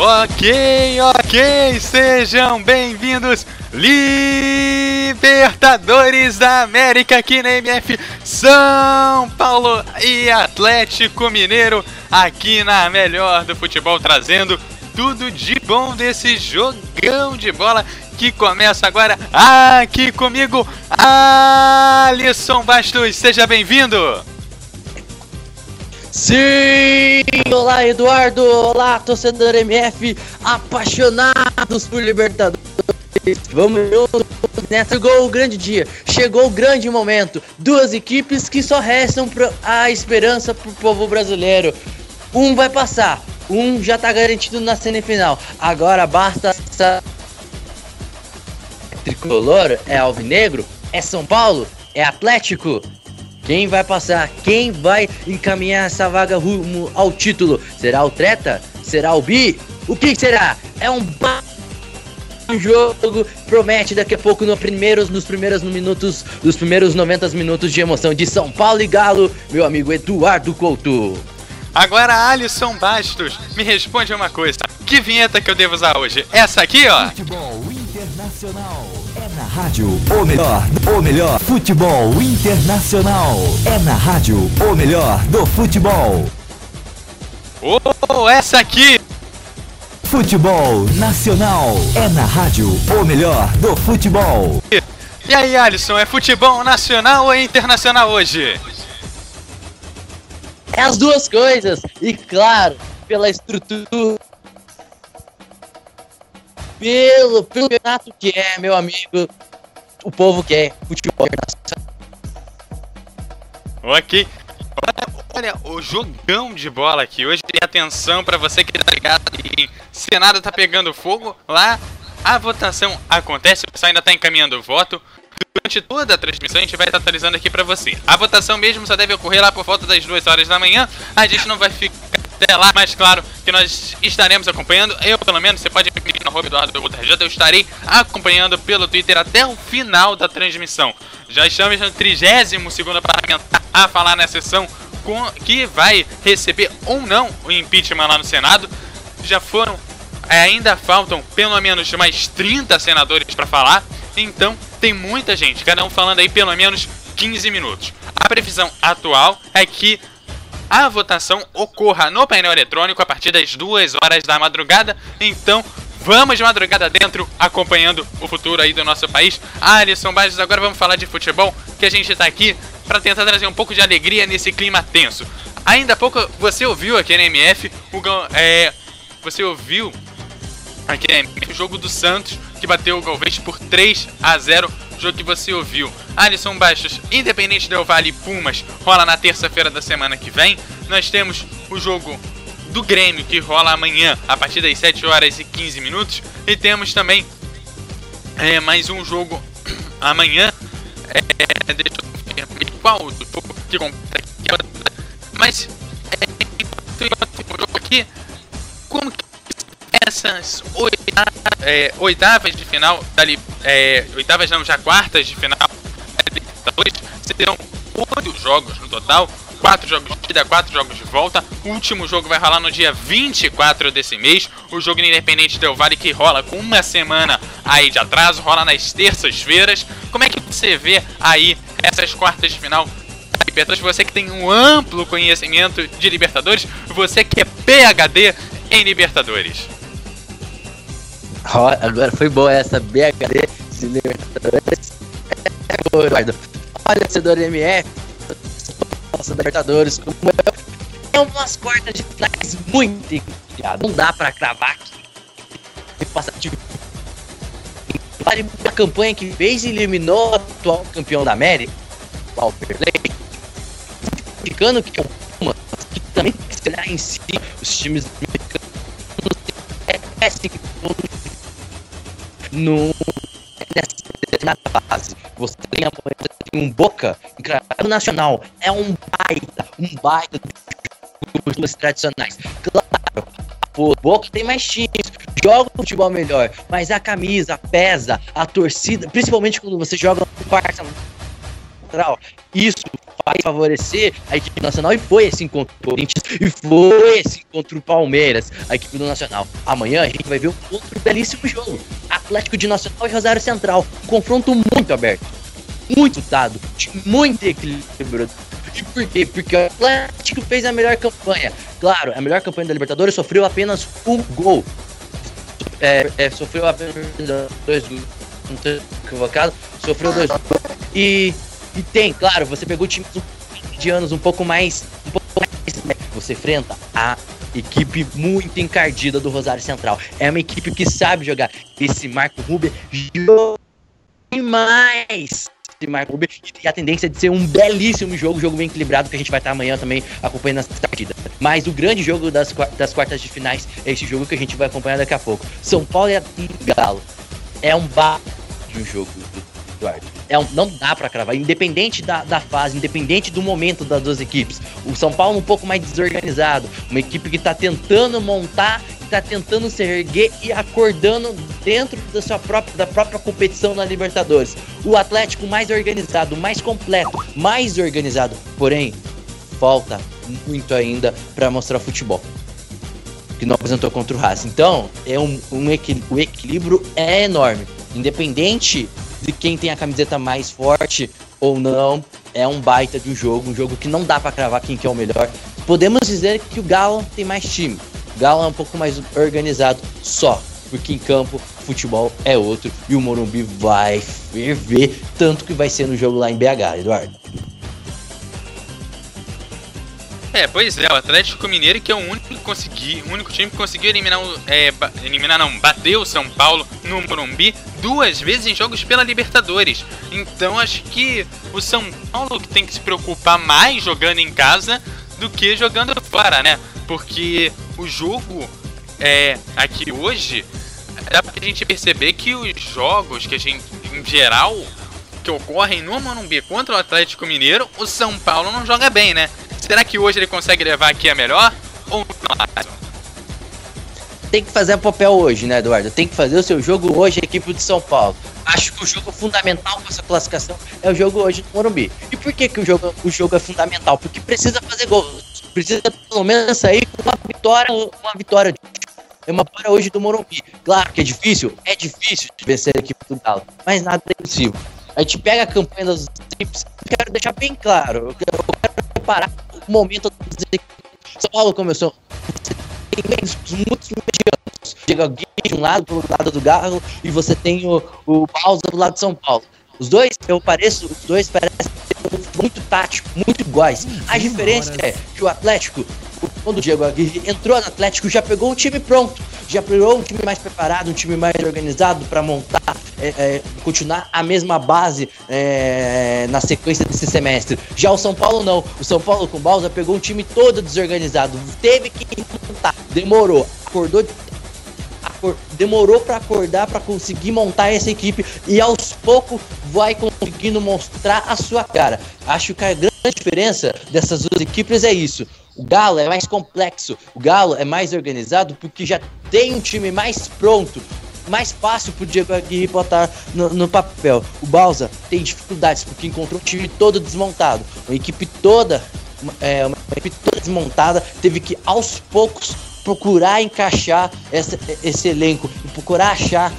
Ok, ok, sejam bem-vindos, Libertadores da América aqui na MF São Paulo e Atlético Mineiro aqui na melhor do futebol, trazendo tudo de bom desse jogão de bola que começa agora aqui comigo, Alisson Bastos, seja bem-vindo! Sim! Olá, Eduardo! Olá, torcedor MF, apaixonados por Libertadores! Vamos nessa. Chegou o grande dia, chegou o grande momento. Duas equipes que só restam a esperança pro povo brasileiro. Um vai passar, um já tá garantido na semifinal. Agora basta. Tricolor é Alvinegro? É São Paulo? É Atlético? Quem vai passar? Quem vai encaminhar essa vaga rumo ao título? Será o Treta? Será o Bi? O que será? É um um jogo promete daqui a pouco no primeiros, nos primeiros minutos, nos primeiros 90 minutos de emoção de São Paulo e Galo, meu amigo Eduardo Couto. Agora, Alisson Bastos, me responde uma coisa. Que vinheta que eu devo usar hoje? Essa aqui, ó. Futebol Internacional. É na rádio o melhor, o melhor futebol internacional. É na rádio o melhor do futebol. Oh, essa aqui. Futebol Nacional. É na rádio o melhor do futebol. E aí, Alisson, é futebol nacional ou é internacional hoje? É as duas coisas. E claro, pela estrutura pelo, campeonato que é, meu amigo, o povo quer futebol internacional. Ok. Olha, o jogão de bola aqui hoje. Atenção para você que tá ligado em Senado tá pegando fogo lá. A votação acontece, o pessoal ainda tá encaminhando o voto. Durante toda a transmissão a gente vai estar atualizando aqui para você. A votação mesmo só deve ocorrer lá por volta das 2 horas da manhã. A gente não vai ficar até lá, mas claro que nós estaremos acompanhando. Eu, pelo menos, você pode me no Eduardo eu estarei acompanhando pelo Twitter até o final da transmissão. Já estamos no 32 segundo parlamentar a falar na sessão com, que vai receber ou não o impeachment lá no Senado. Já foram, ainda faltam pelo menos mais 30 senadores para falar. Então tem muita gente, cada um falando aí pelo menos 15 minutos. A previsão atual é que a votação ocorra no painel eletrônico a partir das 2 horas da madrugada. Então, vamos de madrugada dentro, acompanhando o futuro aí do nosso país. Alisson Bages, agora vamos falar de futebol, que a gente está aqui para tentar trazer um pouco de alegria nesse clima tenso. Ainda há pouco você ouviu aqui na MF o é, você ouviu aqui na MF, o jogo do Santos que bateu o Galvez por 3 a 0 jogo que você ouviu. Alisson Baixos, Independente Del Vale Pumas, rola na terça-feira da semana que vem. Nós temos o jogo do Grêmio, que rola amanhã, a partir das 7 horas e 15 minutos. E temos também é, mais um jogo amanhã. É, deixa eu ver qual o jogo que Mas, é, o jogo aqui, como que essas oitavas, é, oitavas de final, dali, é, oitavas não, já quartas de final, é, serão oito jogos no total. quatro jogos de ida, quatro jogos de volta. O último jogo vai rolar no dia 24 desse mês. O jogo Independente Del Vale que rola com uma semana aí de atraso, rola nas terças-feiras. Como é que você vê aí essas quartas de final Libertadores, você que tem um amplo conhecimento de Libertadores, você que é PHD em Libertadores. Agora foi boa essa BHD de Libertadores. É boa, Eduardo. Olha, torcedor MF, nossa Libertadores, como eu. É umas quartas de finais muito encaixadas. Não dá pra cravar aqui. Passar de a campanha que fez e eliminou o atual campeão da América, o Alperley, indicando que é uma que também será em si os times americanos no nessa fase. Você tem, a, tem um Boca no Nacional. É um baita, um baita dos tradicionais. Claro, o Boca tem mais times, joga o futebol melhor, mas a camisa pesa, a torcida, principalmente quando você joga no Parque Central, isso vai favorecer a equipe nacional e foi esse encontro do Corinthians e foi esse contra o Palmeiras, a equipe do Nacional. Amanhã a gente vai ver outro belíssimo jogo. Atlético de Nacional e Rosário Central. Um confronto muito aberto, muito dado, de muito equilíbrio. E por quê? Porque o Atlético fez a melhor campanha. Claro, a melhor campanha da Libertadores sofreu apenas um gol. É, é, sofreu apenas dois gols. Não estou equivocado. Sofreu dois gols. E e tem, claro, você pegou times de anos um pouco mais. Um pouco mais né? você enfrenta a equipe muito encardida do Rosário Central. É uma equipe que sabe jogar. Esse Marco Rubio jogou demais. Esse Marco Rubio e a tendência de ser um belíssimo jogo, jogo bem equilibrado que a gente vai estar amanhã também acompanhando essa partida. Mas o grande jogo das, das quartas de finais é esse jogo que a gente vai acompanhar daqui a pouco. São Paulo e Galo. É um bar de um jogo Eduardo. É um, não dá para cravar, independente da, da fase, independente do momento das duas equipes. O São Paulo um pouco mais desorganizado, uma equipe que tá tentando montar, que tá tentando se erguer e acordando dentro da sua própria, da própria competição na Libertadores. O Atlético mais organizado, mais completo, mais organizado, porém falta muito ainda para mostrar futebol que não apresentou contra o Haas. Então, é um, um o equilíbrio é enorme. Independente de quem tem a camiseta mais forte ou não. É um baita de um jogo, um jogo que não dá para cravar quem que é o melhor. Podemos dizer que o Galo tem mais time. O Galo é um pouco mais organizado só, porque em campo futebol é outro e o Morumbi vai ferver, tanto que vai ser no jogo lá em BH, Eduardo. É, pois é, o Atlético Mineiro que é o único que conseguiu, o único time que conseguiu eliminar o, é, eliminar não, bater o São Paulo no Morumbi duas vezes em jogos pela Libertadores. Então acho que o São Paulo que tem que se preocupar mais jogando em casa do que jogando fora, né? Porque o jogo é aqui hoje dá pra gente perceber que os jogos que a gente em geral que ocorrem no Morumbi contra o Atlético Mineiro, o São Paulo não joga bem, né? Será que hoje ele consegue levar aqui a melhor? Ou não? Tem que fazer o papel hoje, né, Eduardo? Tem que fazer o seu jogo hoje, equipe de São Paulo. Acho que o jogo fundamental para essa classificação é o jogo hoje no Morumbi. E por que, que o, jogo, o jogo é fundamental? Porque precisa fazer gols. Precisa pelo menos sair com uma vitória, uma vitória é uma vitória hoje do Morumbi. Claro que é difícil, é difícil de vencer a equipe do Galo, mas nada é impossível. A gente pega a campanha das equipes, quero deixar bem claro, eu quero, preparar o momento São Paulo começou. Tem muitos medianos. Chega Gui de um lado, pro lado do Galo, e você tem o, o Pausa do lado de São Paulo. Os dois, eu pareço, os dois parecem muito tático, muito iguais. A diferença é que o Atlético, quando o Diego Aguirre entrou no Atlético, já pegou um time pronto, já pegou um time mais preparado, um time mais organizado para montar, é, é, continuar a mesma base é, na sequência desse semestre. Já o São Paulo não. O São Paulo com o Balsa pegou um time todo desorganizado, teve que montar, demorou, acordou demorou para acordar para conseguir montar essa equipe e aos poucos vai conseguindo mostrar a sua cara. Acho que a grande diferença dessas duas equipes é isso. O Galo é mais complexo, o Galo é mais organizado porque já tem um time mais pronto, mais fácil pro Diego Aguirre botar no, no, papel. O Balsa tem dificuldades porque encontrou um time todo desmontado, uma equipe toda é, uma equipe toda desmontada, teve que aos poucos procurar encaixar essa, esse elenco, procurar achar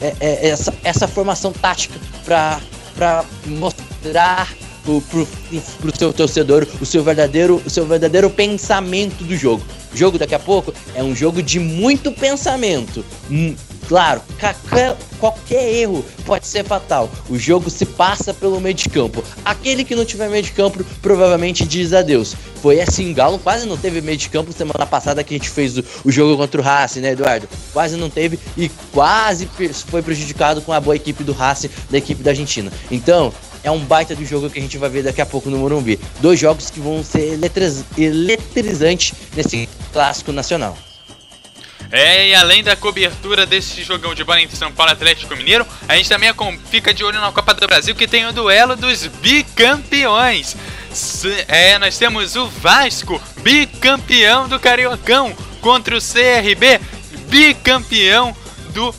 é, é, essa, essa formação tática para mostrar pro, pro, seu torcedor o seu verdadeiro o seu verdadeiro pensamento do jogo. O jogo daqui a pouco é um jogo de muito pensamento. Claro, qualquer, qualquer erro pode ser fatal. O jogo se passa pelo meio de campo. Aquele que não tiver meio de campo provavelmente diz adeus. Foi assim, Galo quase não teve meio de campo semana passada que a gente fez o, o jogo contra o Racing, né, Eduardo? Quase não teve e quase foi prejudicado com a boa equipe do Racing, da equipe da Argentina. Então, é um baita do jogo que a gente vai ver daqui a pouco no Morumbi. Dois jogos que vão ser eletriz eletrizantes nesse clássico nacional. É, e além da cobertura desse jogão de bola entre São Paulo e Atlético Mineiro, a gente também fica de olho na Copa do Brasil que tem o duelo dos bicampeões. É, nós temos o Vasco, bicampeão do Cariocão, contra o CRB, bicampeão do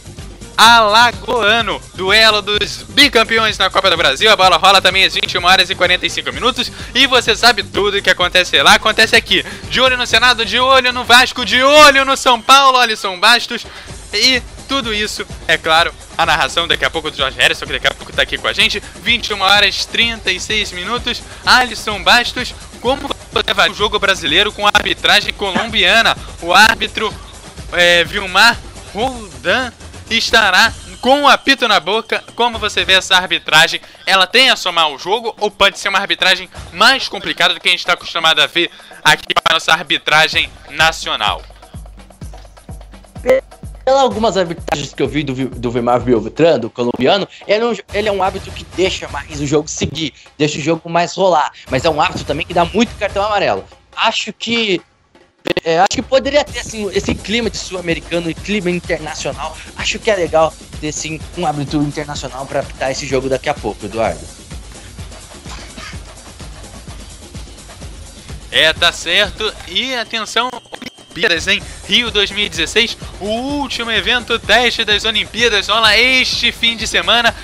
Alagoano. Duelo dos bicampeões na Copa do Brasil. A bola rola também às 21 horas e 45 minutos. E você sabe tudo que acontece lá, acontece aqui. De olho no Senado, de olho no Vasco, de olho no São Paulo, Alisson Bastos. E tudo isso, é claro, a narração daqui a pouco do Jorge Harrison, que daqui a pouco está aqui com a gente. 21 horas 36 minutos. Alisson Bastos, como você vai o jogo brasileiro com a arbitragem colombiana? O árbitro é, Vilmar Roldan estará com o apito na boca. Como você vê essa arbitragem? Ela tem a somar o jogo ou pode ser uma arbitragem mais complicada do que a gente está acostumado a ver aqui para a nossa arbitragem nacional? Pela algumas arbitragens que eu vi do, do Vimar Beltran, do colombiano, ele é, um, ele é um árbitro que deixa mais o jogo seguir, deixa o jogo mais rolar. Mas é um árbitro também que dá muito cartão amarelo. Acho que é, acho que poderia ter assim, esse clima de sul-americano e clima internacional. Acho que é legal ter sim um árbitro internacional para apitar esse jogo daqui a pouco, Eduardo. É, tá certo. E atenção, Olimpíadas em Rio 2016, o último evento teste das Olimpíadas rola este fim de semana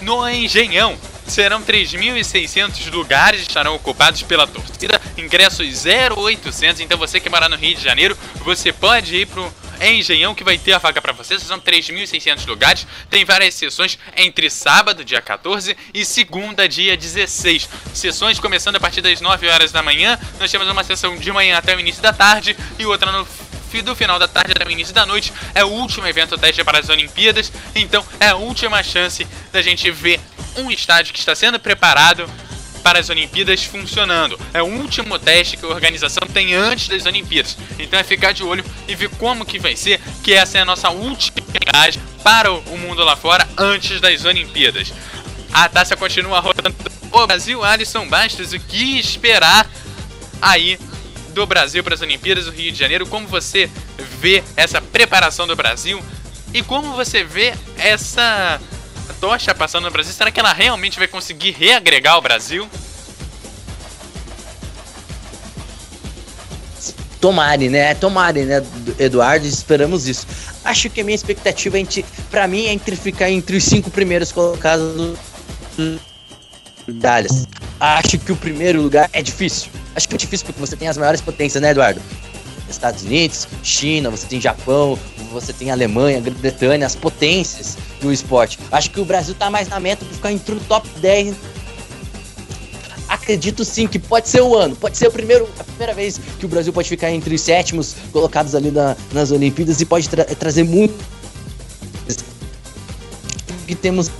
no Engenhão serão 3.600 lugares estarão ocupados pela torcida, ingressos 0,800. Então você que mora no Rio de Janeiro, você pode ir pro Engenhão que vai ter a vaga para você. São 3.600 lugares. Tem várias sessões entre sábado, dia 14, e segunda, dia 16. Sessões começando a partir das 9 horas da manhã. Nós temos uma sessão de manhã até o início da tarde e outra no do final da tarde até o início da noite. É o último evento teste para as Olimpíadas, então é a última chance da gente ver um estádio que está sendo preparado para as Olimpíadas funcionando. É o último teste que a organização tem antes das Olimpíadas. Então é ficar de olho e ver como que vai ser, que essa é a nossa última viagem para o mundo lá fora antes das Olimpíadas. A taça continua rodando o Brasil, Alisson Bastos, o que esperar aí do Brasil para as Olimpíadas do Rio de Janeiro? Como você vê essa preparação do Brasil? E como você vê essa tocha passando no Brasil, será que ela realmente vai conseguir reagregar o Brasil? Tomare, né? Tomare, né, Eduardo? Esperamos isso. Acho que a minha expectativa é para mim é entre ficar entre os cinco primeiros colocados medalhas. Acho que o primeiro lugar é difícil. Acho que é difícil porque você tem as maiores potências, né, Eduardo? Estados Unidos, China, você tem Japão, você tem Alemanha, Grã-Bretanha, as potências do esporte. Acho que o Brasil tá mais na meta de ficar entre o top 10. Acredito sim que pode ser o ano, pode ser o primeiro, a primeira vez que o Brasil pode ficar entre os sétimos colocados ali na, nas Olimpíadas e pode tra trazer muito. Que temos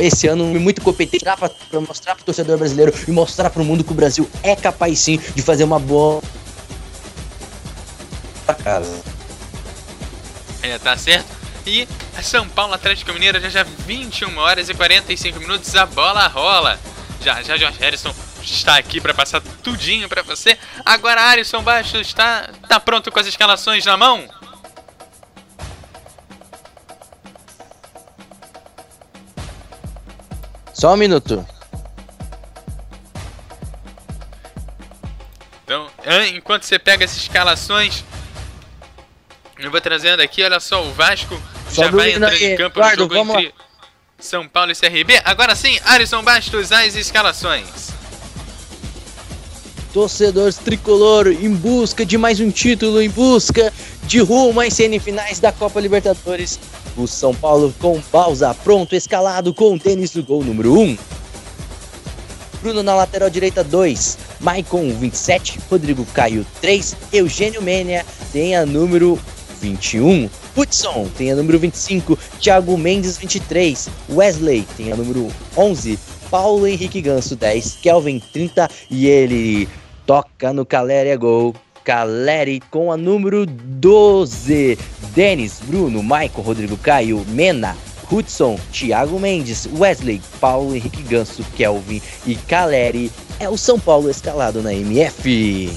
esse ano muito competente para mostrar para o torcedor brasileiro e mostrar para o mundo que o Brasil é capaz sim de fazer uma boa casa. É, tá certo. E São Paulo Atlético Mineiro já já 21 horas e 45 minutos, a bola rola. Já já Jorge Harrison está aqui para passar tudinho para você. Agora Alisson Baixo está tá pronto com as escalações na mão? Só um minuto. Então, enquanto você pega as escalações, eu vou trazendo aqui, olha só, o Vasco só já vai entrar em campo Eduardo, no jogo entre São Paulo e CRB. Agora sim, Alisson Bastos, as escalações. torcedores tricolor em busca de mais um título, em busca de rumo às semifinais da Copa Libertadores. O São Paulo com Balsa pronto, escalado com o tênis no gol número 1. Bruno na lateral direita 2, Maicon 27, Rodrigo Caio 3, Eugênio Menia tem a número 21. Hudson tem a número 25, Thiago Mendes 23, Wesley tem a número 11, Paulo Henrique Ganso 10, Kelvin 30 e ele toca no Caleri é gol. Caleri com a número 12, Denis, Bruno, Michael, Rodrigo Caio, Mena, Hudson, Thiago Mendes, Wesley, Paulo Henrique Ganso, Kelvin e Caleri. É o São Paulo escalado na MF.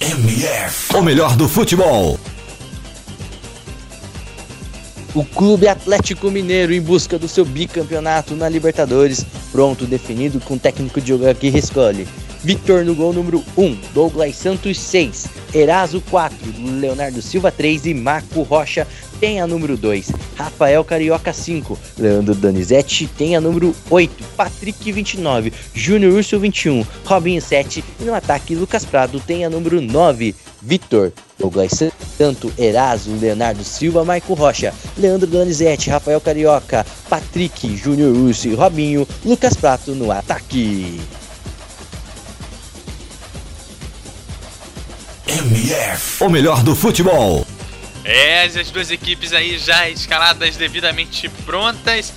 MF, o melhor do futebol. O Clube Atlético Mineiro em busca do seu bicampeonato na Libertadores, pronto, definido com o técnico Diogo Aguirre Victor no gol número 1, Douglas Santos 6, Eraso 4, Leonardo Silva 3 e Marco Rocha tem a número 2, Rafael Carioca 5, Leandro Donizete tem a número 8, Patrick 29, Júnior Urso 21, Robinho 7 e no ataque Lucas Prado tem a número 9, Vitor, Douglas Santo, Eraso, Leonardo Silva, Marco Rocha, Leandro Donizete, Rafael Carioca, Patrick, Júnior Urso e Robinho, Lucas Prato no ataque. MF, o melhor do futebol. É, as duas equipes aí já escaladas devidamente prontas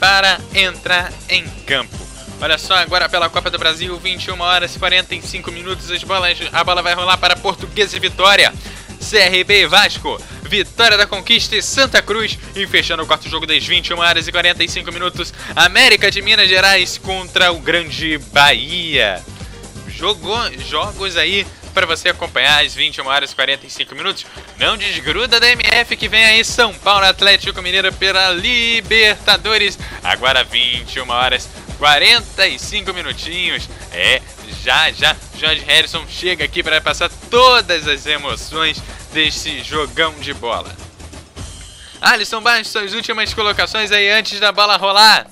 para entrar em campo. Olha só, agora pela Copa do Brasil, 21 horas e 45 minutos, as bolas, a bola vai rolar para Portuguesa e Vitória. CRB e Vasco, Vitória da Conquista e Santa Cruz. E fechando o quarto jogo das 21 horas e 45 minutos, América de Minas Gerais contra o Grande Bahia. Jogou jogos aí para você acompanhar às 21 horas e 45 minutos. Não desgruda da MF que vem aí São Paulo Atlético Mineiro pela Libertadores. Agora 21 horas 45 minutinhos. É, já já Jorge Harrison chega aqui para passar todas as emoções desse jogão de bola. Alisson Barros, suas últimas colocações aí antes da bola rolar.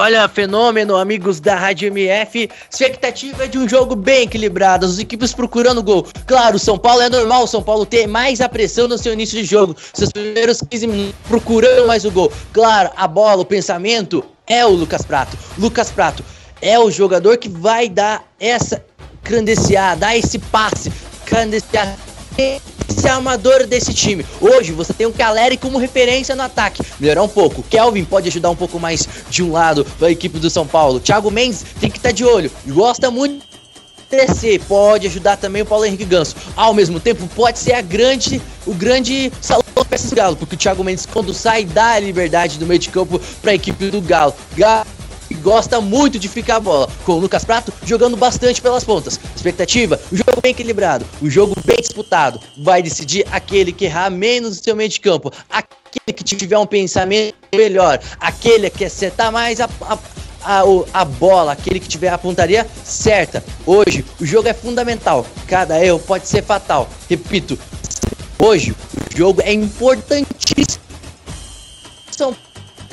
Olha, fenômeno, amigos da Rádio MF. Expectativa de um jogo bem equilibrado, as equipes procurando gol. Claro, São Paulo é normal, São Paulo ter mais a pressão no seu início de jogo. Seus primeiros 15 minutos procurando mais o gol. Claro, a bola, o pensamento é o Lucas Prato. Lucas Prato é o jogador que vai dar essa clandestiar, dar esse passe, clandestiar esse armador desse time. Hoje você tem o Caleri como referência no ataque. Melhorar um pouco. Kelvin pode ajudar um pouco mais de um lado da equipe do São Paulo. Thiago Mendes tem que estar tá de olho. Gosta muito crescer, pode ajudar também o Paulo Henrique Ganso. Ao mesmo tempo, pode ser a grande, o grande salão peças do Galo, porque o Thiago Mendes, quando sai, dá a liberdade do meio de campo para a equipe do Galo. Galo gosta muito de ficar a bola, com o Lucas Prato jogando bastante pelas pontas. Expectativa, o jogo bem equilibrado, o jogo bem disputado. Vai decidir aquele que errar menos no seu meio de campo, aquele que tiver um pensamento melhor, aquele que acertar mais a, a a, a, bola, aquele que tiver a pontaria certa. Hoje, o jogo é fundamental. Cada erro pode ser fatal. Repito, hoje, o jogo é importantíssimo. São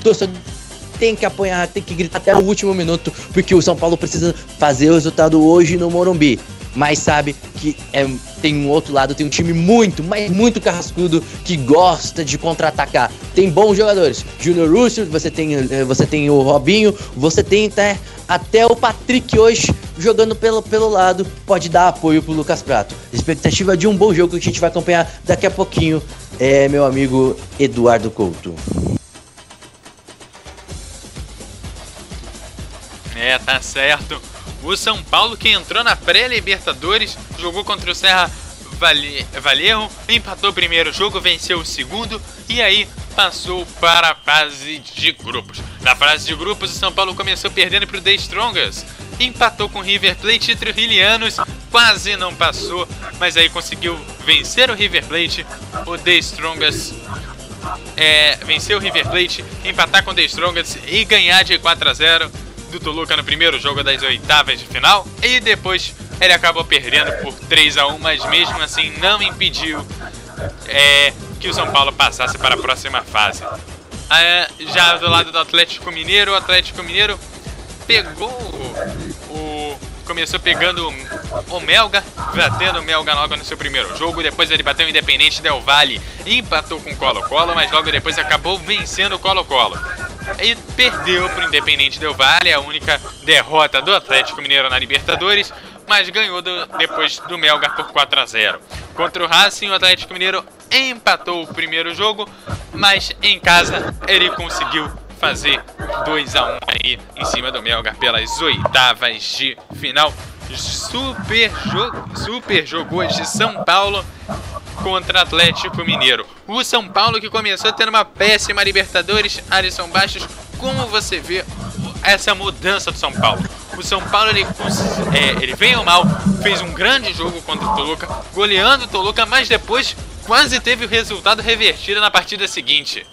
torcedores tem que apanhar, tem que gritar até o último minuto, porque o São Paulo precisa fazer o resultado hoje no Morumbi. Mas sabe que é, tem um outro lado, tem um time muito, mas muito carrascudo que gosta de contra-atacar. Tem bons jogadores. Júnior Russo, você tem, eh, você tem o Robinho, você tem até, até o Patrick hoje jogando pelo, pelo lado, pode dar apoio pro Lucas Prato. Expectativa de um bom jogo que a gente vai acompanhar daqui a pouquinho é meu amigo Eduardo Couto. Tá certo. O São Paulo que entrou na pré-Libertadores, jogou contra o Serra Valerro, empatou o primeiro jogo, venceu o segundo e aí passou para a fase de grupos. Na fase de grupos, o São Paulo começou perdendo para o The Strongest, empatou com o River Plate e Trujillianos, quase não passou, mas aí conseguiu vencer o River Plate, o The Strongest é, vencer o River Plate, empatar com o The Strongest e ganhar de 4 a 0 do Toluca no primeiro jogo das oitavas de final e depois ele acabou perdendo por 3 a 1 mas mesmo assim não impediu é, que o São Paulo passasse para a próxima fase. É, já do lado do Atlético Mineiro, o Atlético Mineiro pegou. Começou pegando o Melga, batendo o Melga logo no seu primeiro jogo. Depois ele bateu o Independente Del Vale e empatou com o Colo-Colo, mas logo depois acabou vencendo o Colo-Colo. E perdeu para o Independente Del Vale, a única derrota do Atlético Mineiro na Libertadores, mas ganhou do, depois do Melga por 4 a 0. Contra o Racing, o Atlético Mineiro empatou o primeiro jogo, mas em casa ele conseguiu fazer 2 a 1 aí em cima do Melgar pelas oitavas de final. Super jogo, super jogo de São Paulo contra Atlético Mineiro. O São Paulo que começou tendo uma péssima Libertadores, Alisson Bastos, como você vê essa mudança do São Paulo? O São Paulo ele, é, ele veio mal, fez um grande jogo contra o Toluca, goleando o Toluca, mas depois quase teve o resultado revertido na partida seguinte.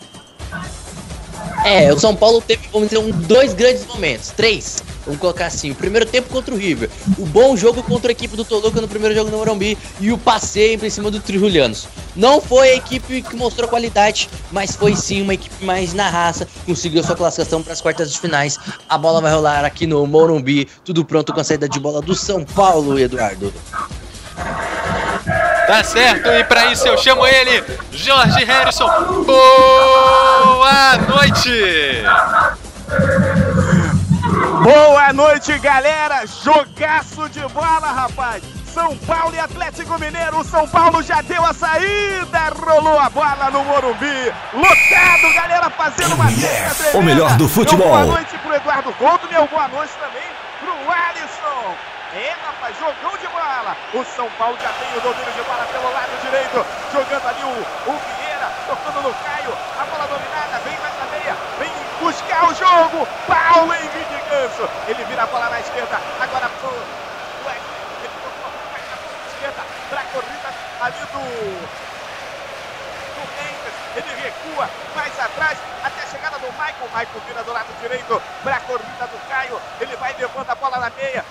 É, o São Paulo teve, vamos dizer, um, dois grandes momentos. Três, vamos colocar assim. O primeiro tempo contra o River. O bom jogo contra a equipe do Toluca no primeiro jogo no Morumbi. E o passeio em cima do Trijulianos. Não foi a equipe que mostrou qualidade, mas foi sim uma equipe mais na raça. Conseguiu sua classificação para as quartas de finais. A bola vai rolar aqui no Morumbi. Tudo pronto com a saída de bola do São Paulo, Eduardo. Tá certo, e para isso eu chamo ele, Jorge Harrison. Boa noite! Boa noite, galera! Jogaço de bola, rapaz! São Paulo e Atlético Mineiro. O São Paulo já deu a saída, rolou a bola no Morumbi. Lotado, galera, fazendo uma yeah, O melhor do futebol. Meu boa noite pro Eduardo Couto, meu boa noite também pro Alisson. É, rapaz, jogão de. O São Paulo já tem o domínio de bola pelo lado direito. Jogando ali o, o Vieira, tocando no Caio. A bola dominada, vem mais na meia. Vem buscar o jogo. Paulo Henrique Ganso. Ele vira a bola na esquerda. Agora pro Wesley. Ele tocou mais na esquerda. Pra corrida ali do. Ele recua mais atrás até a chegada do Michael. Michael vira do lado direito para a corrida do Caio. Ele vai levando a bola na meia.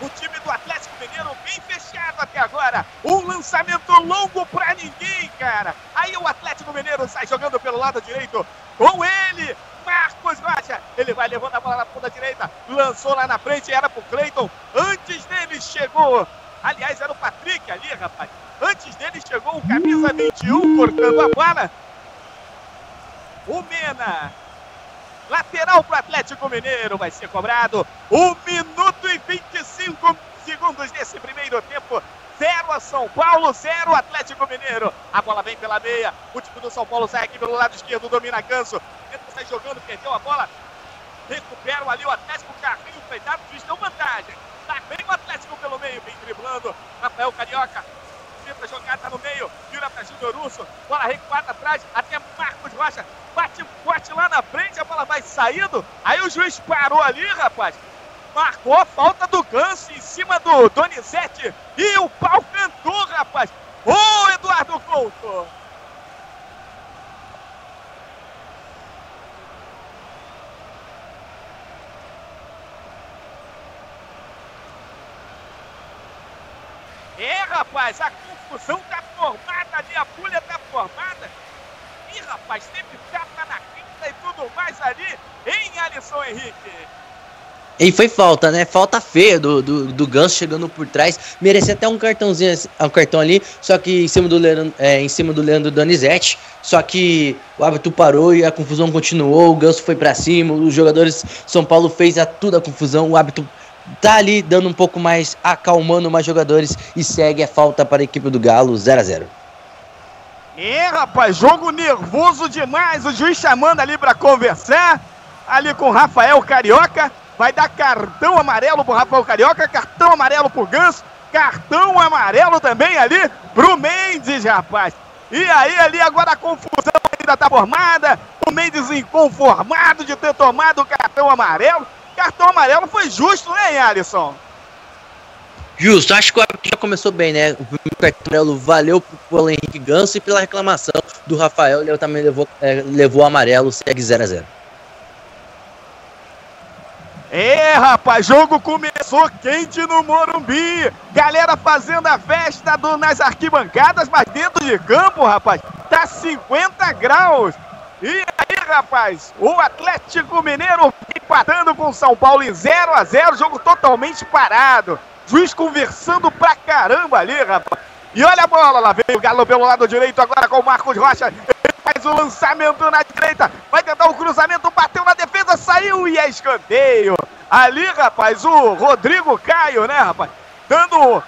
O time do Atlético Mineiro bem fechado até agora. Um lançamento longo para ninguém, cara. Aí o Atlético Mineiro sai jogando pelo lado direito. Com ele, Marcos Rocha. Ele vai levando a bola na ponta direita. Lançou lá na frente, era pro Cleiton. Antes dele chegou. Aliás, era o Patrick ali, rapaz. Antes dele chegou o camisa 21 cortando a bola. O Mena Lateral para o Atlético Mineiro vai ser cobrado. Um minuto e 25 segundos nesse primeiro tempo. Zero a São Paulo, zero Atlético Mineiro. A bola vem pela meia. O time do São Paulo sai aqui pelo lado esquerdo, domina Ganso. Tenta sair jogando, perdeu a bola. Recuperam ali o Atlético, carrinho freitado, juiz deu vantagem. Tá bem o Atlético pelo meio, vem driblando. Rafael Carioca tenta jogar, tá no meio, vira para Júnior Russo, bola recuada atrás, até Marcos Rocha, bate forte lá na frente, a bola vai saindo, aí o juiz parou ali, rapaz, marcou a falta do Ganso em cima do Donizete, e o pau cantou, rapaz, ô Eduardo Couto! É, rapaz, a confusão tá formada ali, a pulha tá formada. Ih, rapaz, teve tapa na quinta e tudo mais ali, em Alisson Henrique. E foi falta, né? Falta feia do, do, do Ganso chegando por trás. Merecia até um cartãozinho, um cartão ali, só que em cima do Leandro, é, em cima do Leandro Donizete. Só que o árbitro parou e a confusão continuou. O Ganso foi para cima. Os jogadores São Paulo fez a toda a confusão. O árbitro tá ali dando um pouco mais, acalmando mais jogadores e segue a falta para a equipe do Galo 0 a 0 É, rapaz, jogo nervoso demais. O juiz chamando ali para conversar. Ali com o Rafael Carioca. Vai dar cartão amarelo pro Rafael Carioca, cartão amarelo pro Ganso, cartão amarelo também ali pro Mendes, rapaz. E aí, ali agora a confusão ainda tá formada. O Mendes inconformado de ter tomado o cartão amarelo cartão amarelo foi justo, né, Alisson? Justo, acho que já começou bem, né? O cartão amarelo valeu pro Henrique Ganso e pela reclamação do Rafael, ele também levou, é, levou amarelo, segue 0 a 0 É, rapaz, jogo começou quente no Morumbi. Galera fazendo a festa do, nas arquibancadas, mas dentro de campo, rapaz, tá 50 graus. E aí, rapaz, o Atlético Mineiro empatando com o São Paulo em 0 a 0 jogo totalmente parado. Juiz conversando pra caramba ali, rapaz. E olha a bola, lá vem o Galo pelo lado direito agora com o Marcos Rocha. Ele faz o lançamento na direita, vai tentar o cruzamento, bateu na defesa, saiu e é escanteio. Ali, rapaz, o Rodrigo Caio, né, rapaz? Dando.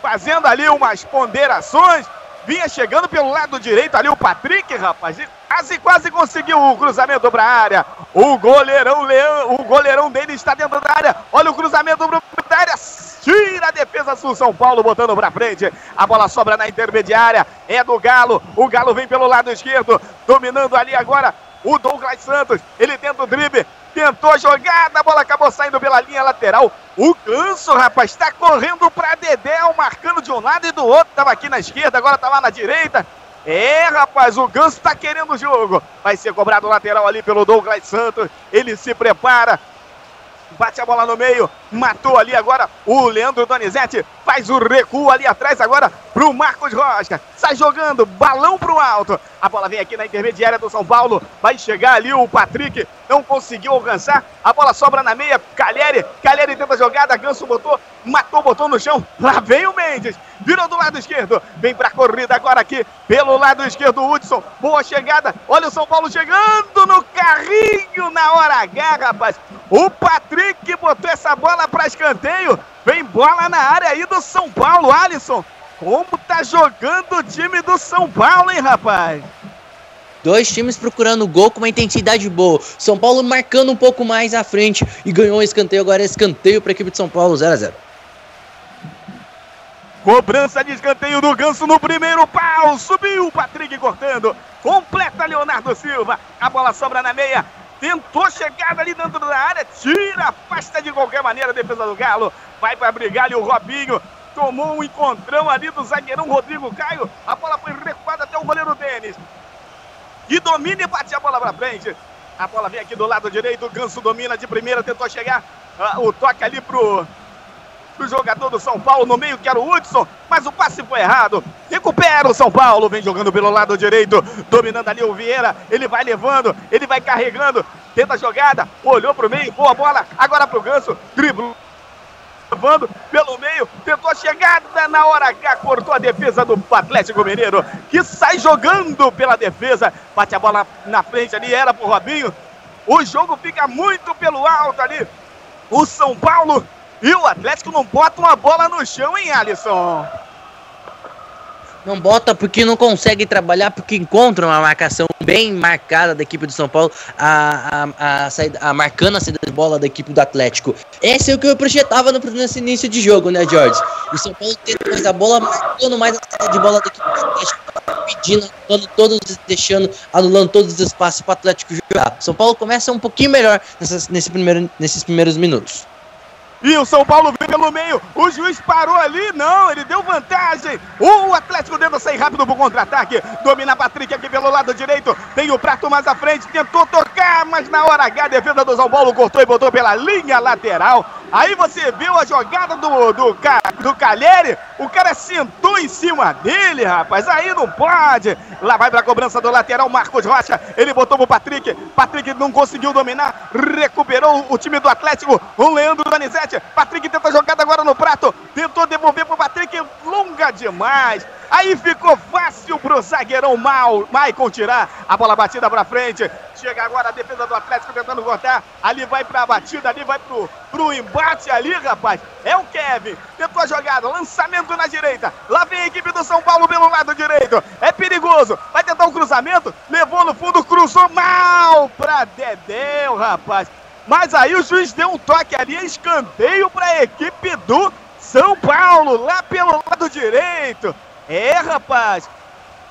Fazendo ali umas ponderações. Vinha chegando pelo lado direito ali o Patrick, rapaz. Quase, quase conseguiu o cruzamento para a área. O goleirão Leão, o goleirão dele está dentro da área. Olha o cruzamento para a área. Tira a defesa do São Paulo, botando para frente. A bola sobra na intermediária. É do Galo. O Galo vem pelo lado esquerdo. Dominando ali agora o Douglas Santos. Ele tenta o drible. Tentou a jogada, a bola acabou saindo pela linha lateral. O Ganso, rapaz, está correndo para Dedéu, marcando de um lado e do outro. Estava aqui na esquerda, agora está lá na direita. É, rapaz, o Ganso está querendo o jogo. Vai ser cobrado lateral ali pelo Douglas Santos. Ele se prepara. Bate a bola no meio, matou ali agora o Leandro Donizete, faz o recuo ali atrás agora pro Marcos Rocha, sai jogando, balão pro alto, a bola vem aqui na intermediária do São Paulo, vai chegar ali o Patrick, não conseguiu alcançar, a bola sobra na meia, Calheri, Calheri tenta a jogada, Ganso botou, matou, botou no chão, lá vem o Mendes, virou do lado esquerdo, vem pra corrida agora aqui, pelo lado esquerdo Hudson, boa chegada, olha o São Paulo chegando no carrinho na hora H, rapaz, o Patrick botou essa bola para escanteio, vem bola na área aí do São Paulo, Alisson, como tá jogando o time do São Paulo, hein, rapaz? Dois times procurando gol com uma intensidade boa. São Paulo marcando um pouco mais à frente e ganhou um escanteio. Agora é escanteio para a equipe de São Paulo, 0 a 0 Cobrança de escanteio do Ganso no primeiro pau. Subiu o Patrick cortando. Completa Leonardo Silva. A bola sobra na meia. Tentou chegar ali dentro da área. Tira, afasta de qualquer maneira a defesa do Galo. Vai para brigar ali o Robinho tomou um encontrão ali do zagueirão Rodrigo Caio. A bola foi recuada até o goleiro Denis. E domina e bate a bola para frente. A bola vem aqui do lado direito. O Ganso domina de primeira, tentou chegar. Uh, o toque ali pro, pro jogador do São Paulo no meio, que era o Hudson. Mas o passe foi errado. Recupera o São Paulo. Vem jogando pelo lado direito. Dominando ali o Vieira. Ele vai levando, ele vai carregando. Tenta a jogada. Olhou pro meio. Boa bola. Agora pro Ganso. Driblou levando pelo meio, tentou a chegada na hora H, cortou a defesa do Atlético Mineiro, que sai jogando pela defesa, bate a bola na frente ali, era pro Robinho. O jogo fica muito pelo alto ali. O São Paulo e o Atlético não botam a bola no chão, hein, Alisson? Não bota porque não consegue trabalhar, porque encontra uma marcação bem marcada da equipe do São Paulo, a, a, a, saída, a marcando a saída de bola da equipe do Atlético. Esse é o que eu projetava no, nesse início de jogo, né, Jorge? O São Paulo tendo mais a bola, marcando mais a saída de bola da equipe do Atlético, pedindo, anulando todos, deixando, anulando todos os espaços para o Atlético jogar. São Paulo começa um pouquinho melhor nessas, nesse primeiro, nesses primeiros minutos. E o São Paulo vem pelo meio. O juiz parou ali. Não, ele deu vantagem. O Atlético tenta sair rápido pro contra-ataque. Domina Patrick aqui pelo lado direito. Tem o prato mais à frente. Tentou tocar, mas na hora H a defesa do São Paulo cortou e botou pela linha lateral. Aí você viu a jogada do, do, do Calheri. O cara sentou em cima dele, rapaz. Aí não pode. Lá vai pra cobrança do lateral Marcos Rocha. Ele botou pro Patrick. Patrick não conseguiu dominar. Recuperou o time do Atlético. O Leandro Danizete. Patrick tenta a jogada agora no prato. Tentou devolver pro Patrick. Longa demais. Aí ficou fácil pro zagueirão Mal, Maicon tirar. A bola batida pra frente. Chega agora a defesa do Atlético tentando cortar. Ali vai pra batida, ali vai pro, pro embate ali, rapaz. É o Kevin. Tentou a jogada, lançamento na direita. Lá vem a equipe do São Paulo pelo lado direito. É perigoso. Vai tentar um cruzamento. Levou no fundo, cruzou mal pra Dedéu, rapaz. Mas aí o juiz deu um toque ali, escanteio para a equipe do São Paulo, lá pelo lado direito. É, rapaz,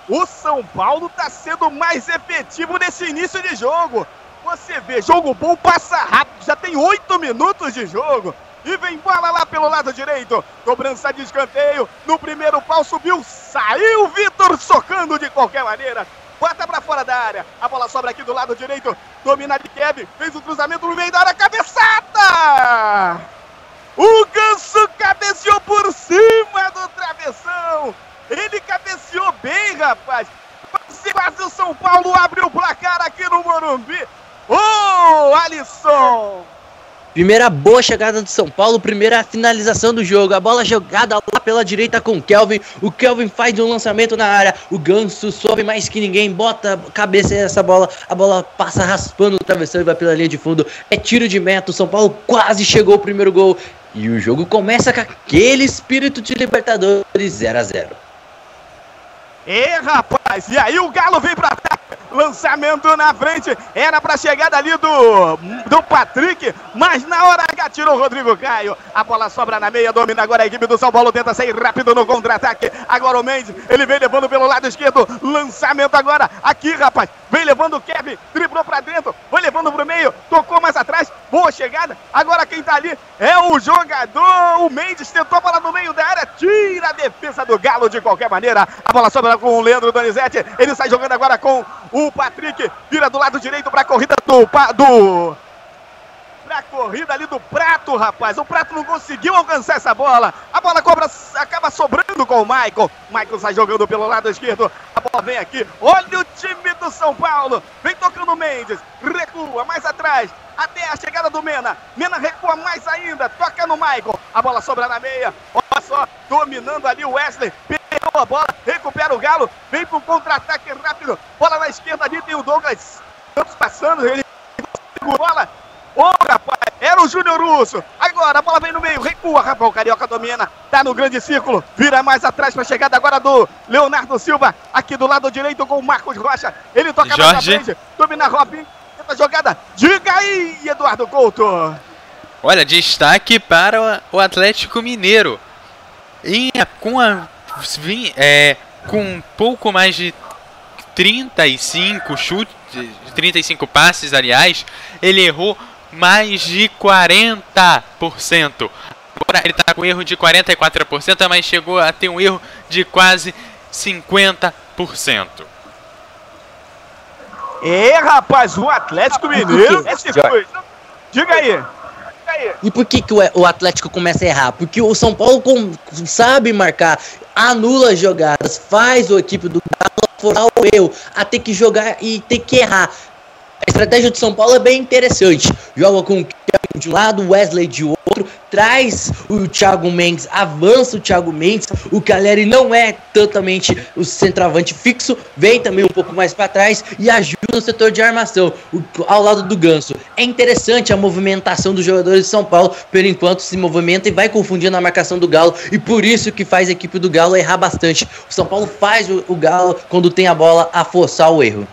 o São Paulo está sendo mais efetivo nesse início de jogo. Você vê, jogo bom passa rápido, já tem oito minutos de jogo. E vem bola lá pelo lado direito. Cobrança de escanteio. No primeiro pau subiu, saiu Vitor socando de qualquer maneira. Bota para fora da área. A bola sobra aqui do lado direito. Domina de Kevin. Fez o cruzamento no meio da área. Cabeçada! O Ganso cabeceou por cima do travessão. Ele cabeceou bem, rapaz. Quase o São Paulo abre o placar aqui no Morumbi. Ô, oh, Alisson! Primeira boa chegada do São Paulo, primeira finalização do jogo. A bola jogada lá pela direita com o Kelvin. O Kelvin faz um lançamento na área. O Ganso sobe mais que ninguém, bota a cabeça nessa bola. A bola passa raspando o travessão e vai pela linha de fundo. É tiro de meta. O São Paulo quase chegou ao primeiro gol. E o jogo começa com aquele espírito de Libertadores 0 a 0 E rapaz, e aí o Galo vem pra ataque. Lançamento na frente. Era pra chegada ali do, do Patrick. Mas na hora H tirou o Rodrigo Caio. A bola sobra na meia. Domina agora a equipe do São Paulo. Tenta sair rápido no contra-ataque. Agora o Mendes. Ele vem levando pelo lado esquerdo. Lançamento agora. Aqui, rapaz. Vem levando o Kevin. Driblou pra dentro. Foi levando pro meio. Tocou mais atrás. Boa chegada. Agora quem tá ali é o jogador. O Mendes tentou a bola no meio da área. Tira a defesa do Galo de qualquer maneira. A bola sobra com o Leandro Donizete. Ele sai jogando agora com o Patrick. Vira do lado direito pra corrida do. do pra corrida ali do Prato, rapaz. O Prato não conseguiu alcançar essa bola. A bola cobra, acaba sobrando com o Michael. Michael sai jogando pelo lado esquerdo. A bola vem aqui. Olha o time do São Paulo. Vem tocando Mendes. Recua mais atrás. Até a chegada do Mena. Mena recua mais ainda. Toca no Michael. A bola sobra na meia. Olha só. Dominando ali o Wesley. Pegou a bola. Recupera o Galo. Vem pro contra-ataque rápido. Bola na esquerda ali. Tem o Douglas. Estamos passando. Ele bola Ô, oh, rapaz, era o Júnior Russo. Agora a bola vem no meio, recua, rapaz. O Carioca domina, tá no grande círculo. Vira mais atrás pra chegada agora do Leonardo Silva. Aqui do lado direito com o Marcos Rocha. Ele toca Jorge. mais frente, domina Robin. Tenta jogada. Diga aí, Eduardo Couto. Olha, destaque para o Atlético Mineiro. E com a. É, com um pouco mais de 35 chutes, 35 passes, aliás, ele errou mais de 40%. Agora ele está com erro de 44%, mas chegou a ter um erro de quase 50%. É, rapaz, o Atlético Mineiro. Diga aí. E por que, que o Atlético começa a errar? Porque o São Paulo sabe marcar, anula jogadas, faz o equipe do Galo forar o erro, a ter que jogar e ter que errar. A estratégia de São Paulo é bem interessante. Joga com o Kevin de um lado, Wesley de outro, traz o Thiago Mendes, avança o Thiago Mendes. O Caleri não é totalmente o centroavante fixo, vem também um pouco mais para trás e ajuda no setor de armação, ao lado do Ganso. É interessante a movimentação dos jogadores de São Paulo, por enquanto se movimenta e vai confundindo a marcação do Galo, e por isso que faz a equipe do Galo errar bastante. O São Paulo faz o Galo, quando tem a bola, a forçar o erro.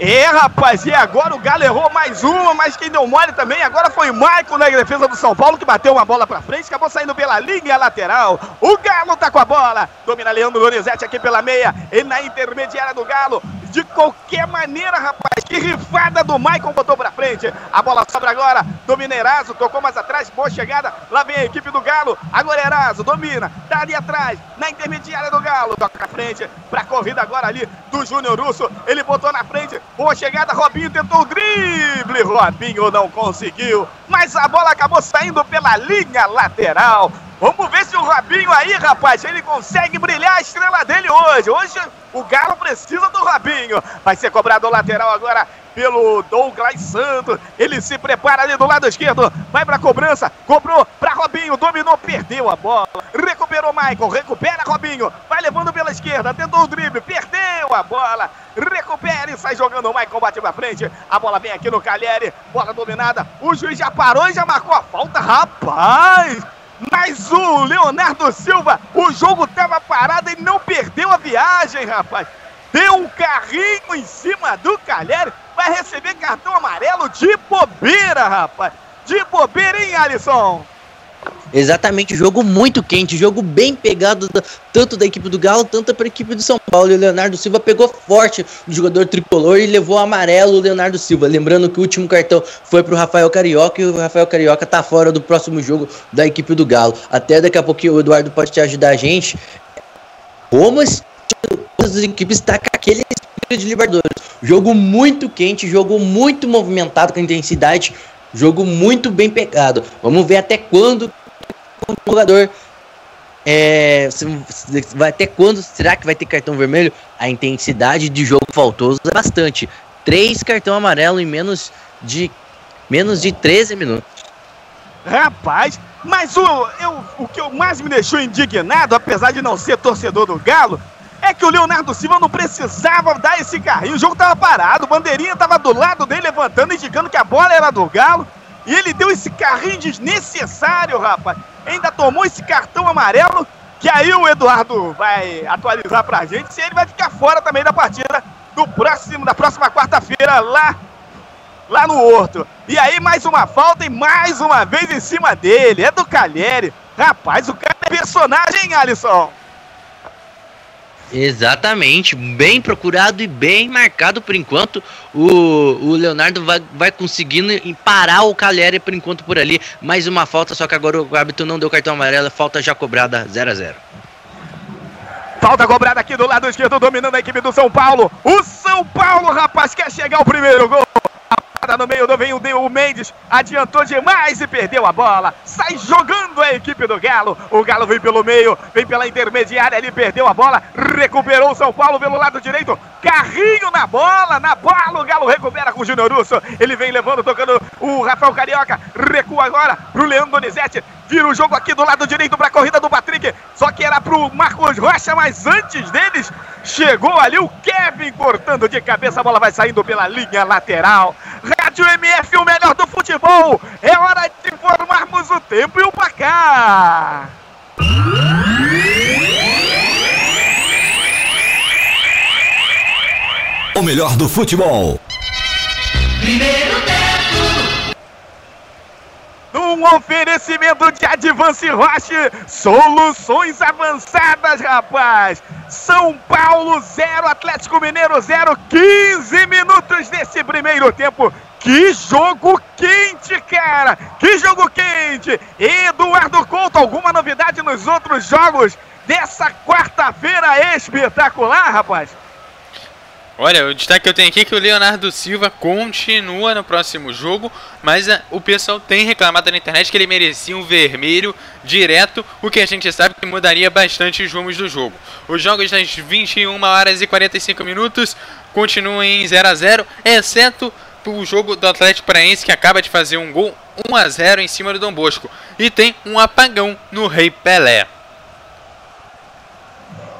É, rapaz, e agora o Galo errou mais uma, mas quem deu mole também agora foi o Maicon na defesa do São Paulo, que bateu uma bola pra frente, acabou saindo pela linha lateral. O Galo tá com a bola, domina Leandro Lorenzetti aqui pela meia, e na intermediária do Galo, de qualquer maneira, rapaz, que rifada do Maicon botou pra frente. A bola sobra agora, domina Eraso, tocou mais atrás, boa chegada, lá vem a equipe do Galo, agora Eraso, domina, tá ali atrás, na intermediária do Galo, toca pra frente, pra corrida agora ali do Júnior Russo, ele botou na frente, Boa chegada, Robinho tentou o drible. Robinho não conseguiu, mas a bola acabou saindo pela linha lateral. Vamos ver se o Robinho aí, rapaz, ele consegue brilhar a estrela dele hoje. Hoje o Galo precisa do Robinho. Vai ser cobrado o lateral agora pelo Douglas Santos. Ele se prepara ali do lado esquerdo. Vai para cobrança. Cobrou para Robinho. Dominou, perdeu a bola. Recuperou Michael. Recupera Robinho. Vai levando pela esquerda. Tentou o drible. Perdeu a bola. Recupera e sai jogando. O Michael bate pra frente. A bola vem aqui no Calheri. Bola dominada. O juiz já parou e já marcou a falta. Rapaz! Mas o Leonardo Silva, o jogo estava parado e não perdeu a viagem, rapaz. Deu um carrinho em cima do Calheri. Vai receber cartão amarelo de bobeira, rapaz. De bobeira, hein, Alisson? Exatamente, jogo muito quente, jogo bem pegado da, tanto da equipe do Galo, tanto para a equipe do São Paulo. E o Leonardo Silva pegou forte no jogador tricolor e levou amarelo o Leonardo Silva. Lembrando que o último cartão foi para o Rafael Carioca e o Rafael Carioca tá fora do próximo jogo da equipe do Galo. Até daqui a pouquinho o Eduardo pode te ajudar a gente. Como as equipes está com aquele de Libertadores. Jogo muito quente, jogo muito movimentado com intensidade, Jogo muito bem pegado. Vamos ver até quando o jogador é, vai até quando será que vai ter cartão vermelho? A intensidade de jogo faltou bastante. Três cartão amarelo em menos de menos de 13 minutos. Rapaz, mas o, eu, o que mais me deixou indignado, apesar de não ser torcedor do Galo, é que o Leonardo Silva não precisava dar esse carrinho. O jogo tava parado, o bandeirinha tava do lado dele levantando, indicando que a bola era do Galo. E ele deu esse carrinho desnecessário, rapaz. Ainda tomou esse cartão amarelo, que aí o Eduardo vai atualizar pra gente se ele vai ficar fora também da partida do próximo, da próxima quarta-feira lá lá no Horto. E aí mais uma falta e mais uma vez em cima dele. É do Calheri. Rapaz, o cara é personagem, hein, Alisson? Exatamente, bem procurado e bem marcado por enquanto. O, o Leonardo vai, vai conseguindo parar o Cagliari por enquanto por ali. Mais uma falta, só que agora o árbitro não deu cartão amarelo, falta já cobrada 0 a 0 Falta cobrada aqui do lado esquerdo, dominando a equipe do São Paulo. O São Paulo, rapaz, quer chegar ao primeiro gol no meio do veio o Mendes, adiantou demais e perdeu a bola. Sai jogando a equipe do Galo. O Galo vem pelo meio, vem pela intermediária, ele perdeu a bola, recuperou o São Paulo pelo lado direito. Carrinho na bola, na bola, o Galo recupera com o Júnior Russo. Ele vem levando, tocando o Rafael Carioca. Recua agora pro Leandro Donizete. Vira o jogo aqui do lado direito para a corrida do Patrick. Só que era pro Marcos Rocha, mas antes deles chegou ali o Kevin cortando de cabeça. A bola vai saindo pela linha lateral. Rádio MF, o melhor do futebol. É hora de informarmos o tempo e o placar. O melhor do futebol. Primeiro tempo. Um oferecimento de Advance Roche, soluções avançadas, rapaz. São Paulo 0, Atlético Mineiro 0, 15 minutos desse primeiro tempo. Que jogo quente, cara! Que jogo quente! Eduardo Couto, alguma novidade nos outros jogos dessa quarta-feira espetacular, rapaz? Olha, o destaque que eu tenho aqui é que o Leonardo Silva continua no próximo jogo, mas a, eh, o pessoal tem reclamado na internet que ele merecia um vermelho direto, o que a gente sabe que mudaria bastante os rumos do jogo. Os jogos das 21 horas e 45 minutos continuam em 0 a 0 exceto o jogo do Atlético Paraense que acaba de fazer um gol 1 a 0 em cima do Dom Bosco e tem um apagão no Rei Pelé.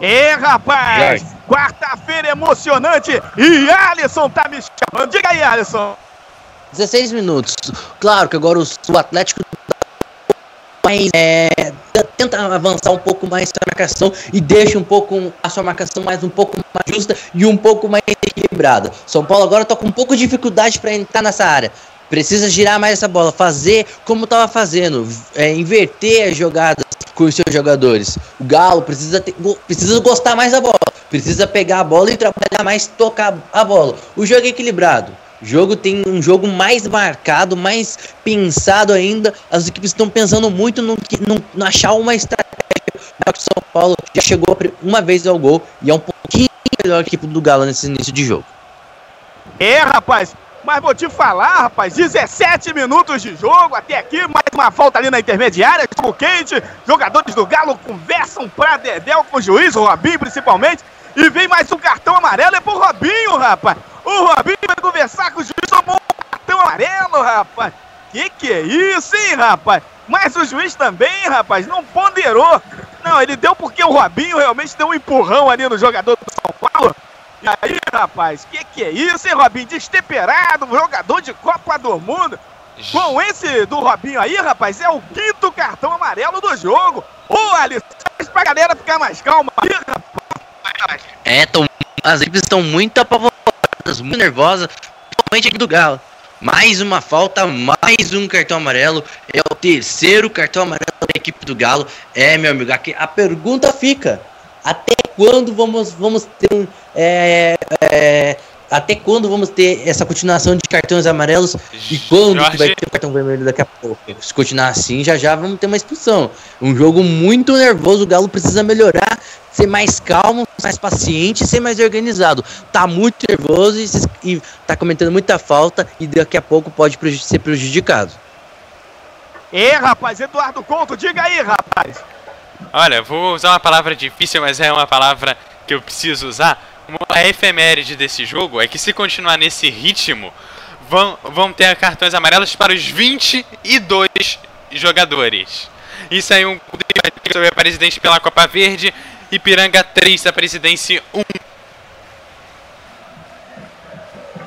É, rapaz! Quarta-feira emocionante e Alisson tá me chamando. Diga aí, Alisson. 16 minutos. Claro que agora o Atlético mais, é, tenta avançar um pouco mais sua marcação e deixa um pouco a sua marcação mais um pouco mais justa e um pouco mais equilibrada. São Paulo agora está com um pouco de dificuldade para entrar nessa área. Precisa girar mais essa bola, fazer como estava fazendo, é, inverter as jogadas com os seus jogadores. O Galo precisa, ter, precisa gostar mais da bola, precisa pegar a bola e trabalhar mais, tocar a bola. O jogo é equilibrado. Jogo tem um jogo mais marcado, mais pensado ainda. As equipes estão pensando muito no, no, no achar uma estratégia. O São Paulo já chegou uma vez ao gol e é um pouquinho melhor a equipe do Galo nesse início de jogo. É, rapaz, mas vou te falar, rapaz, 17 minutos de jogo até aqui, mais uma falta ali na intermediária, jogo quente, jogadores do Galo conversam pra Dedéu com o juiz, o Robinho principalmente, e vem mais um cartão amarelo, é pro Robinho, rapaz. O Robinho vai conversar com o juiz, tomou um cartão amarelo, rapaz. Que que é isso, hein, rapaz? Mas o juiz também, rapaz, não ponderou. Não, ele deu porque o Robinho realmente deu um empurrão ali no jogador do São Paulo. E aí, rapaz, que que é isso, hein, Robinho? Destemperado, jogador de Copa do Mundo. Com esse do Robinho aí, rapaz, é o quinto cartão amarelo do jogo. Ô, Alisson, pra galera ficar mais calma aí, rapaz. É, tão, as equipes estão muito apavoradas, muito nervosas, principalmente aqui do Galo. Mais uma falta, mais um cartão amarelo. É o terceiro cartão amarelo da equipe do Galo. É, meu amigo, aqui a pergunta fica: até quando vamos, vamos ter um. É, é, até quando vamos ter essa continuação de cartões amarelos e quando Jorge... vai ter o cartão vermelho daqui a pouco? Se continuar assim, já já vamos ter uma expulsão. Um jogo muito nervoso, o Galo precisa melhorar, ser mais calmo, mais paciente, ser mais organizado. Tá muito nervoso e, e tá cometendo muita falta e daqui a pouco pode ser prejudicado. É, rapaz, Eduardo Couto, diga aí, rapaz. Olha, vou usar uma palavra difícil, mas é uma palavra que eu preciso usar. A efeméride desse jogo é que se continuar nesse ritmo, vão, vão ter cartões amarelos para os 22 jogadores. Isso aí um sobre a presidente pela Copa Verde, Ipiranga 3, a presidência 1.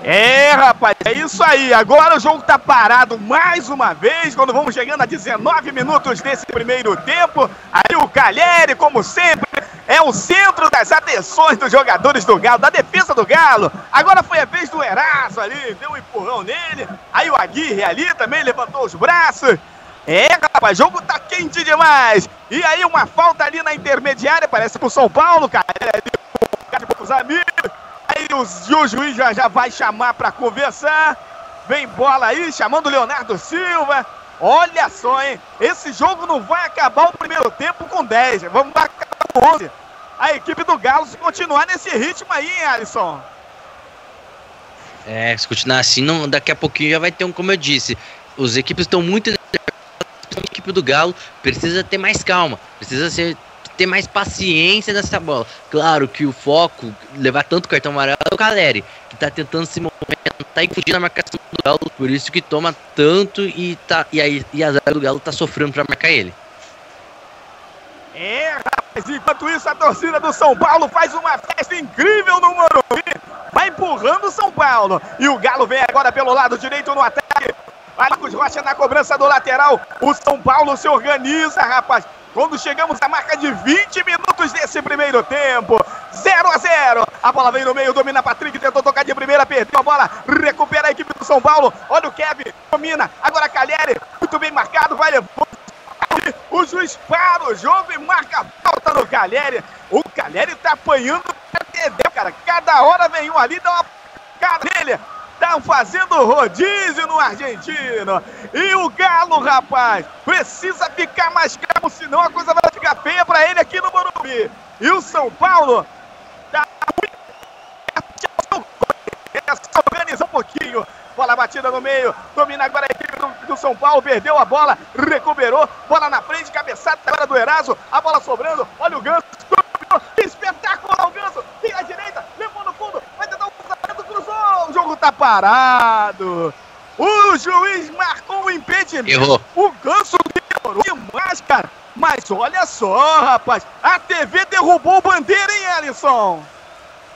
É, rapaz, é isso aí. Agora o jogo tá parado mais uma vez, quando vamos chegando a 19 minutos desse primeiro tempo. Aí o Calheri, como sempre, é o centro das atenções dos jogadores do Galo, da defesa do Galo. Agora foi a vez do Eraso ali, deu um empurrão nele. Aí o Aguirre ali também levantou os braços. É, rapaz, o jogo tá quente demais. E aí uma falta ali na intermediária, parece pro São Paulo, cara. É ali, os amigos. O, o juiz já, já vai chamar para conversar. Vem bola aí, chamando o Leonardo Silva. Olha só, hein? Esse jogo não vai acabar o primeiro tempo com 10. Vamos acabar com 11. A equipe do Galo se continuar nesse ritmo aí, hein, Alisson? É, se continuar assim, não, daqui a pouquinho já vai ter um, como eu disse. Os equipes estão muito. A equipe do Galo precisa ter mais calma. Precisa ser ter mais paciência nessa bola. Claro que o foco, levar tanto cartão amarelo é o Caleri, que tá tentando se movimentar e fugir na marcação do Galo, por isso que toma tanto e, tá, e, aí, e a zaga do Galo tá sofrendo para marcar ele. É, rapaz, enquanto isso a torcida do São Paulo faz uma festa incrível no Morumbi, vai empurrando o São Paulo, e o Galo vem agora pelo lado direito no ataque, Marcos Rocha na cobrança do lateral. O São Paulo se organiza, rapaz quando chegamos à marca de 20 minutos desse primeiro tempo. 0 a 0. A bola vem no meio, domina Patrick, tentou tocar de primeira, perdeu a bola, recupera a equipe do São Paulo. Olha o Kevin, domina. Agora Calheri, muito bem marcado, vai levando. O juiz para o jogo e marca a falta no Calheri. O Calheri tá apanhando, cara. Cada hora vem um ali, dá uma cara nele. Estão fazendo rodízio no argentino. E o Galo, rapaz, precisa ficar mais calmo, senão a coisa vai ficar feia para ele aqui no Morumbi. E o São Paulo tá muito só organizar um pouquinho. Bola batida no meio. Domina agora a equipe do, do, São Paulo. Perdeu a bola. Recuperou. Bola na frente. Cabeçada agora do Eraso. A bola sobrando. Olha o Ganso. Espetáculo o Ganso. Tem a direita. Levou no fundo. Vai tentar um cruzamento. Cruzou. O jogo tá parado. O juiz marcou o impedimento. Errou. O Ganso demorou demais, cara. Mas olha só, rapaz. A TV derrubou o bandeira, hein, Alisson?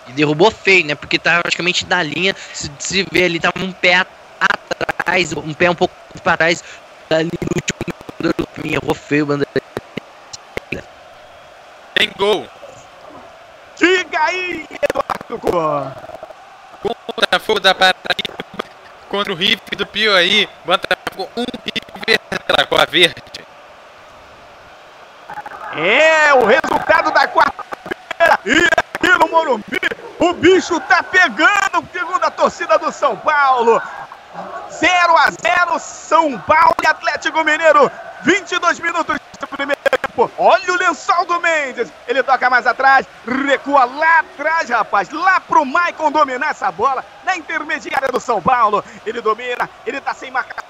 E derrubou feio, né? Porque tava praticamente na linha. Se, se vê ali, tava um pé atrás, um pé um pouco para trás. Ali no último errou feio o bandeira. Tem gol. Diga aí, Eduardo fogo da Paraíba contra o Riff do Pio aí. Botafogo 1 um River verde. É o resultado da quarta-feira. E aqui no Morumbi, o bicho tá pegando, segundo a torcida do São Paulo. 0 a 0 São Paulo e Atlético Mineiro. 22 minutos do primeiro tempo. Olha o lençol do Mendes. Ele toca mais atrás, recua lá atrás, rapaz. Lá pro Maicon dominar essa bola na intermediária do São Paulo. Ele domina, ele tá sem marcação.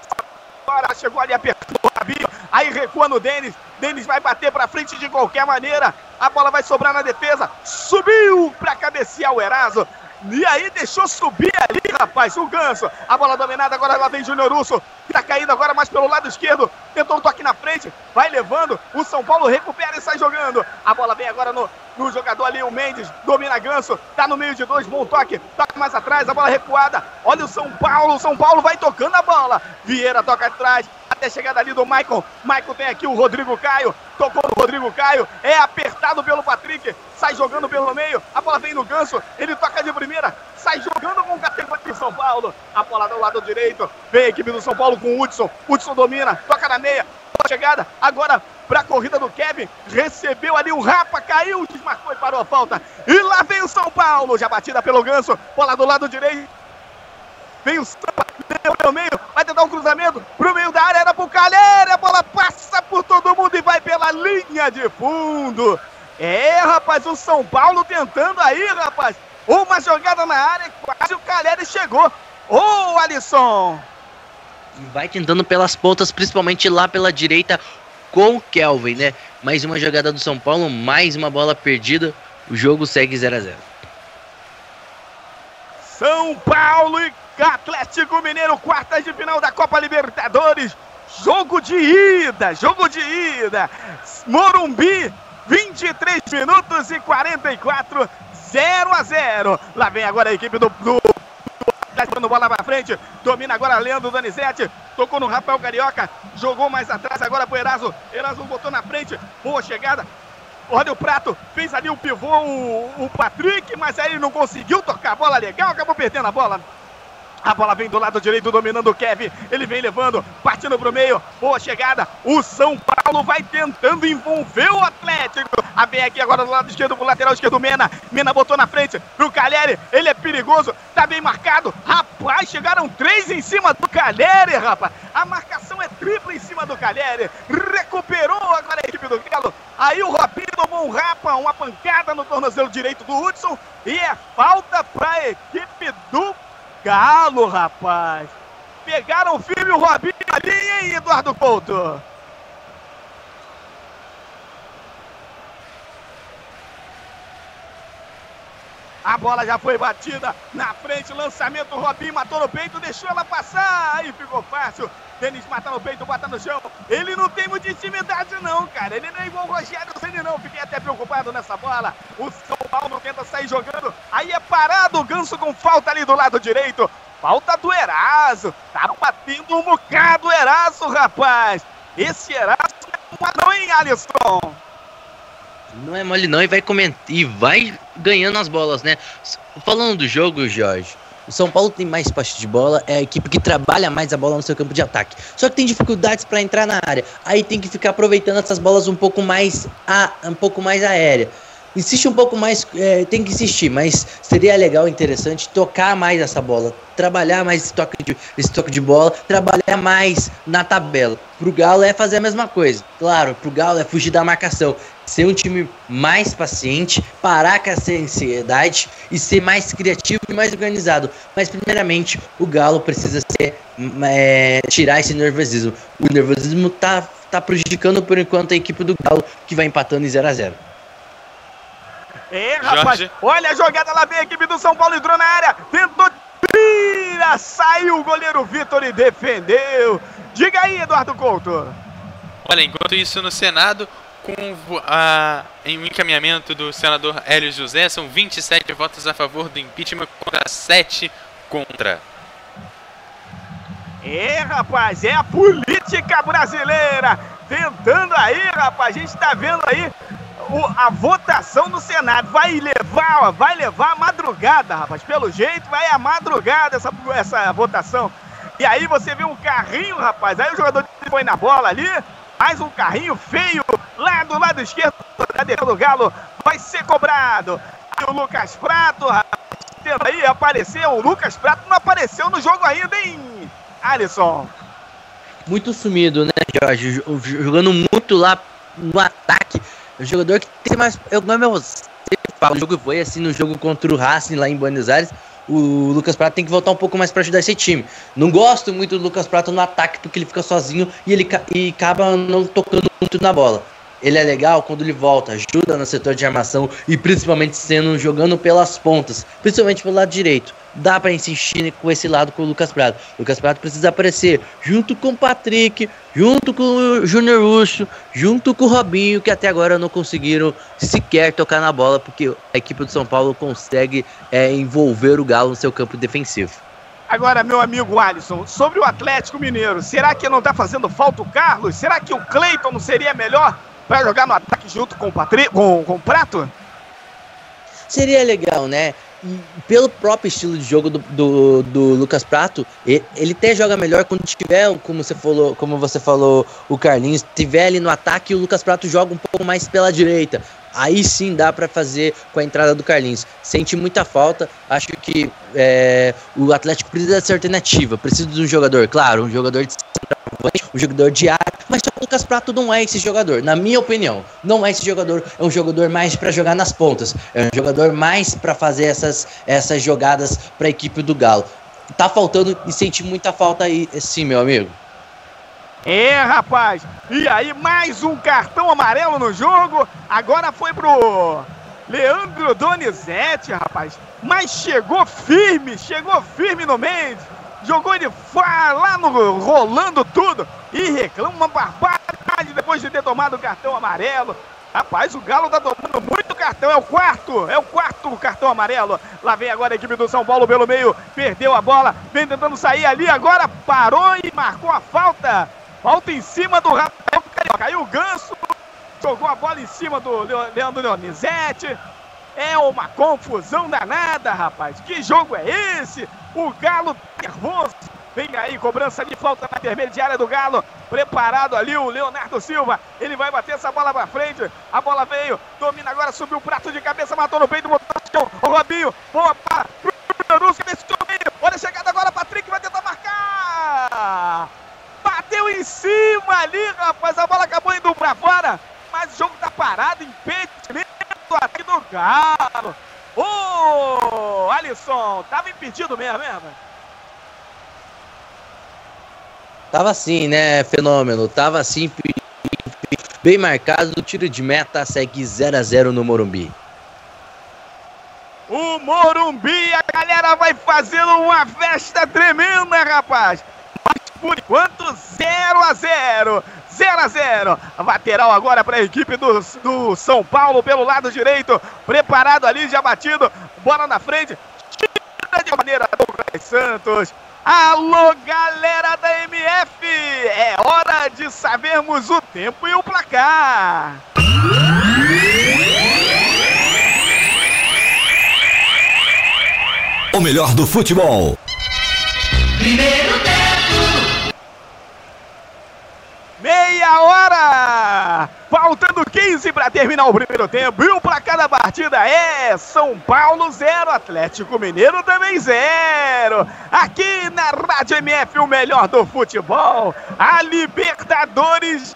Agora chegou ali, apertou o Rabinho. Aí recua no Denis. Denis vai bater pra frente de qualquer maneira. A bola vai sobrar na defesa. Subiu pra cabecear o Eraso. E aí deixou subir ali, rapaz, o Ganso. A bola dominada, agora lá vem Júnior Urso. Tá caindo agora mais pelo lado esquerdo. Tentou um toque na frente, vai levando. O São Paulo recupera e sai jogando. A bola vem agora no, no jogador ali, o Mendes. Domina Ganso, tá no meio de dois, bom toque. Toca mais atrás, a bola recuada. Olha o São Paulo, o São Paulo vai tocando a bola. Vieira toca atrás, até chegada ali do Michael. Michael tem aqui o Rodrigo Caio. Tocou no Rodrigo Caio. É apertado pelo Patrick. Sai jogando pelo meio. A bola vem no ganso. Ele toca de primeira. Sai jogando com categoria São Paulo. A bola do lado direito. Vem a equipe do São Paulo com o Hudson. Hudson domina. Toca na meia. Chegada. Agora para a corrida do Kevin. Recebeu ali o Rapa. Caiu. Desmarcou e parou a falta. E lá vem o São Paulo. Já batida pelo ganso. Bola do lado direito. Vem o Sampa, pelo meio, vai tentar um cruzamento pro meio da área, era pro Calheira, a bola passa por todo mundo e vai pela linha de fundo. É, rapaz, o São Paulo tentando aí, rapaz. Uma jogada na área, quase o Calheira chegou. Ô, oh, Alisson! Vai tentando pelas pontas, principalmente lá pela direita, com o Kelvin, né? Mais uma jogada do São Paulo, mais uma bola perdida. O jogo segue 0 a 0 São Paulo e Atlético Mineiro, quartas de final da Copa Libertadores. Jogo de ida, jogo de ida. Morumbi, 23 minutos e 44, 0 a 0. Lá vem agora a equipe do, do Levando bola pra frente. Domina agora Leandro Donizete. Tocou no Rafael Carioca. Jogou mais atrás agora pro Eraso. Eraso botou na frente. Boa chegada. Olha o Prato, fez ali o pivô, o, o Patrick, mas aí ele não conseguiu tocar a bola legal, acabou perdendo a bola. A bola vem do lado direito, dominando o Kevin. Ele vem levando, partindo pro meio. Boa chegada. O São Paulo vai tentando envolver o Atlético. A bem aqui agora do lado esquerdo, pro lateral esquerdo, Mena. Mena botou na frente pro Calheri. Ele é perigoso, tá bem marcado. Rapaz, chegaram três em cima do Calheri, rapaz. A marcação é tripla em cima do Calheri. Recuperou agora a equipe do Galo. Aí o Robinho tomou um rapa, uma pancada no tornozelo direito do Hudson. E é falta pra equipe do Galo, rapaz. Pegaram o filho e o Robinho ali, hein, Eduardo Couto? A bola já foi batida na frente, lançamento, Robinho matou no peito, deixou ela passar, aí ficou fácil. Denis mata no peito, bota no chão. Ele não tem muita intimidade não, cara. Ele não é igual o Rogério Ceni não. Fiquei até preocupado nessa bola. O São Paulo tenta sair jogando. Aí é parado o Ganso com falta ali do lado direito. Falta do Eraso. Tá batendo um bocado o Eraso, rapaz. Esse Eraso é um anão, hein, Alisson? Não é mole não e vai comentar e vai ganhando as bolas, né? Falando do jogo, Jorge, o São Paulo tem mais posse de bola, é a equipe que trabalha mais a bola no seu campo de ataque. Só que tem dificuldades para entrar na área. Aí tem que ficar aproveitando essas bolas um pouco mais a, um pouco mais aérea. Insiste um pouco mais, é, tem que insistir, mas seria legal, interessante tocar mais essa bola, trabalhar mais esse toque de, esse toque de bola, trabalhar mais na tabela. Pro Galo é fazer a mesma coisa. Claro, pro Galo é fugir da marcação, ser um time mais paciente, parar com essa ansiedade e ser mais criativo e mais organizado. Mas primeiramente, o Galo precisa ser é, tirar esse nervosismo. O nervosismo tá, tá prejudicando por enquanto a equipe do Galo, que vai empatando em 0 a 0 é, rapaz. Jorge. Olha a jogada lá vem a equipe do São Paulo entrou na área. Tentou tira, saiu o goleiro Vitor e defendeu. Diga aí, Eduardo Couto. Olha, enquanto isso no Senado, com a, em um encaminhamento do senador Hélio José, são 27 votos a favor do impeachment contra 7 contra. É, rapaz, é a política brasileira tentando aí, rapaz. A gente tá vendo aí o, a votação no Senado. Vai levar, vai levar a madrugada, rapaz. Pelo jeito, vai a madrugada essa, essa votação. E aí você vê um carrinho, rapaz. Aí o jogador foi na bola ali. Mais um carrinho feio lá do lado esquerdo do Galo. Vai ser cobrado. Aí o Lucas Prato. Aí apareceu. O Lucas Prato não apareceu no jogo ainda, hein, Alisson? Muito sumido, né, Jorge? Jogando muito lá no ataque. O jogador que tem mais. Eu, não é meu. O jogo foi assim no jogo contra o Racing lá em Buenos Aires. O Lucas Prato tem que voltar um pouco mais para ajudar esse time. Não gosto muito do Lucas Prato no ataque porque ele fica sozinho e ele e acaba não tocando muito na bola. Ele é legal quando ele volta, ajuda no setor de armação e principalmente sendo jogando pelas pontas, principalmente pelo lado direito dá para insistir com esse lado com o Lucas Prato. O Lucas Prato precisa aparecer junto com o Patrick, junto com o Júnior Urso, junto com o Robinho, que até agora não conseguiram sequer tocar na bola, porque a equipe do São Paulo consegue é, envolver o Galo no seu campo defensivo. Agora, meu amigo Alisson, sobre o Atlético Mineiro, será que não está fazendo falta o Carlos? Será que o Cleiton não seria melhor para jogar no ataque junto com o, Patri com, com o Prato? Seria legal, né? pelo próprio estilo de jogo do, do, do, Lucas Prato, ele até joga melhor quando tiver, como você falou, como você falou, o Carlinhos, tiver ali no ataque, o Lucas Prato joga um pouco mais pela direita. Aí sim dá para fazer com a entrada do Carlinhos. Sente muita falta. Acho que é, o Atlético precisa ser alternativa. Precisa de um jogador, claro, um jogador de um jogador de área, mas o Lucas Prato não é esse jogador, na minha opinião. Não é esse jogador, é um jogador mais para jogar nas pontas, é um jogador mais para fazer essas, essas jogadas para a equipe do Galo. Tá faltando e sente muita falta aí, sim, meu amigo. É, rapaz. E aí, mais um cartão amarelo no jogo. Agora foi pro Leandro Donizete, rapaz. Mas chegou firme, chegou firme no Mendes. Jogou ele lá no rolando tudo e reclama uma barbaridade depois de ter tomado o cartão amarelo. Rapaz, o Galo tá tomando muito cartão. É o quarto, é o quarto cartão amarelo. Lá vem agora a equipe do São Paulo pelo meio. Perdeu a bola, vem tentando sair ali. Agora parou e marcou a falta. Falta em cima do Rafael Carioca. Caiu o ganso. Jogou a bola em cima do Leandro Leonizete. É uma confusão danada, rapaz. Que jogo é esse? O Galo nervoso. Vem aí, cobrança de falta na intermediária do Galo. Preparado ali o Leonardo Silva. Ele vai bater essa bola pra frente. A bola veio, domina agora, subiu o prato de cabeça, matou no peito, botou no chão. O Robinho, boa para meio. Olha a chegada agora, Patrick vai tentar marcar. Em cima ali, rapaz. A bola acabou indo pra fora. Mas o jogo tá parado, impedimento aqui do Galo. Ô, oh, Alisson, tava impedido mesmo, mesmo. Tava assim, né, fenômeno? Tava assim, bem marcado. O tiro de meta segue 0 a 0 no Morumbi. O Morumbi, a galera vai fazendo uma festa tremenda, rapaz. Mas por enquanto, 0 a 0 0 a 0 Lateral agora para a equipe do, do São Paulo pelo lado direito. Preparado ali, já batido. Bola na frente. Tira de maneira Douglas Santos. Alô, galera da MF! É hora de sabermos o tempo e o placar. O melhor do futebol. Primeiro tempo. Meia hora! Faltando 15 para terminar o primeiro tempo. E o placar da partida é São Paulo 0, Atlético Mineiro também 0. Aqui na Rádio MF, o melhor do futebol. A Libertadores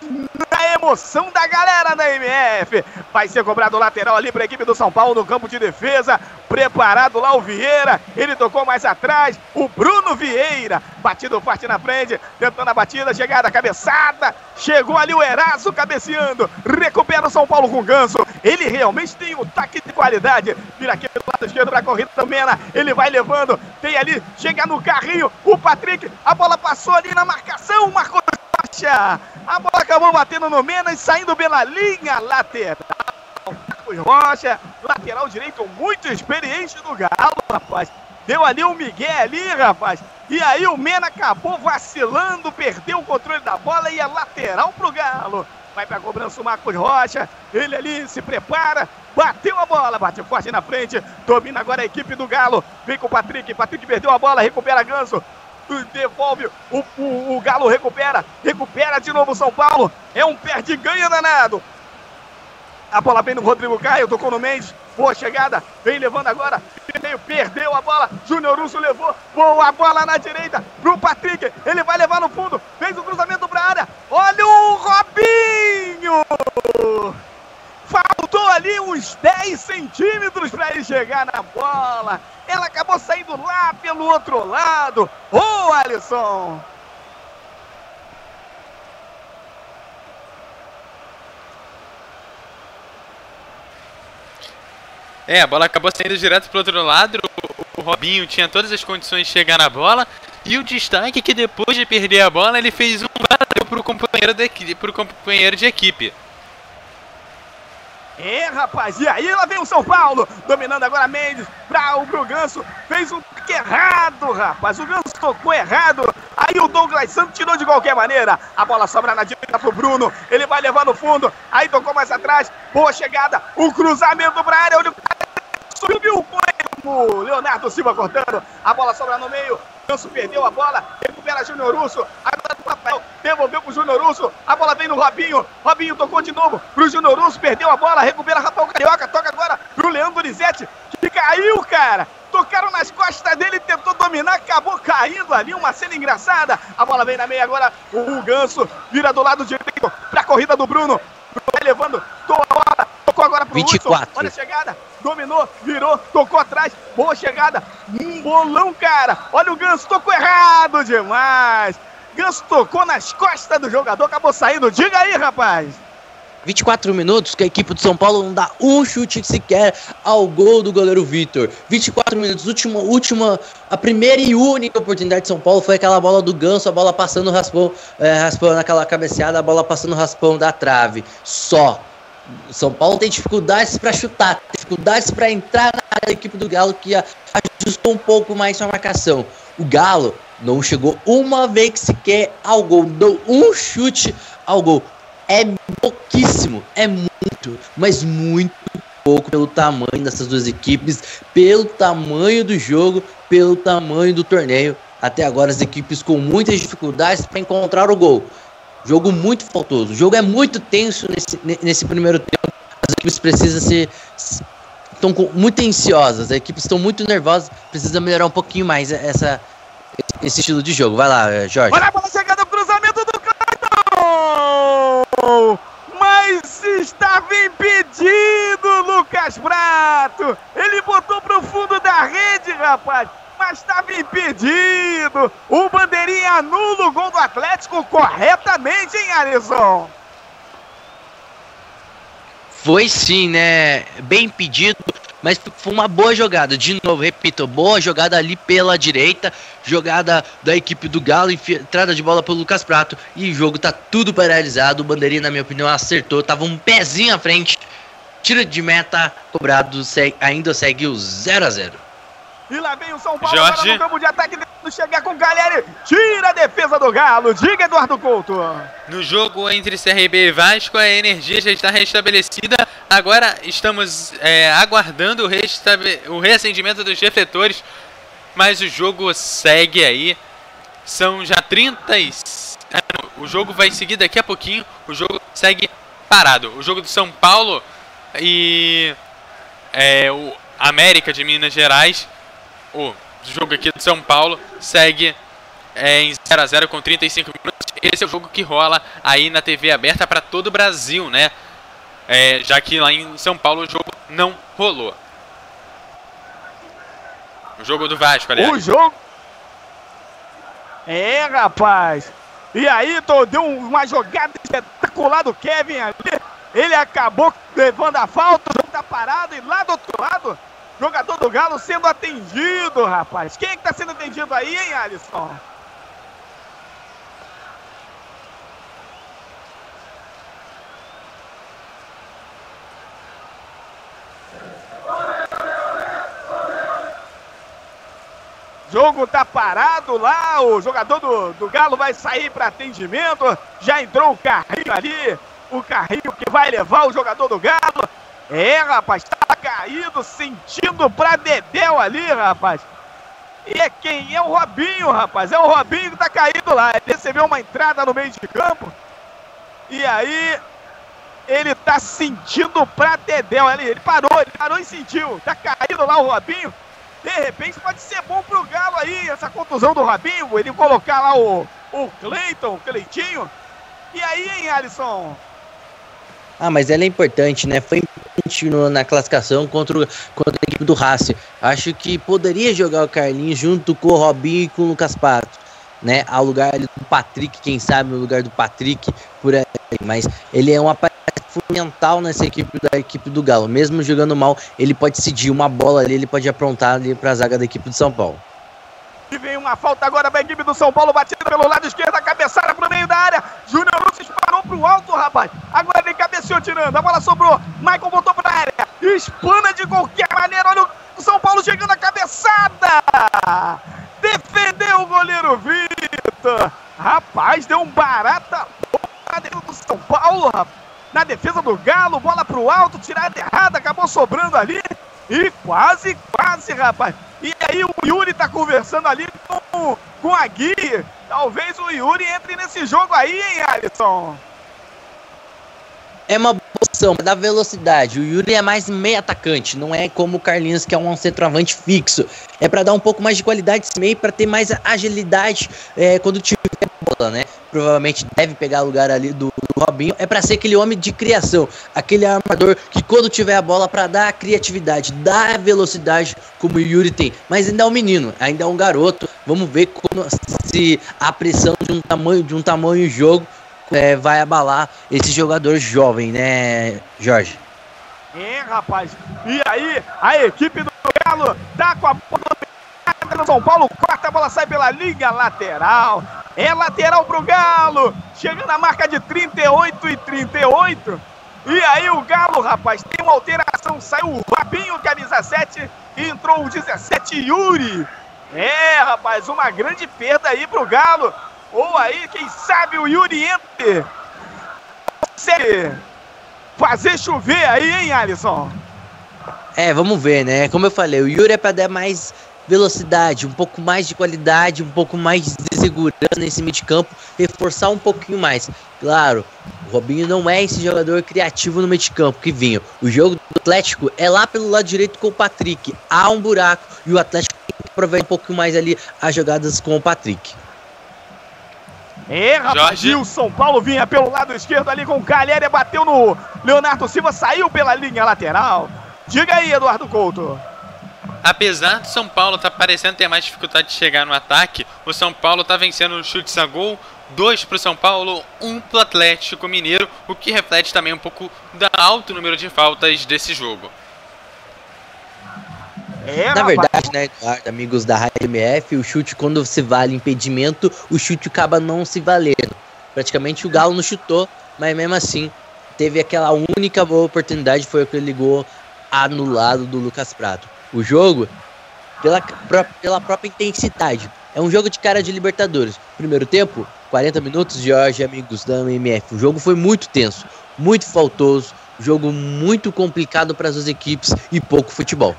na emoção da galera da MF. Vai ser cobrado lateral ali para a equipe do São Paulo no campo de defesa. Preparado lá o Vieira. Ele tocou mais atrás. O Bruno Vieira. Batido forte na frente. Tentando a batida. Chegada, cabeçada. Chegou ali o Eraso cabeceando. Recupera o São Paulo com Ganso. Ele realmente tem um taque de qualidade. Vira aqui do lado esquerdo para a corrida do Mena. Ele vai levando. Tem ali. Chega no carrinho. O Patrick. A bola passou ali na marcação. Marcou Rocha. A bola acabou batendo no Mena e saindo pela linha lateral. Rocha, lateral direito muito experiente do Galo, rapaz. Deu ali um Miguel ali, rapaz. E aí o Mena acabou vacilando, perdeu o controle da bola e é lateral pro Galo. Vai pra cobrança o Marcos Rocha. Ele ali se prepara. Bateu a bola, bateu forte na frente. Domina agora a equipe do Galo. Vem com o Patrick. Patrick perdeu a bola, recupera Ganso devolve, o, o, o, Galo recupera, recupera de novo o São Paulo, é um perde-ganha danado. A bola vem no Rodrigo Caio, tocou no Mendes, boa chegada, vem levando agora, perdeu a bola, Júnior Russo levou, boa bola na direita, pro Patrick, ele vai levar no fundo, fez o cruzamento área, olha o Robinho! Faltou ali uns 10 centímetros para ele chegar na bola. Ela acabou saindo lá pelo outro lado. Ô, oh, Alisson! É, a bola acabou saindo direto pro outro lado. O Robinho tinha todas as condições de chegar na bola. E o destaque é que depois de perder a bola, ele fez um bateu pro companheiro, pro companheiro de equipe. É, rapaz, e aí? Lá vem o São Paulo, dominando agora Mendes para o pro Ganso, fez um toque errado, rapaz, o Ganso tocou errado, aí o Douglas Santos tirou de qualquer maneira, a bola sobra na direita pro Bruno, ele vai levar no fundo, aí tocou mais atrás, boa chegada, o cruzamento pra área, olha subiu o Leonardo Silva cortando, a bola sobra no meio, Ganso perdeu a bola, recupera Júnior Russo, agora o Rafael devolveu pro Júnior Russo, a bola vem no Robinho, Robinho tocou de novo pro Júnior Russo, perdeu a bola, recupera Rafael Carioca, toca agora pro Leandro Lizete, que caiu, cara. Tocaram nas costas dele, tentou dominar, acabou caindo ali, uma cena engraçada. A bola vem na meia agora, o Ganso vira do lado direito pra corrida do Bruno. Vai levando, toa a bola, tocou agora pro 24. Hudson. Olha a chegada, dominou, virou, tocou atrás, boa chegada, um bolão, cara. Olha o Ganso, tocou errado demais. Ganso tocou nas costas do jogador, acabou saindo. Diga aí, rapaz. 24 minutos que a equipe do São Paulo não dá um chute sequer ao gol do goleiro Vitor. 24 minutos, última, última, a primeira e única oportunidade de São Paulo foi aquela bola do Ganso, a bola passando raspão, é, raspão naquela cabeceada, a bola passando raspão da trave. Só. São Paulo tem dificuldades para chutar, dificuldades para entrar na área da equipe do Galo que ajustou um pouco mais sua marcação. O Galo não chegou uma vez sequer ao gol, deu um chute ao gol é pouquíssimo, é muito, mas muito pouco pelo tamanho dessas duas equipes, pelo tamanho do jogo, pelo tamanho do torneio. Até agora as equipes com muitas dificuldades para encontrar o gol. Jogo muito faltoso. O jogo é muito tenso nesse, nesse primeiro tempo. As equipes precisam ser estão muito ansiosas, as equipes estão muito nervosas, precisa melhorar um pouquinho mais essa esse estilo de jogo. Vai lá, Jorge. Olha a bola chegando, cruzamento do mas estava impedido, Lucas Prato! Ele botou pro fundo da rede, rapaz! Mas estava impedido! O bandeirinha anula o gol do Atlético corretamente, hein, Alisson? Foi sim, né? Bem impedido. Mas foi uma boa jogada. De novo, repito, boa jogada ali pela direita. Jogada da equipe do Galo, entrada de bola pelo Lucas Prato. E o jogo tá tudo paralisado. O Bandeirinha, na minha opinião, acertou. Tava um pezinho à frente. Tiro de meta cobrado. Ainda segue o 0 a 0 e lá vem o São Paulo Jorge. no campo de ataque, tentando chegar com o Cagliari. Tira a defesa do Galo. Diga, Eduardo Couto. No jogo entre CRB e Vasco, a energia já está restabelecida. Agora estamos é, aguardando o, o reacendimento dos refletores. Mas o jogo segue aí. São já 30 e... O jogo vai seguir daqui a pouquinho. O jogo segue parado. O jogo do São Paulo e é, o América de Minas Gerais o jogo aqui do São Paulo segue é, em 0 a 0 com 35 minutos. Esse é o jogo que rola aí na TV aberta para todo o Brasil, né? É, já que lá em São Paulo o jogo não rolou. O jogo do Vasco, aliás. O jogo. É, rapaz. E aí, tô, deu uma jogada espetacular do Kevin ali. Ele acabou levando a falta, o jogo tá parado e lá do outro lado Jogador do Galo sendo atendido, rapaz. Quem é que tá sendo atendido aí, hein, Alisson? Jogo tá parado lá, o jogador do, do Galo vai sair para atendimento. Já entrou o carrinho ali, o carrinho que vai levar o jogador do Galo. É, rapaz, tá caído, sentindo pra Dedéu ali, rapaz. E é quem? É o Robinho, rapaz. É o Robinho que tá caído lá. Ele recebeu uma entrada no meio de campo. E aí, ele tá sentindo pra Dedéu. Ele, ele parou, ele parou e sentiu. Tá caído lá o Robinho. De repente pode ser bom pro Galo aí, essa contusão do Robinho. Ele colocar lá o, o Cleiton, o Cleitinho. E aí, hein, Alisson? Ah, mas ela é importante, né? Foi importante na classificação contra, o, contra a equipe do Racing. Acho que poderia jogar o Carlinhos junto com o Robinho e com o Lucas Pato, né? Ao lugar do Patrick, quem sabe no lugar do Patrick, por aí. Mas ele é uma fundamental nessa equipe da equipe do Galo. Mesmo jogando mal, ele pode decidir uma bola ali, ele pode aprontar ali para a zaga da equipe do São Paulo. E vem uma falta agora para a equipe do São Paulo, batida pelo lado esquerdo, a cabeçada pro meio da área. Júnior Lúcio parou pro alto, rapaz. Agora ele cabeceou tirando, a bola sobrou. Maicon voltou pra área. Espana de qualquer maneira, olha o São Paulo chegando a cabeçada. Defendeu o goleiro Vitor. Rapaz, deu um barata dentro do São Paulo, rapaz. Na defesa do Galo, bola pro alto, tirada errada, acabou sobrando ali. E quase, quase, rapaz. E aí o Yuri tá conversando ali com, com a Gui. Talvez o Yuri entre nesse jogo aí, hein, Alisson? É uma opção da velocidade. O Yuri é mais meio atacante, não é como o Carlinhos que é um centroavante fixo. É para dar um pouco mais de qualidade meio, para ter mais agilidade é, quando tiver bola, né? Provavelmente deve pegar lugar ali do, do Robinho. É para ser aquele homem de criação, aquele armador que quando tiver a bola para dar a criatividade, dar a velocidade como o Yuri tem. Mas ainda é um menino, ainda é um garoto. Vamos ver como, se a pressão de um tamanho de um tamanho jogo é, vai abalar esse jogador jovem, né, Jorge? É, rapaz. E aí, a equipe do Galo tá com a bola no São Paulo, corta a bola, sai pela linha lateral. É lateral pro Galo. Chegando a marca de 38 e 38. E aí o Galo, rapaz, tem uma alteração. Saiu o Rabinho, camisa 7, e entrou o 17, Yuri. É, rapaz, uma grande perda aí pro Galo. Ou aí, quem sabe o Yuri entre. Consegue fazer chover aí, hein, Alisson? É, vamos ver, né? Como eu falei, o Yuri é para dar mais velocidade, um pouco mais de qualidade, um pouco mais de segurança nesse meio de campo, reforçar um pouquinho mais. Claro, o Robinho não é esse jogador criativo no meio de campo que vinha. O jogo do Atlético é lá pelo lado direito com o Patrick. Há um buraco e o Atlético tem que um pouco mais ali as jogadas com o Patrick. É, rapaz, e o São Paulo vinha pelo lado esquerdo ali com o Calhéria, bateu no Leonardo Silva, saiu pela linha lateral. Diga aí, Eduardo Couto. Apesar do São Paulo estar tá parecendo ter mais dificuldade de chegar no ataque, o São Paulo está vencendo no chutes a gol, dois para o São Paulo, um para o Atlético Mineiro, o que reflete também um pouco da alto número de faltas desse jogo. É, Na verdade, né, Eduardo, amigos da Rádio MF, o chute, quando se vale impedimento, o chute acaba não se valendo. Praticamente o Galo não chutou, mas mesmo assim, teve aquela única boa oportunidade, foi o que ele ligou anulado do Lucas Prato. O jogo, pela, pela própria intensidade, é um jogo de cara de Libertadores. Primeiro tempo, 40 minutos, Jorge, amigos da MF. O jogo foi muito tenso, muito faltoso, jogo muito complicado para as duas equipes e pouco futebol.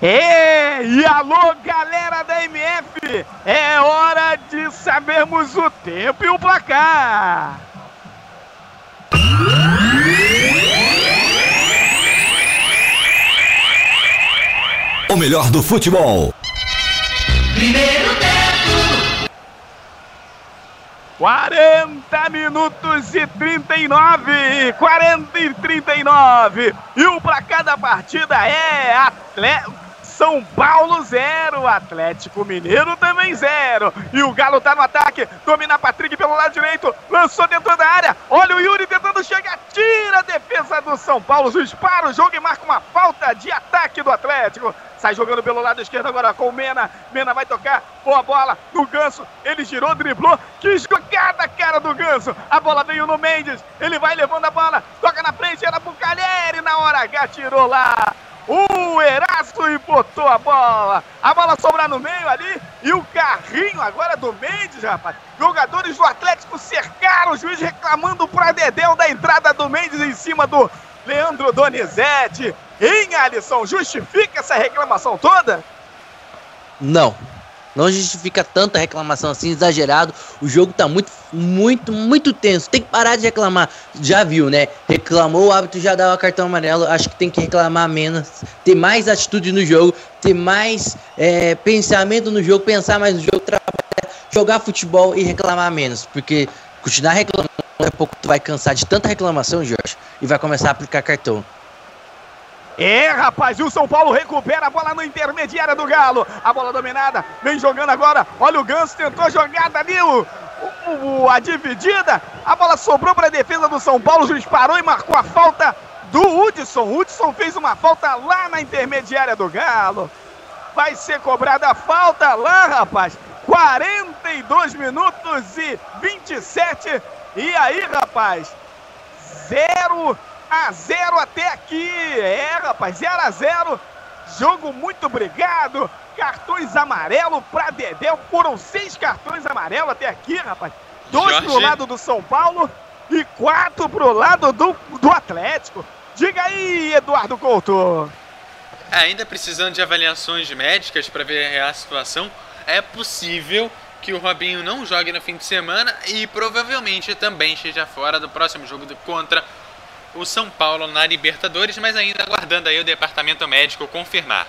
É, e alô, galera da MF! É hora de sabermos o tempo e o placar! O melhor do futebol. Primeiro tempo. 40 minutos e 39. 40 e 39. E o placar da partida é Atlético. São Paulo 0, Atlético Mineiro também 0. E o Galo tá no ataque, domina Patrick pelo lado direito, lançou dentro da área. Olha o Yuri tentando chegar, tira a defesa do São Paulo. Juiz para o jogo e marca uma falta de ataque do Atlético. Sai jogando pelo lado esquerdo agora com o Mena. Mena vai tocar. Boa bola no Ganso. Ele girou, driblou. Que jogada, cara do Ganso. A bola veio no Mendes. Ele vai levando a bola. Toca na frente. Era pro Calheri. Na hora H tirou lá. O Erasto e botou a bola. A bola sobrar no meio ali. E o carrinho agora do Mendes, rapaz. Jogadores do Atlético cercaram o juiz reclamando para Dedéu da entrada do Mendes em cima do Leandro Donizete. Hein, Alisson? Justifica essa reclamação toda? Não. Não justifica tanta reclamação assim, exagerado. O jogo tá muito, muito, muito tenso. Tem que parar de reclamar. Já viu, né? Reclamou, o árbitro já o cartão amarelo. Acho que tem que reclamar menos. Ter mais atitude no jogo. Ter mais é, pensamento no jogo. Pensar mais no jogo. Trabalhar, jogar futebol e reclamar menos. Porque continuar reclamando, daqui a pouco tu vai cansar de tanta reclamação, Jorge. E vai começar a aplicar cartão. É, rapaz, e o São Paulo recupera a bola no intermediária do Galo. A bola dominada, vem jogando agora. Olha o Ganso, tentou a jogada o, o, a dividida. A bola sobrou para a defesa do São Paulo. O juiz parou e marcou a falta do Hudson. Hudson fez uma falta lá na intermediária do Galo. Vai ser cobrada a falta lá, rapaz. 42 minutos e 27. E aí, rapaz? Zero a 0 até aqui. É, rapaz, 0 a 0. Jogo muito brigado. Cartões amarelo para Dedé. Foram seis cartões amarelos até aqui, rapaz. Dois Jorge. pro lado do São Paulo e quatro pro lado do, do Atlético. Diga aí, Eduardo Couto. É, ainda precisando de avaliações médicas para ver a situação, é possível que o Robinho não jogue no fim de semana e provavelmente também esteja fora do próximo jogo contra o São Paulo na Libertadores, mas ainda aguardando aí o departamento médico confirmar.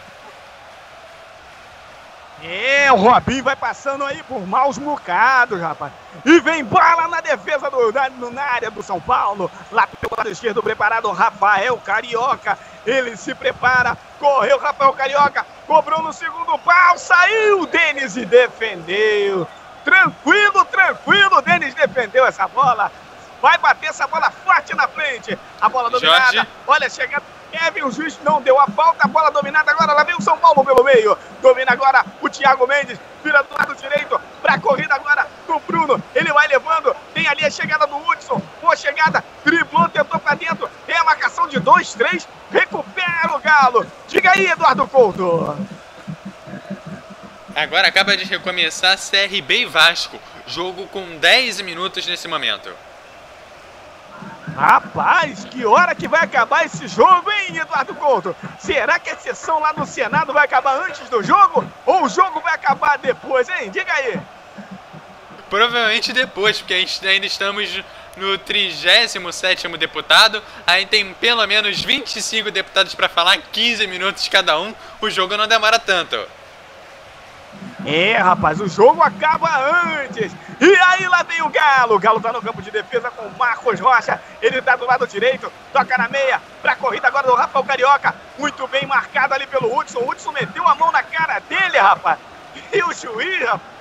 É, o Robinho vai passando aí por maus bocados, rapaz. E vem bala na defesa do, na, na área do São Paulo. Lá pelo lado esquerdo, preparado o Rafael Carioca. Ele se prepara, correu Rafael Carioca, cobrou no segundo pau, saiu Denis e defendeu. Tranquilo, tranquilo, Denis defendeu essa bola. Vai bater essa bola forte na frente. A bola dominada. Jorge. Olha, chegando Kevin, o juiz não deu a falta, a bola dominada agora, lá vem o São Paulo pelo meio, domina agora o Thiago Mendes, vira do lado direito, pra corrida agora do Bruno, ele vai levando, tem ali a chegada do Hudson, boa chegada, driblou, tentou pra dentro, tem a marcação de dois, três, recupera o Galo, diga aí Eduardo Couto. Agora acaba de recomeçar CRB e Vasco, jogo com 10 minutos nesse momento. Rapaz, que hora que vai acabar esse jogo, hein, Eduardo Couto? Será que a sessão lá no Senado vai acabar antes do jogo? Ou o jogo vai acabar depois, hein? Diga aí. Provavelmente depois, porque ainda estamos no 37 deputado. Aí tem pelo menos 25 deputados para falar, 15 minutos cada um. O jogo não demora tanto. É, rapaz, o jogo acaba antes. E aí lá vem o Galo. O Galo tá no campo de defesa com o Marcos Rocha. Ele tá do lado direito, toca na meia pra corrida agora do Rafael Carioca. Muito bem marcado ali pelo Hudson. O Hudson meteu a mão na cara dele, rapaz. E o juiz, rapaz.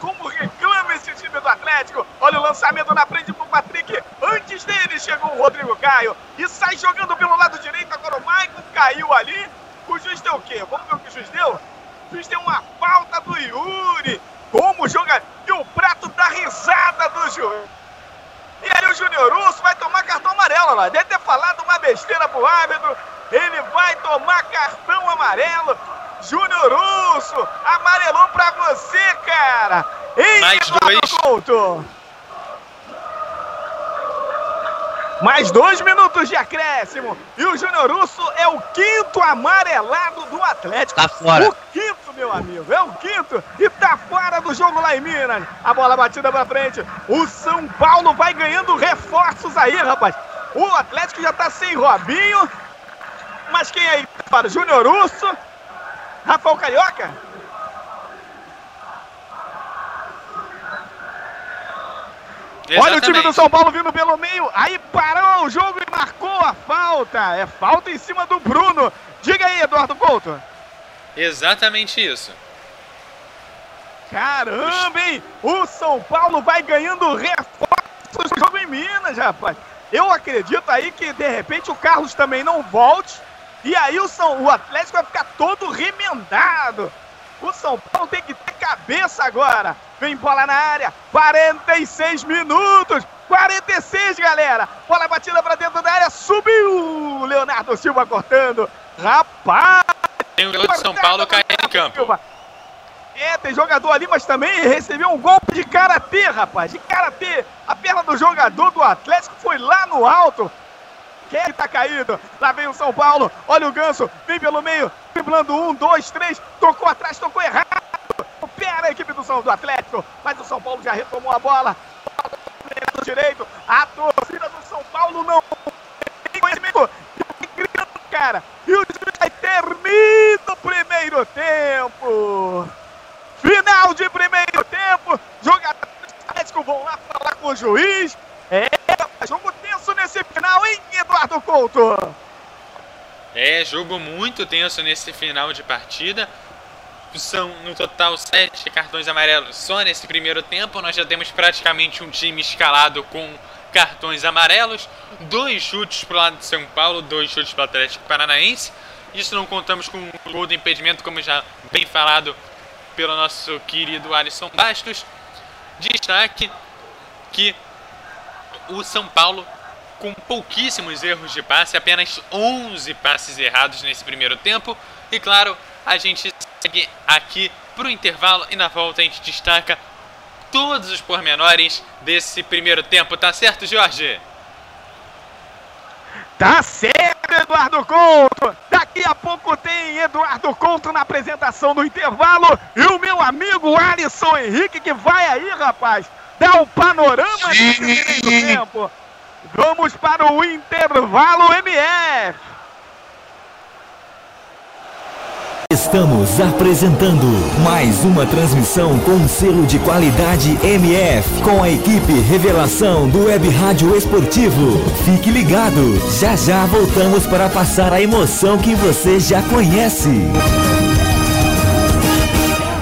Como reclama esse time do Atlético. Olha o lançamento na frente pro Patrick. Antes dele chegou o Rodrigo Caio. E sai jogando pelo lado direito. Agora o Maicon caiu ali. O juiz deu o quê? Vamos ver o que o juiz deu? Fiz tem uma falta do Yuri. Como joga. E o prato da risada do juiz. E aí o Júnior Urso vai tomar cartão amarelo lá. Deve ter falado uma besteira pro árbitro. Ele vai tomar cartão amarelo. Júnior Urso amarelou pra você, cara. Ei, Mais dois. Couto. Mais dois minutos de acréscimo. E o Júnior Russo é o quinto amarelado do Atlético. Tá fora. O quinto, meu amigo. É o quinto. E tá fora do jogo lá em Minas. A bola batida pra frente. O São Paulo vai ganhando reforços aí, rapaz. O Atlético já tá sem Robinho. Mas quem aí para? Júnior Russo. Rafael Carioca? Exatamente. Olha o time do São Paulo vindo pelo meio. Aí parou o jogo e marcou a falta. É falta em cima do Bruno. Diga aí, Eduardo Couto. Exatamente isso. Caramba, hein? O São Paulo vai ganhando reforços no jogo em Minas, rapaz. Eu acredito aí que de repente o Carlos também não volte. E aí o, São, o Atlético vai ficar todo remendado. O São Paulo tem que ter cabeça agora. Vem bola na área. 46 minutos. 46, galera. Bola batida para dentro da área. Subiu. Leonardo Silva cortando. Rapaz. Tem o jogador de São Paulo caindo em campo. Silva. É, tem jogador ali, mas também recebeu um golpe de karatê, rapaz. De karatê. A perna do jogador do Atlético foi lá no alto. Quem tá caído? Lá vem o São Paulo. Olha o ganso. Vem pelo meio. Driblando um, dois, três. Tocou atrás, tocou errado. Pera a equipe do São do Atlético. Mas o São Paulo já retomou a bola. Do direito. A torcida do São Paulo não tem conhecimento. Cara. E o juiz termina o primeiro tempo. Final de primeiro tempo. Jogadores do Atlético vão lá falar com o juiz. É, jogo tenso nesse final, hein, Eduardo Couto? É, jogo muito tenso nesse final de partida. São no total sete cartões amarelos só nesse primeiro tempo. Nós já temos praticamente um time escalado com cartões amarelos. Dois chutes para o lado de São Paulo, dois chutes para o Atlético Paranaense. Isso não contamos com o gol do impedimento, como já bem falado pelo nosso querido Alisson Bastos. Destaque que o São Paulo com pouquíssimos erros de passe, apenas 11 passes errados nesse primeiro tempo. E claro, a gente segue aqui para o intervalo e na volta a gente destaca todos os pormenores desse primeiro tempo, tá certo, Jorge? Tá certo, Eduardo Couto! Daqui a pouco tem Eduardo Couto na apresentação do intervalo e o meu amigo Alisson Henrique que vai aí, rapaz, dar o panorama Sim. primeiro tempo. Vamos para o intervalo MF. Estamos apresentando mais uma transmissão com selo de qualidade MF com a equipe Revelação do Web Rádio Esportivo. Fique ligado, já já voltamos para passar a emoção que você já conhece.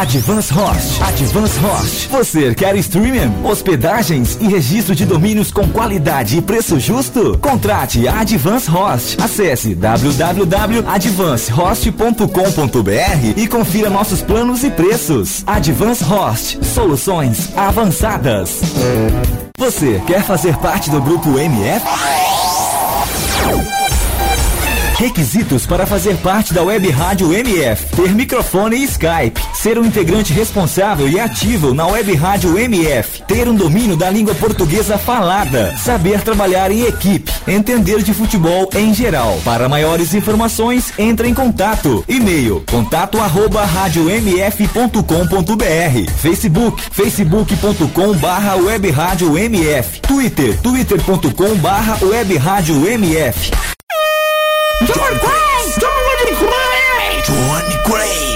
Advance Host. Advance Host. Você quer streaming, hospedagens e registro de domínios com qualidade e preço justo? Contrate a Advance Host. Acesse www.advancehost.com.br e confira nossos planos e preços. Advance Host. Soluções avançadas. Você quer fazer parte do grupo MF? Requisitos para fazer parte da Web Rádio MF: ter microfone e Skype, ser um integrante responsável e ativo na Web Rádio MF, ter um domínio da língua portuguesa falada, saber trabalhar em equipe, entender de futebol em geral. Para maiores informações, entre em contato. E-mail: contato arroba Facebook, facebook.com barra web rádio MF, Twitter, twitter.com barra web rádio MF. Johnny Craze! Johnny Craze! Johnny Craze!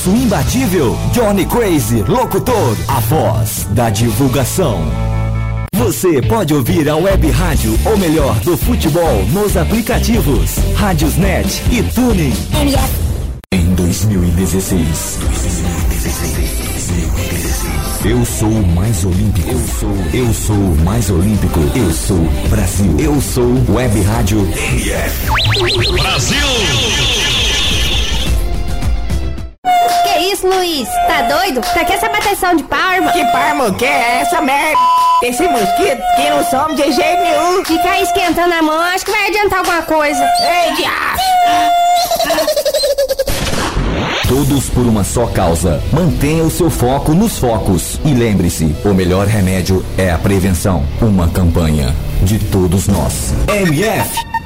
imbatível. Johnny Crazy Locutor, a voz da divulgação. Você pode ouvir a web rádio, ou melhor, do futebol, nos aplicativos Rádiosnet e Tuning. Em 2016. 2016. Eu sou o mais olímpico. Eu sou. Eu sou o mais olímpico. Eu sou Brasil. Eu sou Web Rádio. Brasil! Isso, Luiz? Tá doido? Pra que essa bateção de palma? Que palma que é essa merda? Esse mosquito que não some de jeito nenhum. Ficar esquentando a mão, acho que vai adiantar alguma coisa. Ei, diacho! Todos por uma só causa. Mantenha o seu foco nos focos. E lembre-se: o melhor remédio é a prevenção. Uma campanha de todos nós. MF.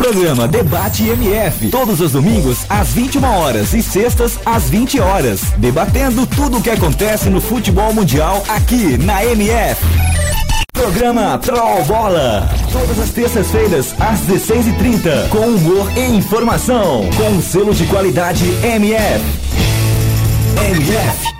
Programa Debate MF. Todos os domingos às 21 horas e sextas às 20 horas. Debatendo tudo o que acontece no futebol mundial aqui na MF. Programa Troll Bola. Todas as terças-feiras, às 16h30. Com humor e informação. Com um selo de qualidade MF. MF.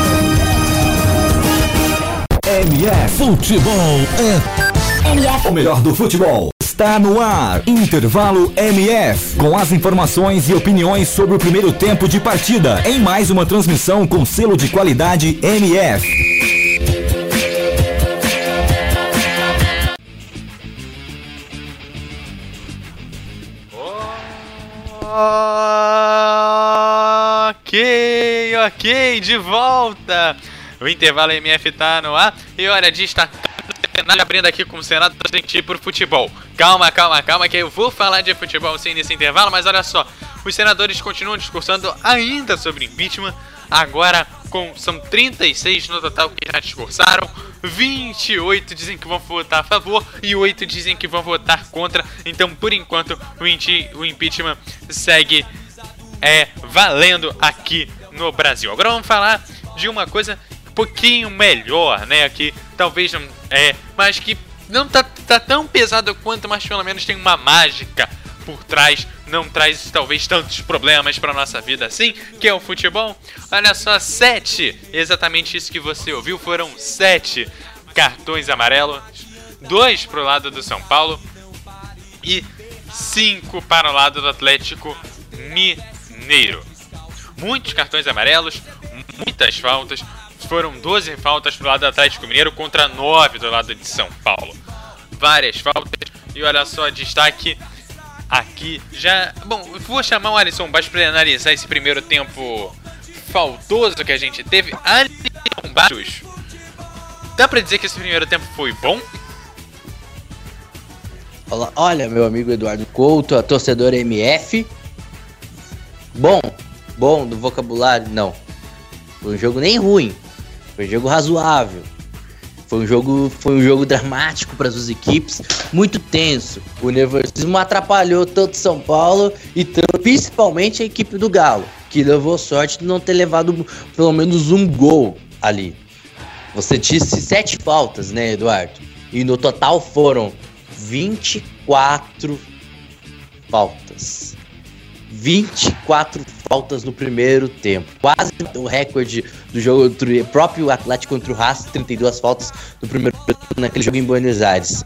MF Futebol é MF. O melhor do futebol está no ar. Intervalo MF com as informações e opiniões sobre o primeiro tempo de partida em mais uma transmissão com selo de qualidade MF. Ok, ok, de volta. O intervalo MF tá no ar. E olha, destacando abrindo aqui com o Senado transmitir por futebol. Calma, calma, calma, que eu vou falar de futebol sim nesse intervalo, mas olha só, os senadores continuam discursando ainda sobre impeachment. Agora, com são 36 no total que já discursaram, 28 dizem que vão votar a favor e 8 dizem que vão votar contra. Então, por enquanto, o impeachment segue é valendo aqui no Brasil. Agora vamos falar de uma coisa pouquinho melhor, né? Que talvez não é, mas que não tá, tá tão pesado quanto, mas pelo menos tem uma mágica por trás, não traz talvez tantos problemas para nossa vida assim, que é o futebol. Olha só, sete, exatamente isso que você ouviu, foram sete cartões amarelos, dois pro lado do São Paulo e cinco para o lado do Atlético Mineiro. Mineiro. Muitos cartões amarelos, muitas faltas. Foram 12 faltas do lado do Atlético Mineiro contra 9 do lado de São Paulo. Várias faltas. E olha só, destaque aqui já. Bom, vou chamar o Alisson Baixo para analisar esse primeiro tempo faltoso que a gente teve. Alisson Baixos. Dá para dizer que esse primeiro tempo foi bom? Olha, meu amigo Eduardo Couto, a torcedor MF. Bom, bom do vocabulário, não. Foi um jogo nem ruim. Foi um jogo razoável. Foi um jogo, foi um jogo dramático para as duas equipes, muito tenso. O nervosismo atrapalhou tanto São Paulo e tanto, principalmente a equipe do Galo, que levou sorte de não ter levado pelo menos um gol ali. Você disse sete faltas, né, Eduardo? E no total foram 24 faltas. 24 faltas no primeiro tempo. Quase o recorde do jogo do próprio Atlético contra o Haas, 32 faltas no primeiro tempo naquele jogo em Buenos Aires.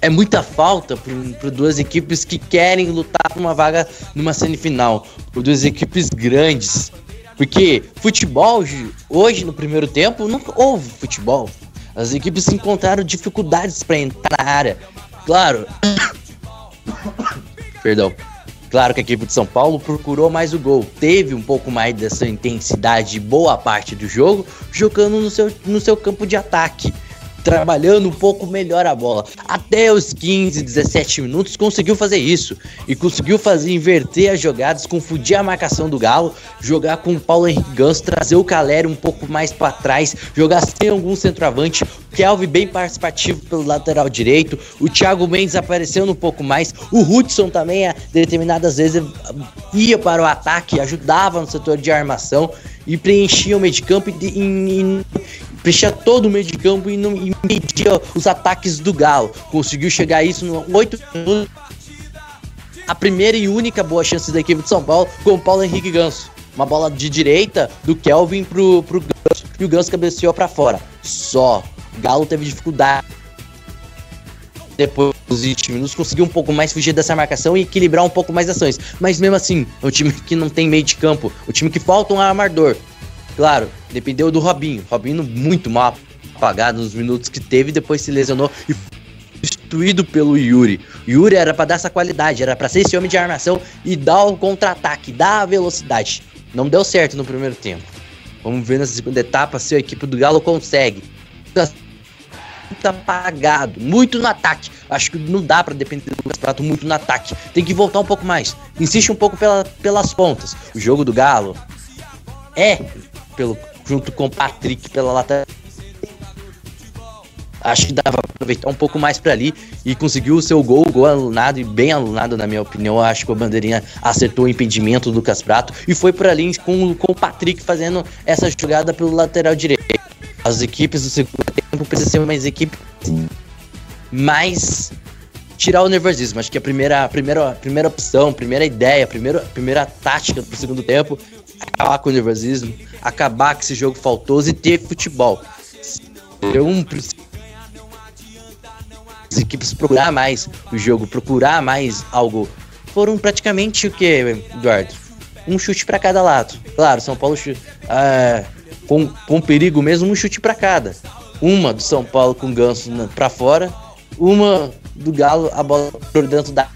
É muita falta para duas equipes que querem lutar por uma vaga numa semifinal. Por duas equipes grandes. Porque futebol, hoje no primeiro tempo, nunca houve futebol. As equipes encontraram dificuldades para entrar na área. Claro. Perdão. Claro que a equipe de São Paulo procurou mais o gol, teve um pouco mais dessa intensidade boa parte do jogo, jogando no seu, no seu campo de ataque trabalhando um pouco melhor a bola. Até os 15, 17 minutos conseguiu fazer isso. E conseguiu fazer inverter as jogadas, confundir a marcação do Galo, jogar com o Paulo Henrique Ganso, trazer o Caleri um pouco mais para trás, jogar sem algum centroavante, Kelvin bem participativo pelo lateral direito, o Thiago Mendes aparecendo um pouco mais, o Hudson também a determinadas vezes ia para o ataque, ajudava no setor de armação e preenchia o meio de campo e, e, fechar todo o meio de campo e, não, media os ataques do Galo. Conseguiu chegar a isso no 8 minutos. A primeira e única boa chance da equipe de São Paulo com o Paulo Henrique Ganso. Uma bola de direita do Kelvin pro, pro Ganso e o Ganso cabeceou para fora. Só. Galo teve dificuldade. Depois dos 20 minutos, conseguiu um pouco mais fugir dessa marcação e equilibrar um pouco mais ações. Mas mesmo assim, é um time que não tem meio de campo, o um time que falta um armador. Claro, dependeu do Robinho. Robinho muito mal apagado nos minutos que teve, depois se lesionou e substituído pelo Yuri. Yuri era para dar essa qualidade, era para ser esse homem de armação e dar o contra-ataque, dar a velocidade. Não deu certo no primeiro tempo. Vamos ver na segunda etapa se a equipe do Galo consegue. Muito apagado, muito no ataque. Acho que não dá para depender do Lucas Prato muito no ataque. Tem que voltar um pouco mais. Insiste um pouco pela, pelas pontas. O jogo do Galo é pelo, junto com o Patrick pela lateral. Acho que dava pra aproveitar um pouco mais para ali e conseguiu o seu gol, gol alunado e bem alunado, na minha opinião. Acho que o Bandeirinha acertou o impedimento do Lucas Prato e foi por ali com, com o Patrick fazendo essa jogada pelo lateral direito. As equipes do segundo tempo precisam ser uma equipe mais tirar o nervosismo. Acho que a primeira, a primeira, a primeira opção, a primeira ideia, a primeira, a primeira tática pro segundo tempo acabar com o nervosismo, acabar com esse jogo faltoso e ter futebol. um as equipes procurar mais o jogo, procurar mais algo. Foram praticamente o que, Eduardo? Um chute para cada lado. Claro, São Paulo uh, com, com perigo mesmo, um chute para cada. Uma do São Paulo com ganso para fora, uma do Galo, a bola por dentro da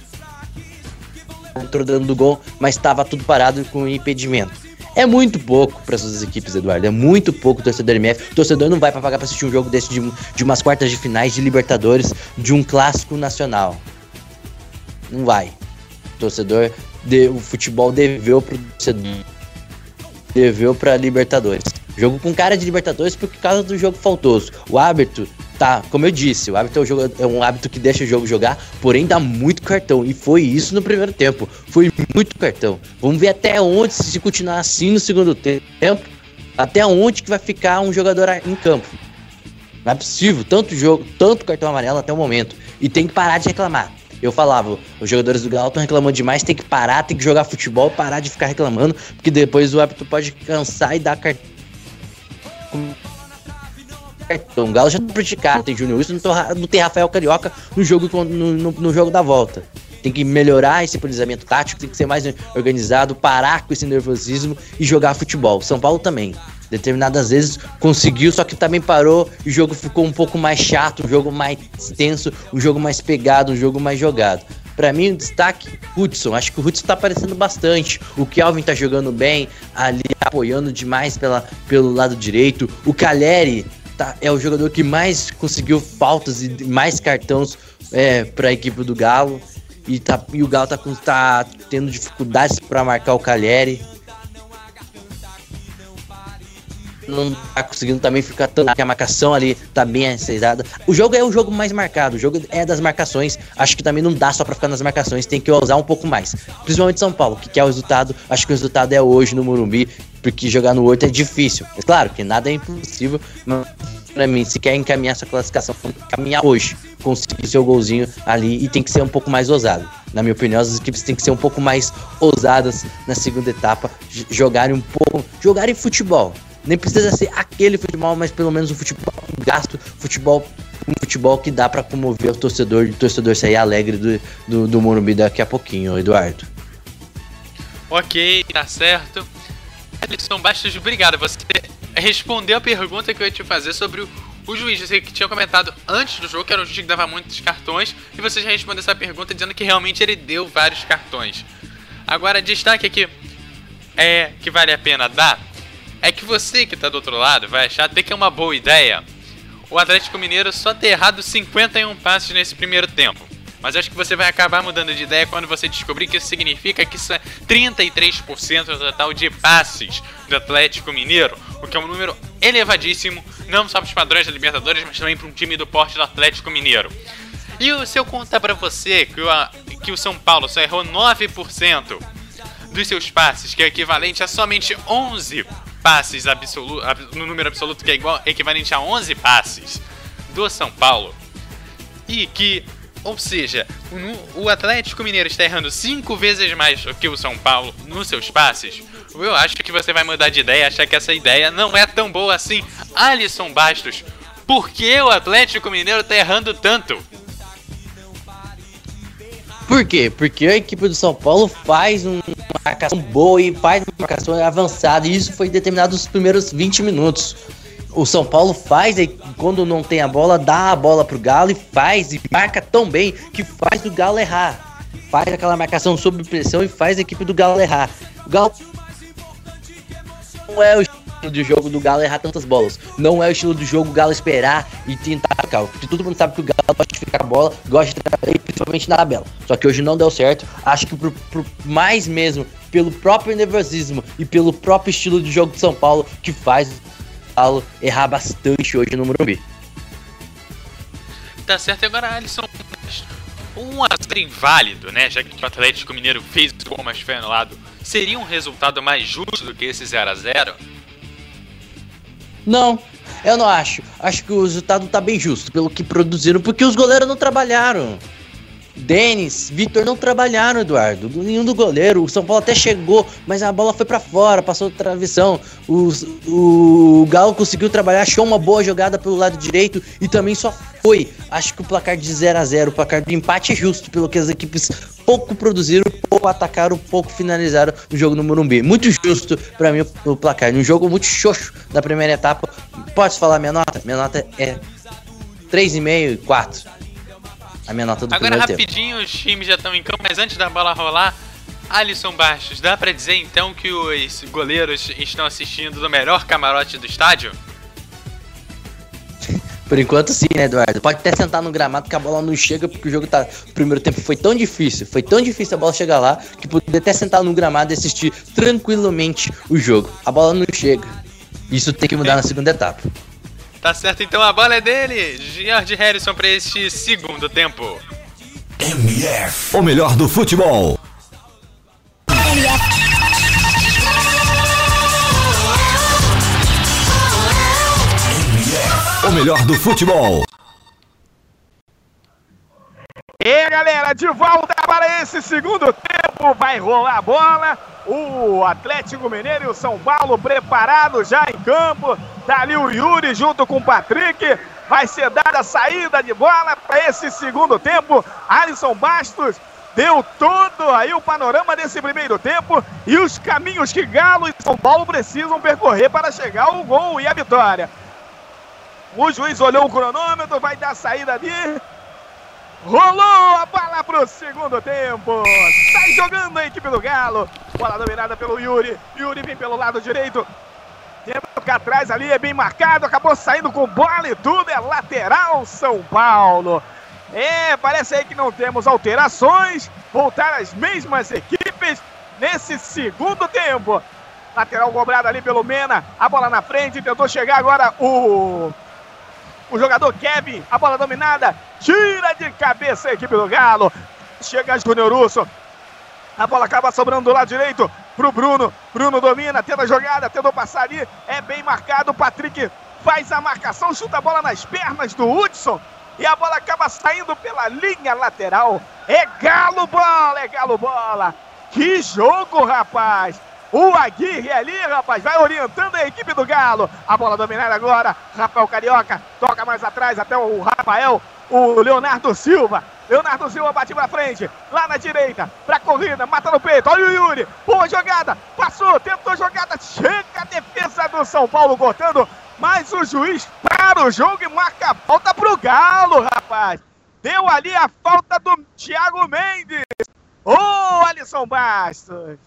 entrou dentro do gol, mas estava tudo parado com impedimento. É muito pouco para essas equipes, Eduardo. É muito pouco torcedor MF. Torcedor não vai para pagar para assistir um jogo desse de, de umas quartas de finais de Libertadores, de um clássico nacional. Não vai. O torcedor, de, o futebol deveu pro torcedor. Deveu para Libertadores. Jogo com cara de Libertadores por causa do jogo faltoso. O árbitro Tá, como eu disse, o hábito é um, jogo, é um hábito que deixa o jogo jogar, porém dá muito cartão. E foi isso no primeiro tempo. Foi muito cartão. Vamos ver até onde, se continuar assim no segundo tempo, até onde que vai ficar um jogador em campo. Não é possível, tanto jogo, tanto cartão amarelo até o momento. E tem que parar de reclamar. Eu falava, os jogadores do Galo estão reclamando demais, tem que parar, tem que jogar futebol, parar de ficar reclamando, porque depois o hábito pode cansar e dar cartão cartão. O Galo já tá praticado, tem Júnior Wilson, não tem Rafael Carioca no jogo, no, no, no jogo da volta. Tem que melhorar esse policiamento tático, tem que ser mais organizado, parar com esse nervosismo e jogar futebol. São Paulo também. Determinadas vezes conseguiu, só que também parou o jogo ficou um pouco mais chato, um jogo mais tenso, um jogo mais pegado, um jogo mais jogado. Para mim, o destaque, Hudson. Acho que o Hudson tá aparecendo bastante. O Kelvin tá jogando bem, ali apoiando demais pela, pelo lado direito. O Caleri tá, é o jogador que mais conseguiu faltas e mais cartões é, para a equipe do Galo. E, tá, e o Galo tá, tá tendo dificuldades para marcar o Cagliari. Não tá conseguindo também ficar tão. A marcação ali tá bem aceitada. O jogo é o jogo mais marcado, o jogo é das marcações. Acho que também não dá só para ficar nas marcações, tem que usar um pouco mais. Principalmente São Paulo, que quer o resultado. Acho que o resultado é hoje no Morumbi porque jogar no Horto é difícil. É claro que nada é impossível, mas pra mim, se quer encaminhar essa classificação, caminhar hoje, conseguir seu golzinho ali e tem que ser um pouco mais ousado. Na minha opinião, as equipes têm que ser um pouco mais ousadas na segunda etapa, jogarem um pouco, jogarem futebol. Nem precisa ser aquele futebol, mas pelo menos um futebol gasto, futebol um futebol que dá para comover o torcedor o torcedor sair alegre do, do, do Morumbi daqui a pouquinho, Eduardo. Ok, tá certo. Alisson Bastos, obrigado. Você respondeu a pergunta que eu ia te fazer sobre o, o juiz. Você que tinha comentado antes do jogo que era um juiz que dava muitos cartões. E você já respondeu essa pergunta dizendo que realmente ele deu vários cartões. Agora, destaque aqui é que vale a pena dar é que você que está do outro lado vai achar até que é uma boa ideia o Atlético Mineiro só ter errado 51 passes nesse primeiro tempo. Mas acho que você vai acabar mudando de ideia quando você descobrir que isso significa que isso é 33% do total de passes do Atlético Mineiro, o que é um número elevadíssimo, não só para os padrões da Libertadores, mas também para um time do porte do Atlético Mineiro. E se eu contar para você que o, que o São Paulo só errou 9% dos seus passes, que é equivalente a somente 11 passes absoluto, no número absoluto que é igual, equivalente a 11 passes do São Paulo, e que ou seja, o Atlético Mineiro está errando cinco vezes mais do que o São Paulo nos seus passes. Eu acho que você vai mudar de ideia, achar que essa ideia não é tão boa assim. Alisson Bastos, por que o Atlético Mineiro está errando tanto? Por quê? Porque a equipe do São Paulo faz uma marcação boa e faz uma marcação avançada, e isso foi determinado nos primeiros 20 minutos o São Paulo faz, e quando não tem a bola, dá a bola pro Galo e faz, e marca tão bem que faz o Galo errar. Faz aquela marcação sob pressão e faz a equipe do Galo errar. O Galo não é o estilo de jogo do Galo errar tantas bolas. Não é o estilo do jogo o Galo esperar e tentar ficar. Porque todo mundo sabe que o Galo gosta de ficar a bola, gosta de trabalhar, principalmente na tabela. Só que hoje não deu certo. Acho que por, mais mesmo pelo próprio nervosismo e pelo próprio estilo de jogo de São Paulo que faz Paulo errar bastante hoje no Morumbi. Tá certo, agora Alisson, um a inválido, né? Já que o Atlético Mineiro fez o gol, mas foi anulado, seria um resultado mais justo do que esse 0 a 0 Não, eu não acho. Acho que o resultado tá bem justo pelo que produziram, porque os goleiros não trabalharam. Denis, Vitor não trabalharam, Eduardo. Nenhum do goleiro. O São Paulo até chegou, mas a bola foi para fora, passou travessão. O, o Galo conseguiu trabalhar, achou uma boa jogada pelo lado direito e também só foi. Acho que o placar de 0 a 0 o placar do empate é justo, pelo que as equipes pouco produziram, pouco atacaram, pouco finalizaram no jogo no Morumbi. Muito justo para mim o placar. Num jogo muito xoxo da primeira etapa. Posso falar minha nota? Minha nota é 3,5 e 4 a minha nota do Agora rapidinho, tempo. os times já estão em campo, mas antes da bola rolar, Alisson Bastos, dá para dizer então que os goleiros estão assistindo do melhor camarote do estádio? Por enquanto sim, né, Eduardo? Pode até sentar no gramado que a bola não chega, porque o jogo tá. O primeiro tempo foi tão difícil, foi tão difícil a bola chegar lá, que poderia até sentar no gramado e assistir tranquilamente o jogo. A bola não chega. Isso tem que mudar na segunda etapa. Tá certo, então a bola é dele, George Harrison para este segundo tempo. MF, o melhor do futebol. O melhor do futebol. E galera, de volta para esse segundo tempo. Vai rolar a bola. O Atlético Mineiro e o São Paulo preparados já em campo. Tá ali o Yuri junto com o Patrick. Vai ser dada a saída de bola para esse segundo tempo. Alisson Bastos deu todo aí o panorama desse primeiro tempo e os caminhos que Galo e São Paulo precisam percorrer para chegar ao gol e a vitória. O juiz olhou o cronômetro, vai dar saída ali. Rolou a bola para o segundo tempo. Sai jogando a equipe do Galo. Bola dominada pelo Yuri. Yuri vem pelo lado direito. Tenta ficar atrás ali, é bem marcado. Acabou saindo com bola e tudo. É lateral São Paulo. É, parece aí que não temos alterações. Voltar as mesmas equipes nesse segundo tempo. Lateral cobrado ali pelo Mena. A bola na frente. Tentou chegar agora o o jogador Kevin, a bola dominada, tira de cabeça a equipe do Galo. Chega Júnior Russo. A bola acaba sobrando do lado direito pro Bruno. Bruno domina, tenta a jogada, tentou passar ali. É bem marcado. Patrick faz a marcação, chuta a bola nas pernas do Hudson. E a bola acaba saindo pela linha lateral. É galo bola, é galo bola. Que jogo, rapaz! O Aguirre ali, rapaz, vai orientando a equipe do Galo. A bola dominada agora. Rafael Carioca toca mais atrás até o Rafael. O Leonardo Silva. Leonardo Silva bate pra frente. Lá na direita. Pra corrida. Mata no peito. Olha o Yuri. Boa jogada. Passou. Tentou jogada. Chega a defesa do São Paulo cortando. Mas o juiz para o jogo e marca a falta pro Galo, rapaz. Deu ali a falta do Thiago Mendes. Ô, oh, Alisson Bastos.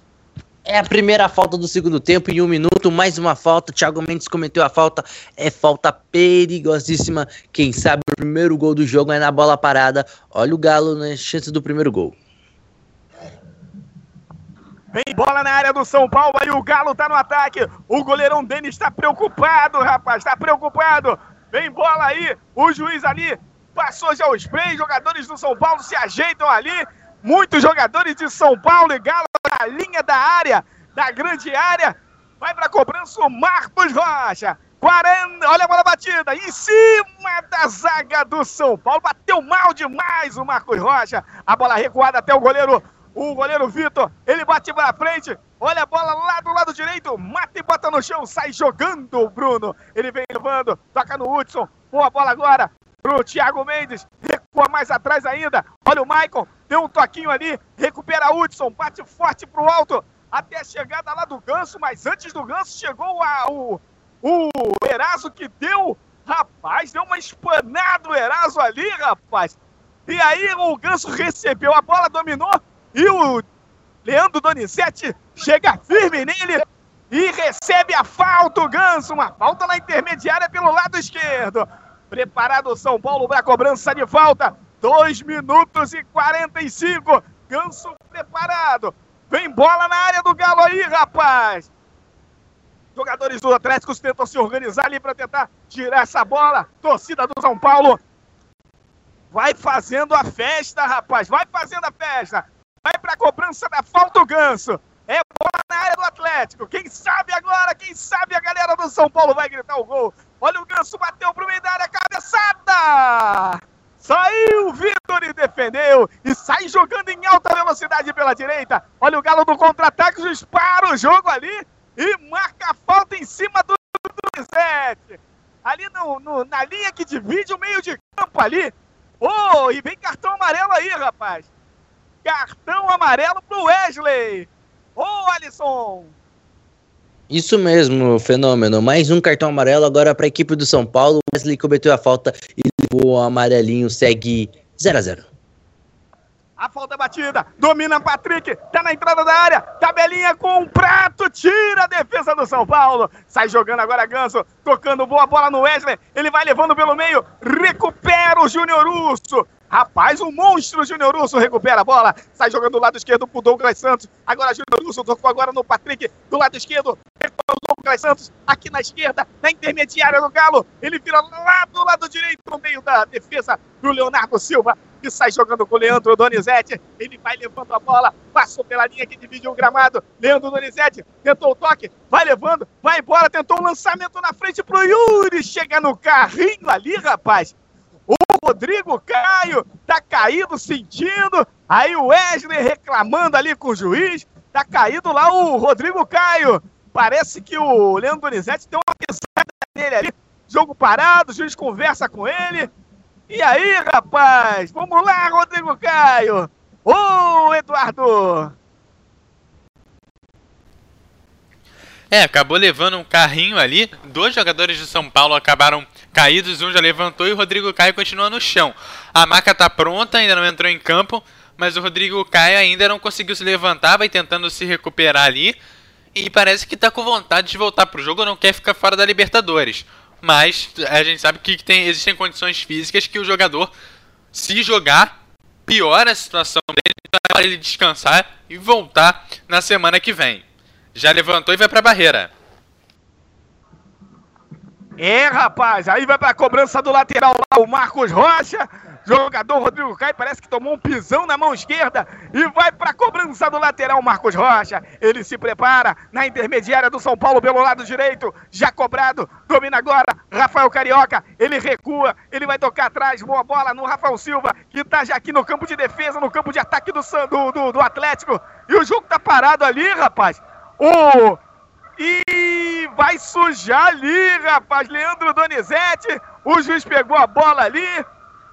É a primeira falta do segundo tempo em um minuto, mais uma falta. Thiago Mendes cometeu a falta. É falta perigosíssima. Quem sabe o primeiro gol do jogo é na bola parada. Olha o Galo na chance do primeiro gol. Vem bola na área do São Paulo, aí o Galo tá no ataque. O goleirão Denis está preocupado, rapaz, está preocupado. Vem bola aí, o juiz ali passou já os três jogadores do São Paulo se ajeitam ali. Muitos jogadores de São Paulo e Galo na linha da área, da grande área. Vai para a cobrança o Marcos Rocha. 40, olha a bola batida, em cima da zaga do São Paulo. Bateu mal demais o Marcos Rocha. A bola recuada até o goleiro, o goleiro Vitor. Ele bate para frente. Olha a bola lá do lado direito. Mata e bota no chão. Sai jogando o Bruno. Ele vem levando. Toca no Hudson. Boa bola agora pro Thiago Mendes. Recua mais atrás ainda. Olha o Michael deu um toquinho ali, recupera Hudson, bate forte pro alto, até a chegada lá do Ganso, mas antes do Ganso chegou a, o, o Eraso que deu, rapaz, deu uma espanada o Eraso ali, rapaz. E aí o Ganso recebeu a bola, dominou, e o Leandro Donizete chega firme nele e recebe a falta, o Ganso, uma falta na intermediária pelo lado esquerdo. Preparado o São Paulo para a cobrança de falta. 2 minutos e 45. Ganso preparado. Vem bola na área do Galo aí, rapaz. Jogadores do Atlético tentam se organizar ali para tentar tirar essa bola. Torcida do São Paulo vai fazendo a festa, rapaz. Vai fazendo a festa. Vai para a cobrança da falta o Ganso. É bola na área do Atlético. Quem sabe agora, quem sabe a galera do São Paulo vai gritar o gol. Olha o Ganso, bateu pro meio da área, cabeçada! Saiu Vitor e defendeu. E pela direita. Olha o Galo do contra-ataque, dispara o jogo ali e marca a falta em cima do Donizete. Ali no, no, na linha que divide o meio de campo ali. Oh, e vem cartão amarelo aí, rapaz. Cartão amarelo pro Wesley. Ô, oh, Alisson. Isso mesmo, fenômeno. Mais um cartão amarelo agora para a equipe do São Paulo. Wesley cometeu a falta e o amarelinho. Segue 0 a 0 a falta batida, domina Patrick, tá na entrada da área, tabelinha com um prato, tira a defesa do São Paulo. Sai jogando agora Ganso, tocando boa bola no Wesley, ele vai levando pelo meio, recupera o Júnior Urso. Rapaz, o monstro Júnior Urso recupera a bola. Sai jogando do lado esquerdo pro Douglas Santos. Agora Júnior Urso tocou agora no Patrick. Do lado esquerdo, o Douglas Santos. Aqui na esquerda, na intermediária do Galo. Ele vira lá do lado direito, no meio da defesa do Leonardo Silva. Que sai jogando com o Leandro Donizete. Ele vai levando a bola. Passou pela linha que dividiu o gramado. Leandro Donizete tentou o toque. Vai levando. Vai embora. Tentou um lançamento na frente pro Yuri. Chega no carrinho ali, rapaz. Rodrigo Caio tá caído sentindo. Aí o Wesley reclamando ali com o juiz. Tá caído lá o Rodrigo Caio. Parece que o Leandro Donizete tem uma pisada nele ali. Jogo parado, o juiz conversa com ele. E aí, rapaz? Vamos lá, Rodrigo Caio. Ô, Eduardo. É, acabou levando um carrinho ali. Dois jogadores de São Paulo acabaram caídos, um já levantou e o Rodrigo Caio continua no chão. A maca tá pronta, ainda não entrou em campo, mas o Rodrigo Caio ainda não conseguiu se levantar, vai tentando se recuperar ali. E parece que tá com vontade de voltar pro jogo, não quer ficar fora da Libertadores. Mas a gente sabe que tem, existem condições físicas que o jogador, se jogar, piora a situação dele para ele descansar e voltar na semana que vem. Já levantou e vai para a barreira. É, rapaz, aí vai para a cobrança do lateral lá, o Marcos Rocha. Jogador Rodrigo Caio parece que tomou um pisão na mão esquerda e vai para a cobrança do lateral Marcos Rocha. Ele se prepara na intermediária do São Paulo pelo lado direito, já cobrado, domina agora Rafael Carioca. Ele recua, ele vai tocar atrás, boa bola no Rafael Silva, que está já aqui no campo de defesa, no campo de ataque do, do, do, do Atlético. E o jogo tá parado ali, rapaz. O e vai sujar ali, rapaz. Leandro Donizete. O juiz pegou a bola ali.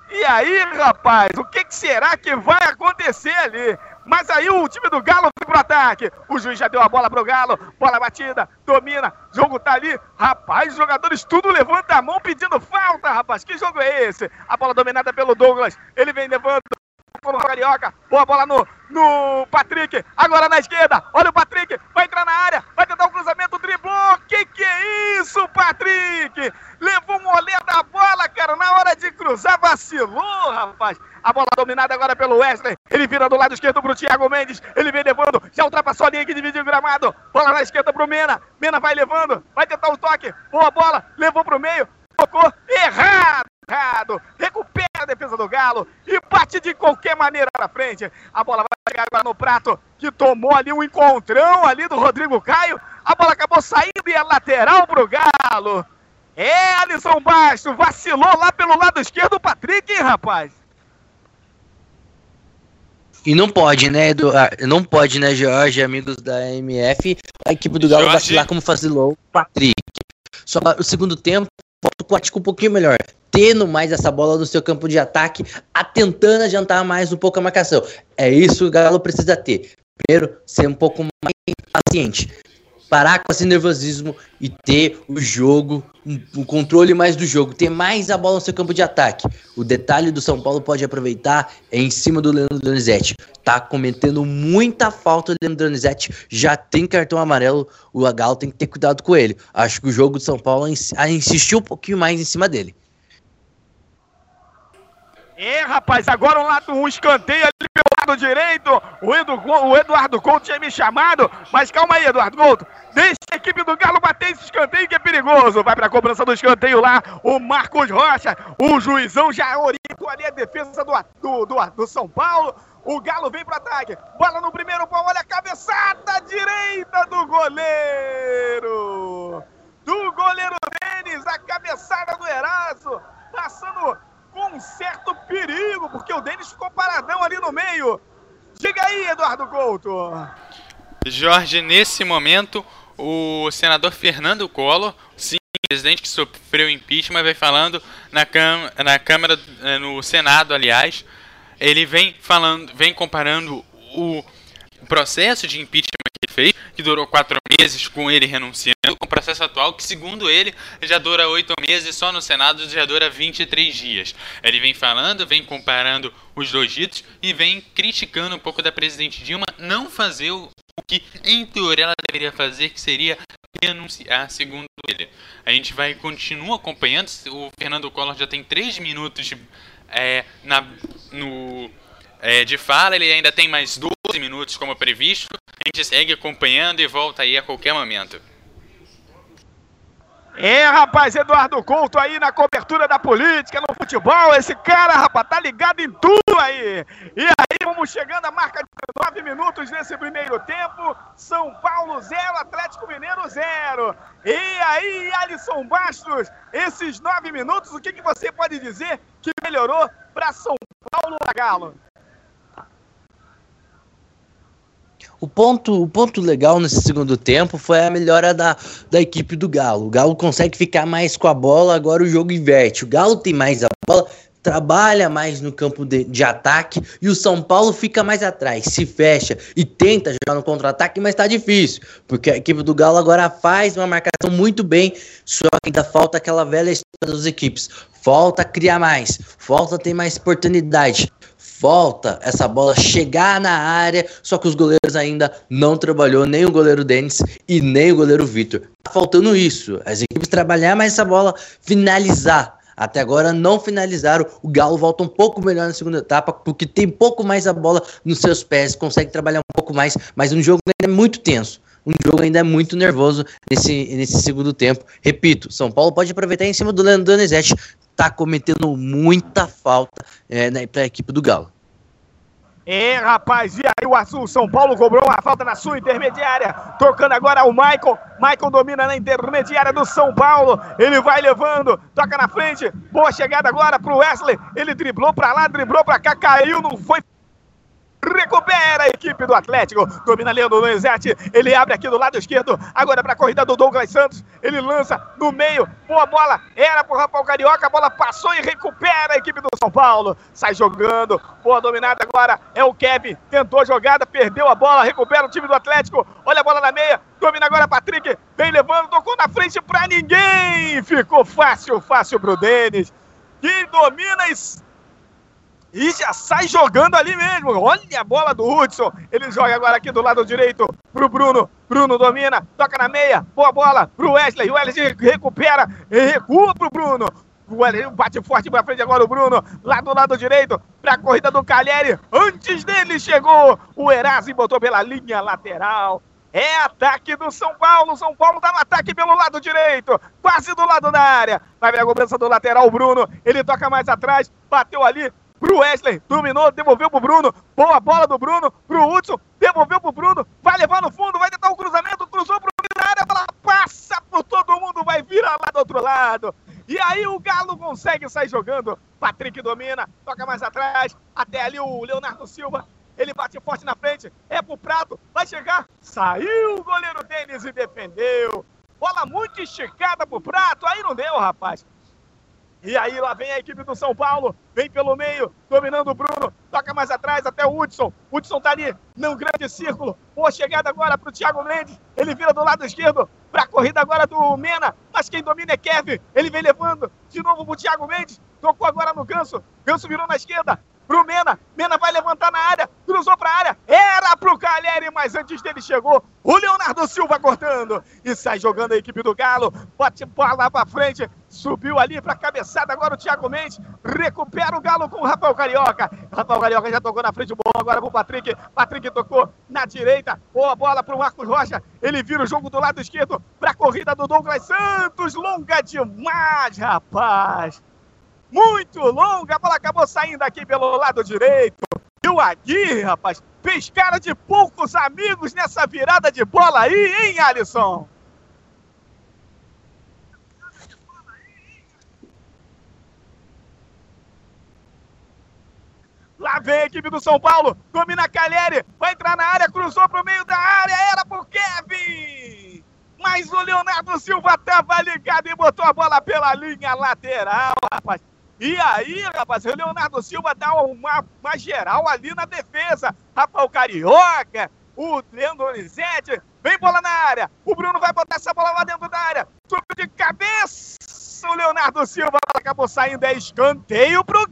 E aí, rapaz, o que, que, será que vai acontecer ali? Mas aí o time do Galo foi pro ataque. O juiz já deu a bola pro Galo. Bola batida, domina, jogo tá ali. Rapaz, os jogadores tudo levanta a mão pedindo falta, rapaz. Que jogo é esse? A bola dominada pelo Douglas. Ele vem levando no Carioca. Boa bola no, no Patrick. Agora na esquerda. Olha o Patrick. Vai entrar na área. Vai tentar um cruzamento. Driblou. Que que é isso, Patrick? Levou um olé da bola, cara. Na hora de cruzar, vacilou, rapaz. A bola dominada agora pelo Wesley. Ele vira do lado esquerdo pro Thiago Mendes. Ele vem levando. Já ultrapassou a linha que divide o gramado. Bola na esquerda pro Mena. Mena vai levando. Vai tentar o toque. Boa bola. Levou pro meio. Tocou. Errado errado, recupera a defesa do Galo e bate de qualquer maneira na frente. A bola vai chegar agora no prato, que tomou ali um encontrão ali do Rodrigo Caio. A bola acabou saindo e é lateral pro Galo. É, Alisson Baixo, vacilou lá pelo lado esquerdo o Patrick, hein, rapaz? E não pode, né, Eduardo? Não pode, né, Jorge, amigos da MF, a equipe do Galo Jorge. vacilar como vacilou o Patrick. Só o segundo tempo, o Atlético um pouquinho melhor tendo mais essa bola no seu campo de ataque, tentando adiantar mais um pouco a marcação. É isso que o Galo precisa ter. Primeiro, ser um pouco mais paciente. Parar com esse nervosismo e ter o jogo, um, controle mais do jogo, ter mais a bola no seu campo de ataque. O detalhe do São Paulo pode aproveitar é em cima do Leandro Donizete. Tá cometendo muita falta o Leandro Donizete, já tem cartão amarelo, o Galo tem que ter cuidado com ele. Acho que o jogo do São Paulo insistiu um pouquinho mais em cima dele. É, rapaz, agora um lado, um escanteio ali pelo lado direito. O, Edu, o Eduardo Couto tinha me chamado, mas calma aí, Eduardo Couto. Deixa a equipe do Galo bater esse escanteio que é perigoso. Vai para a cobrança do escanteio lá, o Marcos Rocha. O juizão já orientou ali a defesa do, do, do, do São Paulo. O Galo vem para ataque. Bola no primeiro pau. Olha a cabeçada direita do goleiro. Do goleiro Denis. A cabeçada do Eraso. Passando um certo perigo, porque o Denis ficou paradão ali no meio. Diga aí, Eduardo Couto. Jorge, nesse momento, o senador Fernando Collor, sim, presidente que sofreu impeachment, vai falando na, cam na Câmara, eh, no Senado, aliás, ele vem falando, vem comparando o processo de impeachment que ele fez, que durou quatro meses com ele renunciando, com o processo atual, que segundo ele já dura oito meses, só no Senado já dura 23 dias. Ele vem falando, vem comparando os dois ditos e vem criticando um pouco da presidente Dilma não fazer o que, em teoria, ela deveria fazer, que seria renunciar, segundo ele. A gente vai continuar acompanhando, o Fernando Collor já tem três minutos é, na, no é, de fala, ele ainda tem mais 12 minutos como previsto. A gente segue acompanhando e volta aí a qualquer momento. É, rapaz, Eduardo Couto aí na cobertura da política, no futebol. Esse cara, rapaz, tá ligado em tudo aí. E aí, vamos chegando à marca de 9 minutos nesse primeiro tempo. São Paulo 0, Atlético Mineiro 0. E aí, Alisson Bastos, esses 9 minutos, o que, que você pode dizer que melhorou para São Paulo Galo? O ponto, o ponto legal nesse segundo tempo foi a melhora da, da equipe do Galo. O Galo consegue ficar mais com a bola, agora o jogo inverte. O Galo tem mais a bola, trabalha mais no campo de, de ataque e o São Paulo fica mais atrás, se fecha e tenta jogar no contra-ataque, mas tá difícil, porque a equipe do Galo agora faz uma marcação muito bem, só que ainda falta aquela velha história das equipes. Falta criar mais, falta ter mais oportunidade volta essa bola chegar na área, só que os goleiros ainda não trabalhou, nem o goleiro Denis e nem o goleiro Vitor. Tá faltando isso, as equipes trabalhar mais essa bola, finalizar. Até agora não finalizaram. O Galo volta um pouco melhor na segunda etapa, porque tem pouco mais a bola nos seus pés, consegue trabalhar um pouco mais, mas um jogo ainda é muito tenso. Um jogo ainda é muito nervoso nesse, nesse segundo tempo. Repito, São Paulo pode aproveitar em cima do Leandro Donizete, tá cometendo muita falta é, né, para a equipe do Galo. É, rapaz, e aí o Azul São Paulo cobrou uma falta na sua intermediária, tocando agora o Michael. Michael domina na intermediária do São Paulo. Ele vai levando, toca na frente. Boa chegada agora pro Wesley. Ele driblou para lá, driblou para cá, caiu, não foi recupera a equipe do Atlético, domina Leandro Donizete, ele abre aqui do lado esquerdo, agora para a corrida do Douglas Santos, ele lança no meio, boa bola, era pro Rafael Carioca, a bola passou e recupera a equipe do São Paulo, sai jogando, boa dominada agora, é o Kevin, tentou a jogada, perdeu a bola, recupera o time do Atlético, olha a bola na meia, domina agora Patrick, vem levando, tocou na frente para ninguém, ficou fácil, fácil pro Denis, que domina e e já sai jogando ali mesmo. Olha a bola do Hudson. Ele joga agora aqui do lado direito pro Bruno. Bruno domina, toca na meia. Boa bola pro Wesley. O Wesley recupera recua pro Bruno. O Wesley bate forte pra frente agora o Bruno. Lá do lado direito pra corrida do Calheri. Antes dele chegou o Erasmo botou pela linha lateral. É ataque do São Paulo. São Paulo tá no ataque pelo lado direito, quase do lado da área. Vai ver a cobrança do lateral, Bruno. Ele toca mais atrás, bateu ali, pro Wesley, dominou, devolveu pro Bruno, boa bola do Bruno, pro Hudson, devolveu pro Bruno, vai levar no fundo, vai tentar o um cruzamento, cruzou pro meio da área, a bola passa por todo mundo, vai virar lá do outro lado. E aí o Galo consegue sair jogando. Patrick domina, toca mais atrás, até ali o Leonardo Silva. Ele bate forte na frente, é pro prato, vai chegar. Saiu o goleiro Denis e defendeu. Bola muito esticada pro prato, aí não deu, rapaz. E aí lá vem a equipe do São Paulo, vem pelo meio, dominando o Bruno, toca mais atrás até o Hudson. Hudson tá ali num grande círculo. Boa chegada agora pro Thiago Mendes. Ele vira do lado esquerdo pra corrida agora do Mena, mas quem domina é Kevin. Ele vem levando de novo pro Thiago Mendes. Tocou agora no Ganso. Ganso virou na esquerda pro Mena. Mena vai levantar na área, cruzou pra área. Era pro Calheri, mas antes dele chegou o Leonardo Silva cortando. E sai jogando a equipe do Galo. Bote bola pra frente. Subiu ali pra cabeçada. Agora o Thiago Mendes recupera o Galo com o Rafael Carioca. Rafael Carioca já tocou na frente. Bola agora pro Patrick. Patrick tocou na direita. Boa bola pro Marcos Rocha. Ele vira o jogo do lado esquerdo pra corrida do Douglas Santos. Longa demais, rapaz muito longa, a bola acabou saindo aqui pelo lado direito. E o Aguirre, rapaz, fez cara de poucos amigos nessa virada de bola aí, hein, Alisson? Lá vem a equipe do São Paulo. Domina Calheri. Vai entrar na área, cruzou pro meio da área. Era pro Kevin. Mas o Leonardo Silva tava ligado e botou a bola pela linha lateral, rapaz. E aí, rapaz, o Leonardo Silva dá uma, uma geral ali na defesa. Rafael Carioca, o Leandro Donizete. Vem bola na área. O Bruno vai botar essa bola lá dentro da área. Tudo de cabeça. O Leonardo Silva acabou saindo. É escanteio pro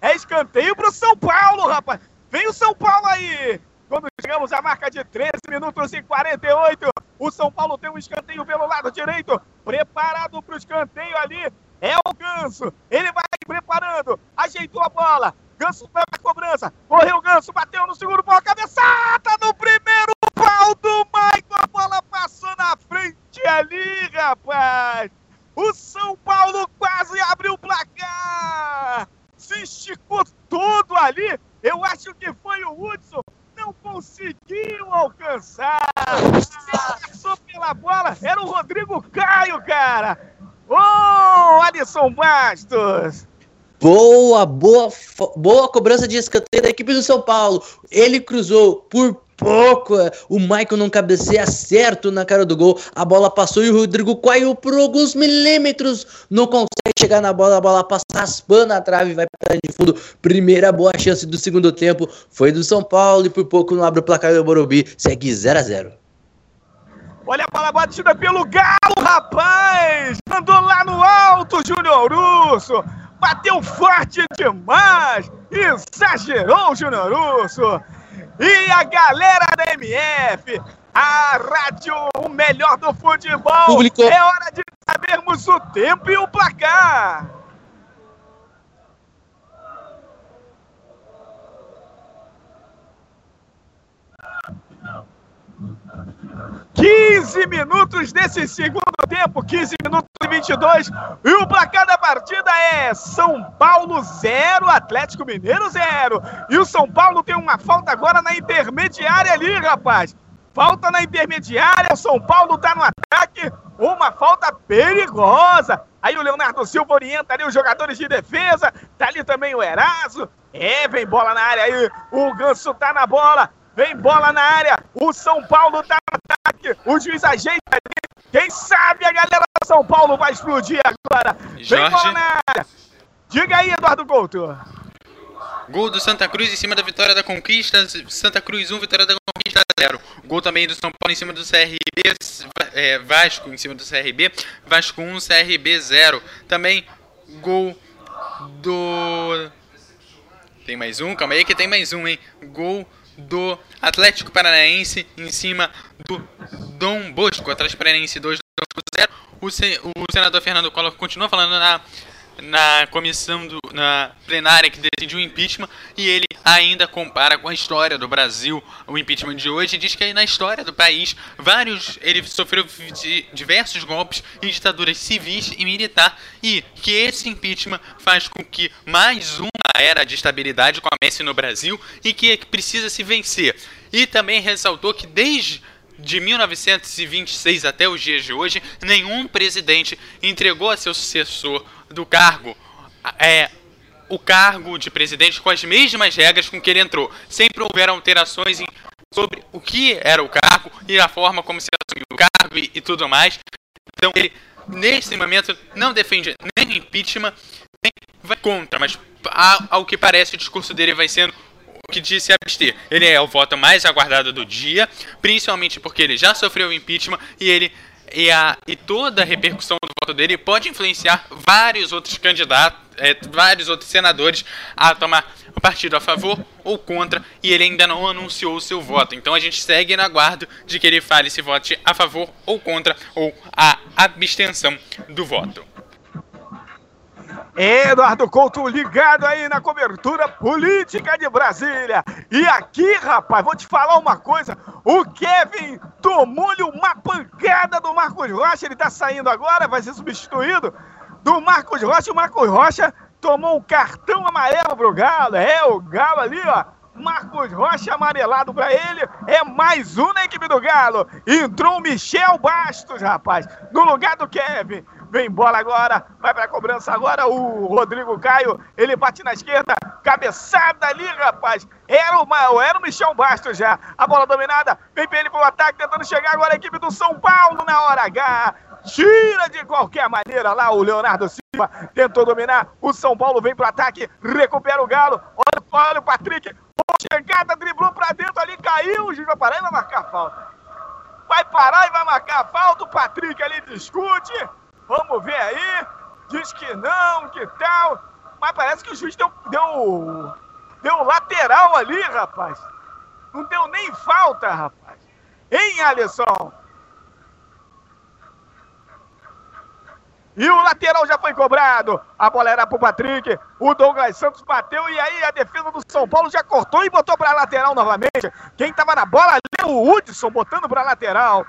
É escanteio pro São Paulo, rapaz. Vem o São Paulo aí. Quando chegamos à marca de 13 minutos e 48, o São Paulo tem um escanteio pelo lado direito. Preparado para o escanteio ali. É o Ganso. Ele vai preparando. Ajeitou a bola. Ganso vai pra cobrança. Correu o Ganso, bateu no segundo pau, cabeçada no primeiro pau do Maicon. A bola passou na frente ali, rapaz. O São Paulo quase abriu o placar. Se esticou todo ali. Eu acho que foi o Hudson. Não conseguiu alcançar. Passou pela bola. Era o Rodrigo Caio, cara. Ô, oh, Alisson Bastos. Boa, boa, boa cobrança de escanteio da equipe do São Paulo. Ele cruzou por pouco. O Michael não cabeceia certo na cara do gol. A bola passou e o Rodrigo caiu por alguns milímetros. Não consegue chegar na bola. A bola passa raspando a trave e vai para de fundo. Primeira boa chance do segundo tempo foi do São Paulo e por pouco não abre o placar do Morumbi. Segue 0 a 0 Olha a bola batida pelo Galo, rapaz! Mandou lá no alto, Júnior Russo! bateu forte demais, exagerou Júnior Urso. E a galera da MF, a rádio, o melhor do futebol. Publicou. É hora de sabermos o tempo e o placar. 15 minutos desse segundo tempo, 15 minutos e 22. E o placar da partida é São Paulo 0, Atlético Mineiro 0. E o São Paulo tem uma falta agora na intermediária ali, rapaz. Falta na intermediária, o São Paulo tá no ataque. Uma falta perigosa. Aí o Leonardo Silva orienta ali os jogadores de defesa. Tá ali também o Eraso. É, vem bola na área aí. O Ganso tá na bola. Vem bola na área. O São Paulo tá ataque. O juiz ajeita ali. Quem sabe a galera do São Paulo vai explodir agora. Jorge. Vem na área. Diga aí, Eduardo Couto. Gol do Santa Cruz em cima da vitória da Conquista. Santa Cruz 1, vitória da Conquista 0. Gol também do São Paulo em cima do CRB. É, Vasco em cima do CRB. Vasco 1, CRB 0. Também gol do. Tem mais um? Calma aí que tem mais um, hein? Gol do Atlético Paranaense em cima do Dom Bosco. Atlético Paranaense 2, 0. O, o senador Fernando Collor continua falando na na comissão do, na plenária que decidiu o impeachment e ele ainda compara com a história do Brasil o impeachment de hoje e diz que na história do país vários ele sofreu diversos golpes em ditaduras civis e militar e que esse impeachment faz com que mais uma era de estabilidade comece no Brasil e que precisa se vencer. E também ressaltou que desde de 1926 até os dias de hoje, nenhum presidente entregou a seu sucessor do cargo é, o cargo de presidente com as mesmas regras com que ele entrou. Sempre houveram alterações em, sobre o que era o cargo e a forma como se assumiu o cargo e, e tudo mais. Então ele, nesse momento, não defende nem impeachment, nem vai contra, mas ao que parece o discurso dele vai sendo que disse abster. Ele é o voto mais aguardado do dia, principalmente porque ele já sofreu impeachment e ele e, a, e toda a repercussão do voto dele pode influenciar vários outros candidatos, é, vários outros senadores a tomar o partido a favor ou contra, e ele ainda não anunciou o seu voto. Então a gente segue na guarda de que ele fale se vote a favor ou contra, ou a abstenção do voto. Eduardo Couto ligado aí na cobertura política de Brasília. E aqui, rapaz, vou te falar uma coisa. O Kevin tomou-lhe uma pancada do Marcos Rocha. Ele tá saindo agora, vai ser substituído do Marcos Rocha. O Marcos Rocha tomou um cartão amarelo pro Galo. É, o Galo ali, ó. Marcos Rocha amarelado para ele. É mais um na equipe do Galo. Entrou o Michel Bastos, rapaz, no lugar do Kevin. Vem bola agora, vai pra cobrança agora o Rodrigo Caio. Ele bate na esquerda, cabeçada ali, rapaz. Era o, era o Michel Bastos já. A bola dominada, vem pra ele pro ataque, tentando chegar agora a equipe do São Paulo na hora H. Tira de qualquer maneira lá o Leonardo Silva. Tentou dominar. O São Paulo vem pro ataque. Recupera o Galo. Olha, olha o Patrick. Chegada, driblou pra dentro ali, caiu. O juiz vai parar e vai marcar falta. Vai parar e vai marcar falta. O Patrick ali discute. Vamos ver aí. Diz que não, que tal. Mas parece que o juiz deu, deu, deu lateral ali, rapaz. Não deu nem falta, rapaz. Hein, Alisson? E o lateral já foi cobrado. A bola era pro Patrick. O Douglas Santos bateu e aí a defesa do São Paulo já cortou e botou pra lateral novamente. Quem tava na bola ali o Hudson botando pra lateral.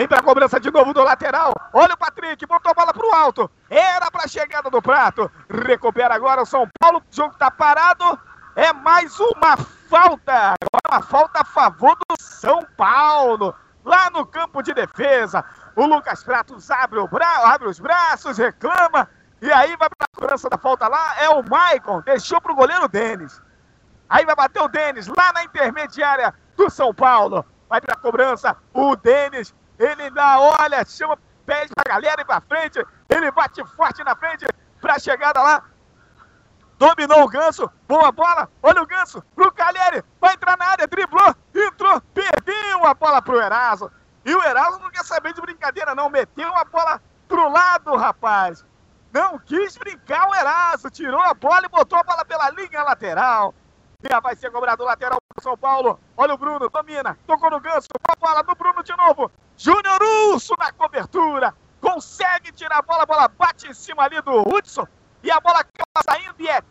Vem pra cobrança de novo do lateral. Olha o Patrick, botou a bola pro alto. Era pra chegada do prato. Recupera agora o São Paulo. O jogo tá parado. É mais uma falta. Agora uma falta a favor do São Paulo. Lá no campo de defesa. O Lucas Pratos abre, o bra... abre os braços, reclama. E aí vai para a cobrança da falta lá. É o Maicon. Deixou para o goleiro Denis. Aí vai bater o Denis lá na intermediária do São Paulo. Vai para a cobrança. O Denis. Ele dá, olha, chama, pede para a galera ir para frente. Ele bate forte na frente para a chegada lá. Dominou o Ganso. Boa bola. Olha o Ganso. Pro Calheri. Vai entrar na área. Driblou. Entrou. Perdeu a bola pro Eraso. E o Heraldo não quer saber de brincadeira, não. Meteu a bola pro lado, rapaz. Não quis brincar o Eraso. Tirou a bola e botou a bola pela linha lateral. Já vai ser cobrado lateral pro São Paulo. Olha o Bruno, domina. Tocou no ganso. A bola do Bruno de novo. Júnior Urso na cobertura. Consegue tirar a bola. A bola bate em cima ali do Hudson. E a bola acaba saindo e é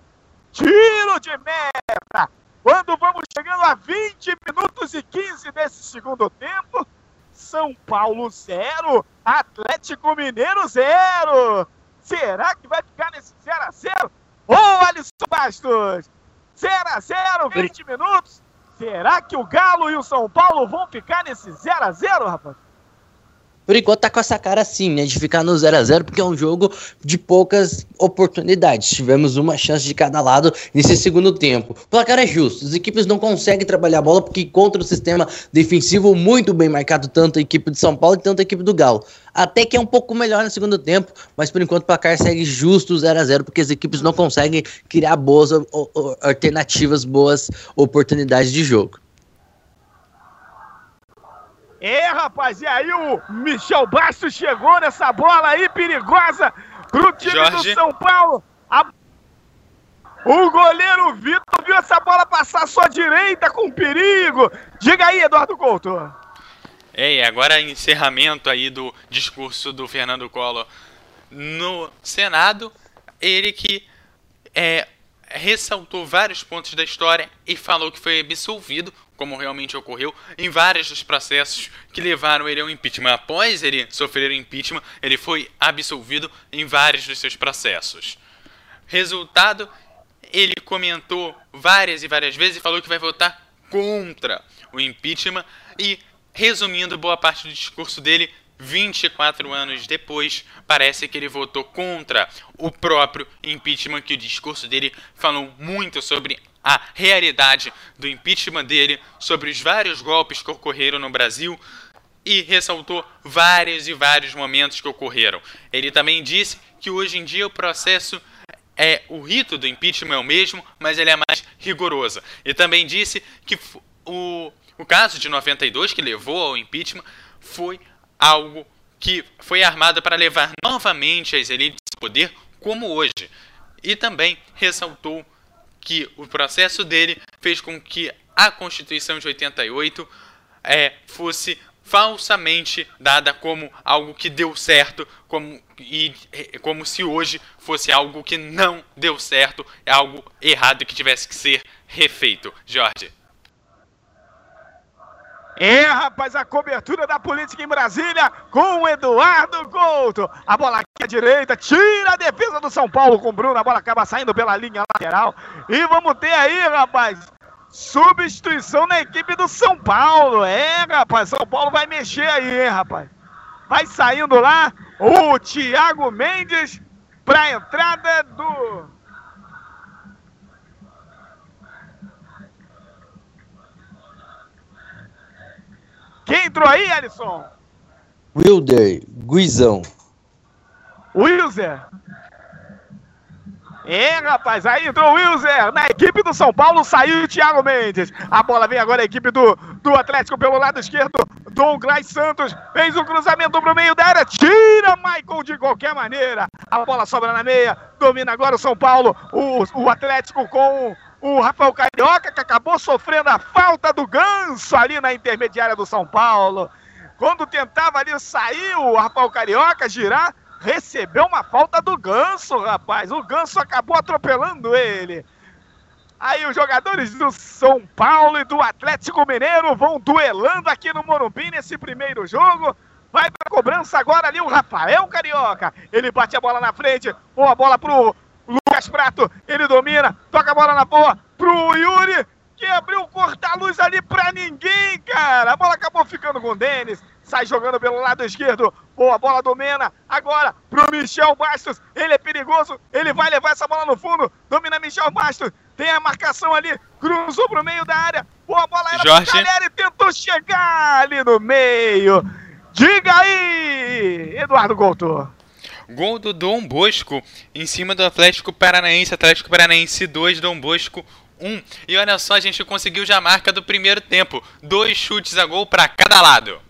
tiro de meta. Quando vamos chegando a 20 minutos e 15 desse segundo tempo. São Paulo 0, Atlético Mineiro 0. Será que vai ficar nesse 0 a 0 Ô, Alisson Bastos! 0 a 0 20 minutos. Será que o Galo e o São Paulo vão ficar nesse 0 a 0 rapaz? Por enquanto tá com essa cara assim, né? De ficar no 0 a 0 porque é um jogo de poucas oportunidades. Tivemos uma chance de cada lado nesse segundo tempo. O placar é justo. As equipes não conseguem trabalhar a bola porque contra o sistema defensivo muito bem marcado, tanto a equipe de São Paulo quanto a equipe do Galo. Até que é um pouco melhor no segundo tempo, mas por enquanto o placar segue justo 0 a 0 porque as equipes não conseguem criar boas alternativas, boas oportunidades de jogo. É, rapaz, e aí o Michel Bastos chegou nessa bola aí perigosa pro time Jorge. do São Paulo. A... O goleiro Vitor viu essa bola passar à sua direita com perigo. Diga aí, Eduardo Couto. É, e agora encerramento aí do discurso do Fernando Collor no Senado. Ele que é, ressaltou vários pontos da história e falou que foi absolvido como realmente ocorreu em vários dos processos que levaram ele ao impeachment. Após ele sofrer o impeachment, ele foi absolvido em vários dos seus processos. Resultado, ele comentou várias e várias vezes e falou que vai votar contra o impeachment e, resumindo boa parte do discurso dele, 24 anos depois, parece que ele votou contra o próprio impeachment, que o discurso dele falou muito sobre a realidade do impeachment dele, sobre os vários golpes que ocorreram no Brasil e ressaltou vários e vários momentos que ocorreram. Ele também disse que hoje em dia o processo é o rito do impeachment é o mesmo, mas ele é mais rigoroso. E também disse que o, o caso de 92 que levou ao impeachment foi algo que foi armado para levar novamente as elites ao poder, como hoje. E também ressaltou que o processo dele fez com que a Constituição de 88 é, fosse falsamente dada como algo que deu certo, como, e, como se hoje fosse algo que não deu certo, é algo errado que tivesse que ser refeito. Jorge. É, rapaz, a cobertura da política em Brasília com o Eduardo Couto. A bola aqui à direita, tira a defesa do São Paulo com o Bruno. A bola acaba saindo pela linha lateral. E vamos ter aí, rapaz, substituição na equipe do São Paulo. É, rapaz, São Paulo vai mexer aí, hein, rapaz. Vai saindo lá o Thiago Mendes para a entrada do. Quem entrou aí, Alisson? Wilder, Guizão. Wilzer. É, rapaz, aí entrou o Wilzer. Na equipe do São Paulo saiu o Thiago Mendes. A bola vem agora a equipe do, do Atlético pelo lado esquerdo. Douglas Santos fez o um cruzamento pro meio da área. Tira Michael de qualquer maneira. A bola sobra na meia. Domina agora o São Paulo. O, o Atlético com o Rafael Carioca, que acabou sofrendo a falta do ganso ali na intermediária do São Paulo. Quando tentava ali sair o Rafael Carioca, girar, recebeu uma falta do Ganso, rapaz. O Ganso acabou atropelando ele. Aí os jogadores do São Paulo e do Atlético Mineiro vão duelando aqui no Morumbi nesse primeiro jogo. Vai para cobrança agora ali o Rafael Carioca. Ele bate a bola na frente. Boa bola pro Lucas Prato. Ele domina. Toca a bola na boa pro Yuri. Que abriu o corta-luz ali pra ninguém, cara. A bola acabou ficando com o Denis. Sai jogando pelo lado esquerdo. Boa bola domina. Agora pro Michel Bastos. Ele é perigoso. Ele vai levar essa bola no fundo. Domina Michel Bastos. Tem a marcação ali. Cruzou pro meio da área. Boa bola era Jorge. pro Caleri. Tentou chegar ali no meio. Diga aí, Eduardo Couto. Gol do Dom Bosco em cima do Atlético Paranaense. Atlético Paranaense 2, Dom Bosco 1. E olha só, a gente conseguiu já a marca do primeiro tempo. Dois chutes a gol para cada lado.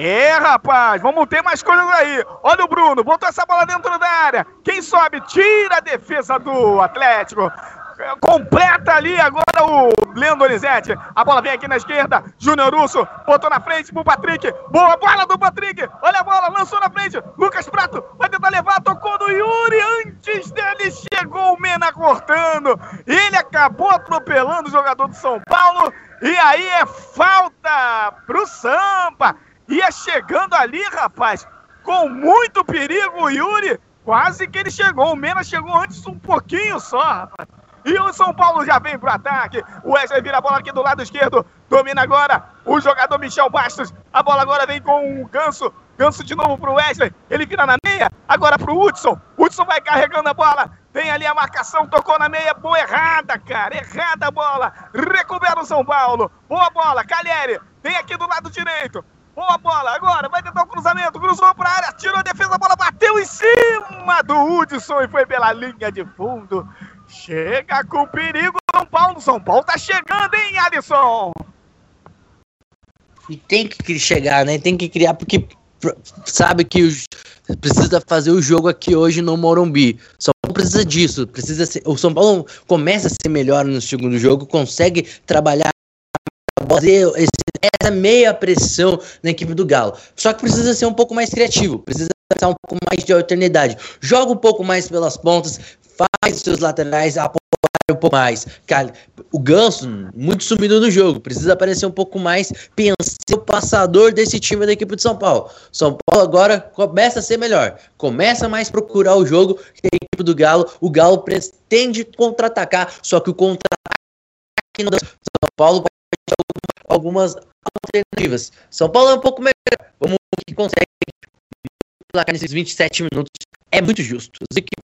É, rapaz, vamos ter mais coisas aí. Olha o Bruno, botou essa bola dentro da área. Quem sobe, tira a defesa do Atlético. Completa ali agora o Leandro Donizete. A bola vem aqui na esquerda. Júnior Russo botou na frente pro Patrick. Boa bola do Patrick. Olha a bola, lançou na frente. Lucas Prato vai tentar levar, tocou no Yuri. Antes dele chegou o Mena cortando. Ele acabou atropelando o jogador do São Paulo. E aí é falta pro Sampa. Ia chegando ali, rapaz, com muito perigo o Yuri. Quase que ele chegou. O Mena chegou antes um pouquinho só, rapaz. E o São Paulo já vem pro ataque. O Wesley vira a bola aqui do lado esquerdo. Domina agora o jogador Michel Bastos. A bola agora vem com o Ganso. Ganso de novo pro Wesley. Ele vira na meia. Agora pro Hudson. Hudson vai carregando a bola. Tem ali a marcação. Tocou na meia. Boa errada, cara. Errada a bola. Recupera o São Paulo. Boa bola. Calheri. Vem aqui do lado direito. Boa bola, agora vai tentar o cruzamento, cruzou para a área, tirou a defesa, a bola bateu em cima do Hudson e foi pela linha de fundo. Chega com perigo São Paulo, São Paulo tá chegando, hein, Alisson? E tem que chegar, né? Tem que criar, porque sabe que precisa fazer o jogo aqui hoje no Morumbi. São Paulo precisa disso, precisa ser, o São Paulo começa a ser melhor no segundo jogo, consegue trabalhar fazer essa meia pressão na equipe do Galo. Só que precisa ser um pouco mais criativo, precisa dar um pouco mais de alternidade. Joga um pouco mais pelas pontas, seus laterais apoiar um pouco mais. Cara, o Ganso, muito sumido no jogo, precisa aparecer um pouco mais, pensar o passador desse time da equipe de São Paulo. São Paulo agora começa a ser melhor, começa mais a procurar o jogo que a equipe do Galo. O Galo pretende contra-atacar, só que o contra-ataque no São Paulo algumas alternativas. São Paulo é um pouco melhor. Vamos que consegue placar nesses 27 minutos. É muito justo. As equipes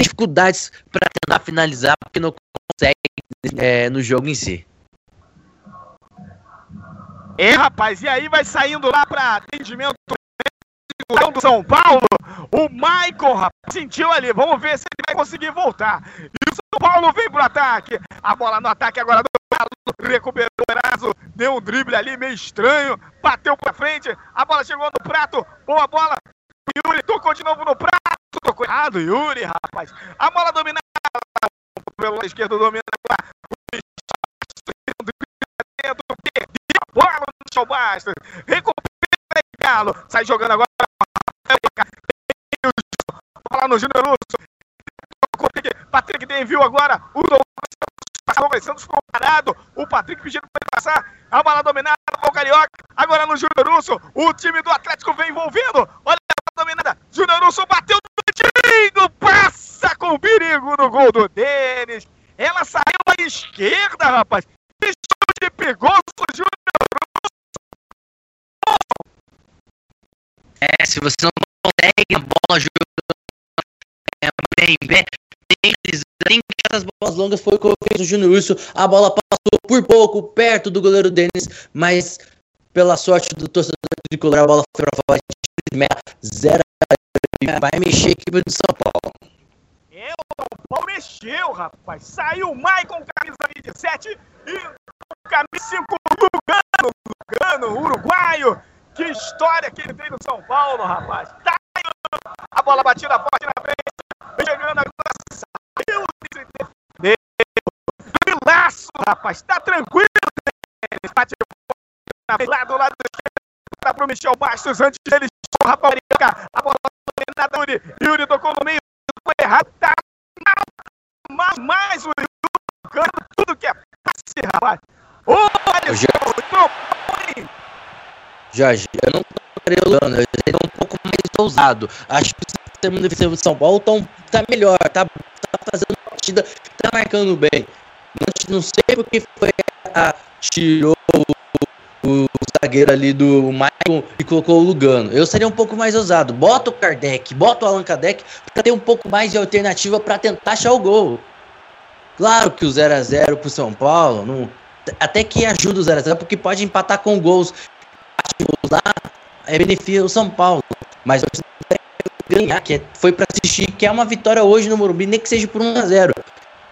têm dificuldades para tentar finalizar porque não conseguem é, no jogo em si. É, rapaz, e aí vai saindo lá para atendimento do São Paulo. O Michael, rapaz, sentiu ali. Vamos ver se ele vai conseguir voltar. E o São Paulo vem pro ataque. A bola no ataque agora do recuperou o Eraso, deu um drible ali meio estranho, bateu pra frente, a bola chegou no prato, boa bola, Yuri tocou de novo no prato, tocou errado, Yuri, rapaz, a bola dominada, pelo lado esquerdo domina dentro, perdeu a bola no chão Bastos, recupera Galo, sai jogando agora, bola no Júnior Russo, Patrick tem viu agora, o Douglas Santos ficou. O Patrick pedindo para passar. A bola dominada o Carioca. Agora no Júnior Russo. O time do Atlético vem envolvendo. Olha dominada. Júnior Russo bateu no Passa com perigo no gol do Denis. Ela saiu à esquerda, rapaz. Que de perigoso Júnior se você não consegue a bola jogando bem, bem, tem que essas bolas longas foi o que fez o Júnior Urso. A bola passou por pouco perto do goleiro Denis, mas pela sorte do torcedor tricolor, a bola foi para fora de meta, zero vai mexer a equipe do São Paulo. É, o Paulo mexeu, rapaz. Saiu o Maicon, camisa 27, e camisa 5, Lugano, Lugano, uruguaio. Que história que ele tem no São Paulo, rapaz. Tá a bola batida forte na frente, chegando agora, saiu de laço, rapaz. Tá tranquilo, Bate lá do lado esquerdo para o Michel Bastos antes dele rapaz, a bola na Yuri. Yuri tocou no meio, foi errado, tá mais, mais o Yuri tudo que é passe, rapaz. Ô, Alisson, propõe. Jorge, eu não tô o eu seria um pouco mais ousado. Acho que o sistema defensivo de São Paulo tão, tá melhor, tá, tá fazendo partida, tá marcando bem. Não, não sei porque foi a, tirou o zagueiro ali do Michael e colocou o Lugano. Eu seria um pouco mais ousado. Bota o Kardec, bota o Allan Kardec para ter um pouco mais de alternativa para tentar achar o gol. Claro que o 0 a 0 pro São Paulo, não, até que ajuda o 0 a 0 porque pode empatar com gols. Lá é benefício o São Paulo, mas ganhar, que é, foi para assistir, que é uma vitória hoje no Morumbi, nem que seja por 1 a 0.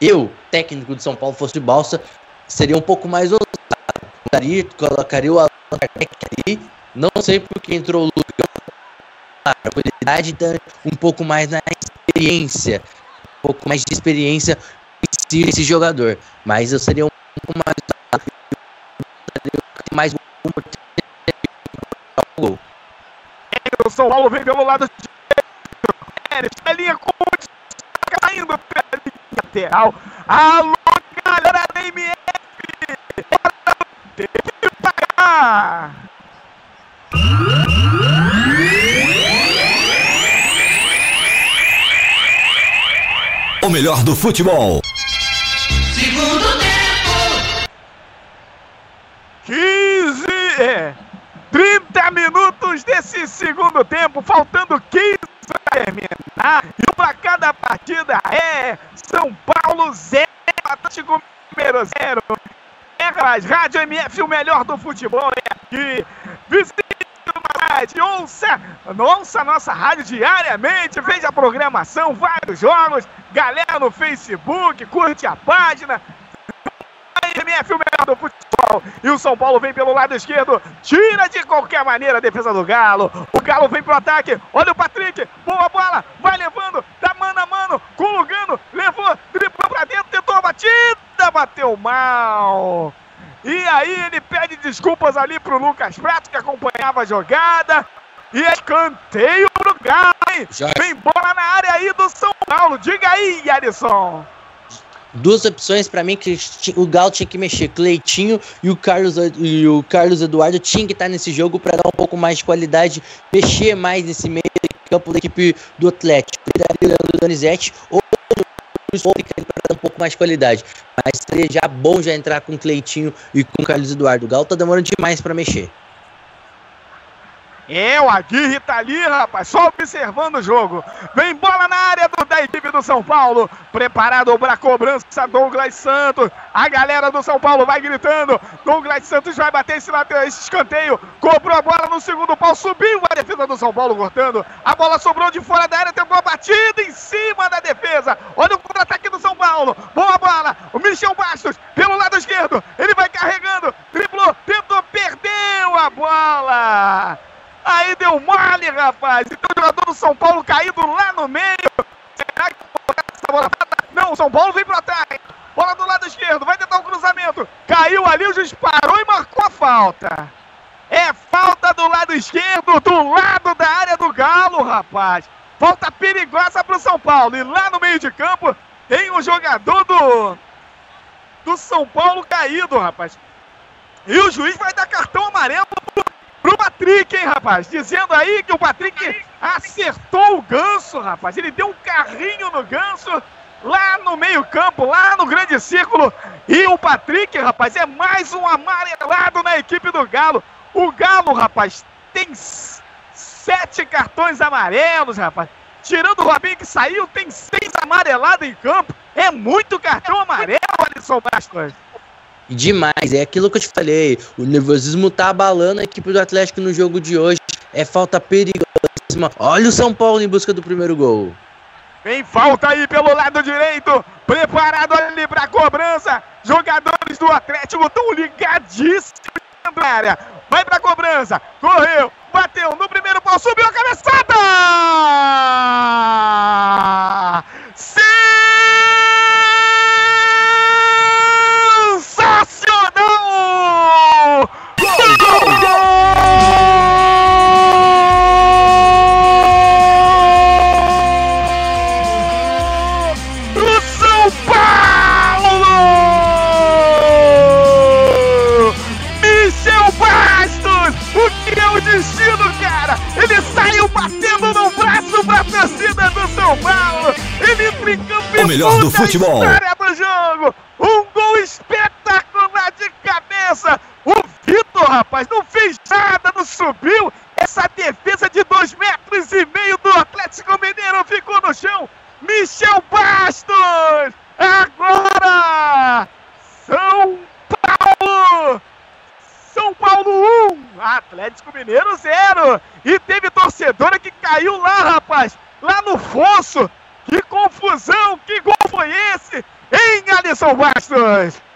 Eu, técnico de São Paulo, fosse balsa, seria um pouco mais ousado colocaria, colocaria o Allan Kardec ali. Não sei porque entrou o Lucas. A tá um pouco mais na experiência. Um pouco mais de experiência esse jogador. Mas eu seria um pouco mais. Mais. O São Paulo vem pelo lado direito. A linha com caindo pela lateral. Alô, galera da MF! Tem que O melhor do futebol. Regras, Rádio MF, o melhor do futebol é aqui. Visite rádio, ouça, ouça a nossa rádio diariamente, veja a programação, vários jogos, galera no Facebook, curte a página. MF, o melhor do futebol. E o São Paulo vem pelo lado esquerdo, tira de qualquer maneira a defesa do Galo. O Galo vem pro ataque, olha o Patrick, boa bola, vai levando, tá mano a mano, com o Lugano, levou, driblou pra dentro, tentou a batida bateu mal. E aí ele pede desculpas ali pro Lucas Prato, que acompanhava a jogada. E é escanteio pro Galo? Já... Vem bola na área aí do São Paulo. Diga aí, Alisson. Duas opções para mim que o Galo tinha que mexer. Cleitinho e o Carlos, e o Carlos Eduardo tinham que estar nesse jogo para dar um pouco mais de qualidade, mexer mais nesse meio campo da equipe do Atlético. Leandro Donizete ou para dar um pouco mais de qualidade. Mas seria já bom já entrar com o Cleitinho e com Carlos Eduardo. O Galo tá demorando demais para mexer. É, o Aguirre tá ali, rapaz, só observando o jogo. Vem bola na área do, da equipe do São Paulo. Preparado para a cobrança, Douglas Santos. A galera do São Paulo vai gritando. Douglas Santos vai bater esse, esse escanteio. Cobrou a bola no segundo pau, subiu a defesa do São Paulo cortando. A bola sobrou de fora da área, tentou a batida em cima da defesa. Olha o contra-ataque do São Paulo. Boa bola. O Michel Bastos pelo lado esquerdo. Ele vai carregando, driblou, tentou, perdeu a bola. Aí deu mole, rapaz. Então o jogador do São Paulo caído lá no meio. Será que essa bola? Não, o São Paulo vem para trás. Bola do lado esquerdo, vai tentar o um cruzamento. Caiu ali, o juiz parou e marcou a falta. É falta do lado esquerdo, do lado da área do Galo, rapaz. Falta perigosa para o São Paulo. E lá no meio de campo tem um jogador do, do São Paulo caído, rapaz. E o juiz vai dar cartão amarelo pro Patrick, hein, rapaz? Dizendo aí que o Patrick acertou o ganso, rapaz. Ele deu um carrinho no ganso lá no meio-campo, lá no grande círculo. E o Patrick, rapaz, é mais um amarelado na equipe do Galo. O Galo, rapaz, tem sete cartões amarelos, rapaz. Tirando o Robinho que saiu, tem seis amarelados em campo. É muito cartão amarelo, Alisson Bastos. Demais, é aquilo que eu te falei. O nervosismo tá abalando a equipe do Atlético no jogo de hoje. É falta perigosíssima. Olha o São Paulo em busca do primeiro gol. Vem falta aí pelo lado direito. Preparado ali pra cobrança. Jogadores do Atlético estão ligadíssimos na área. Vai pra cobrança. Correu. Bateu no primeiro pau. Subiu a cabeçada. Sensacional! Gol, gol, do São Paulo! Michel Bastos! O que é o destino, cara? Ele saiu batendo no braço pra torcida do São Paulo! Ele campo O melhor do futebol. do jogo! Um gol de cabeça! O Vitor, rapaz, não fez nada, não subiu! Essa defesa de dois metros e meio do Atlético Mineiro ficou no chão! Michel Bastos! Agora! São Paulo! São Paulo 1, Atlético Mineiro 0. E teve torcedora que caiu lá, rapaz, lá no fosso. Que confusão, que gol foi esse? Hein, Alisson Bastos?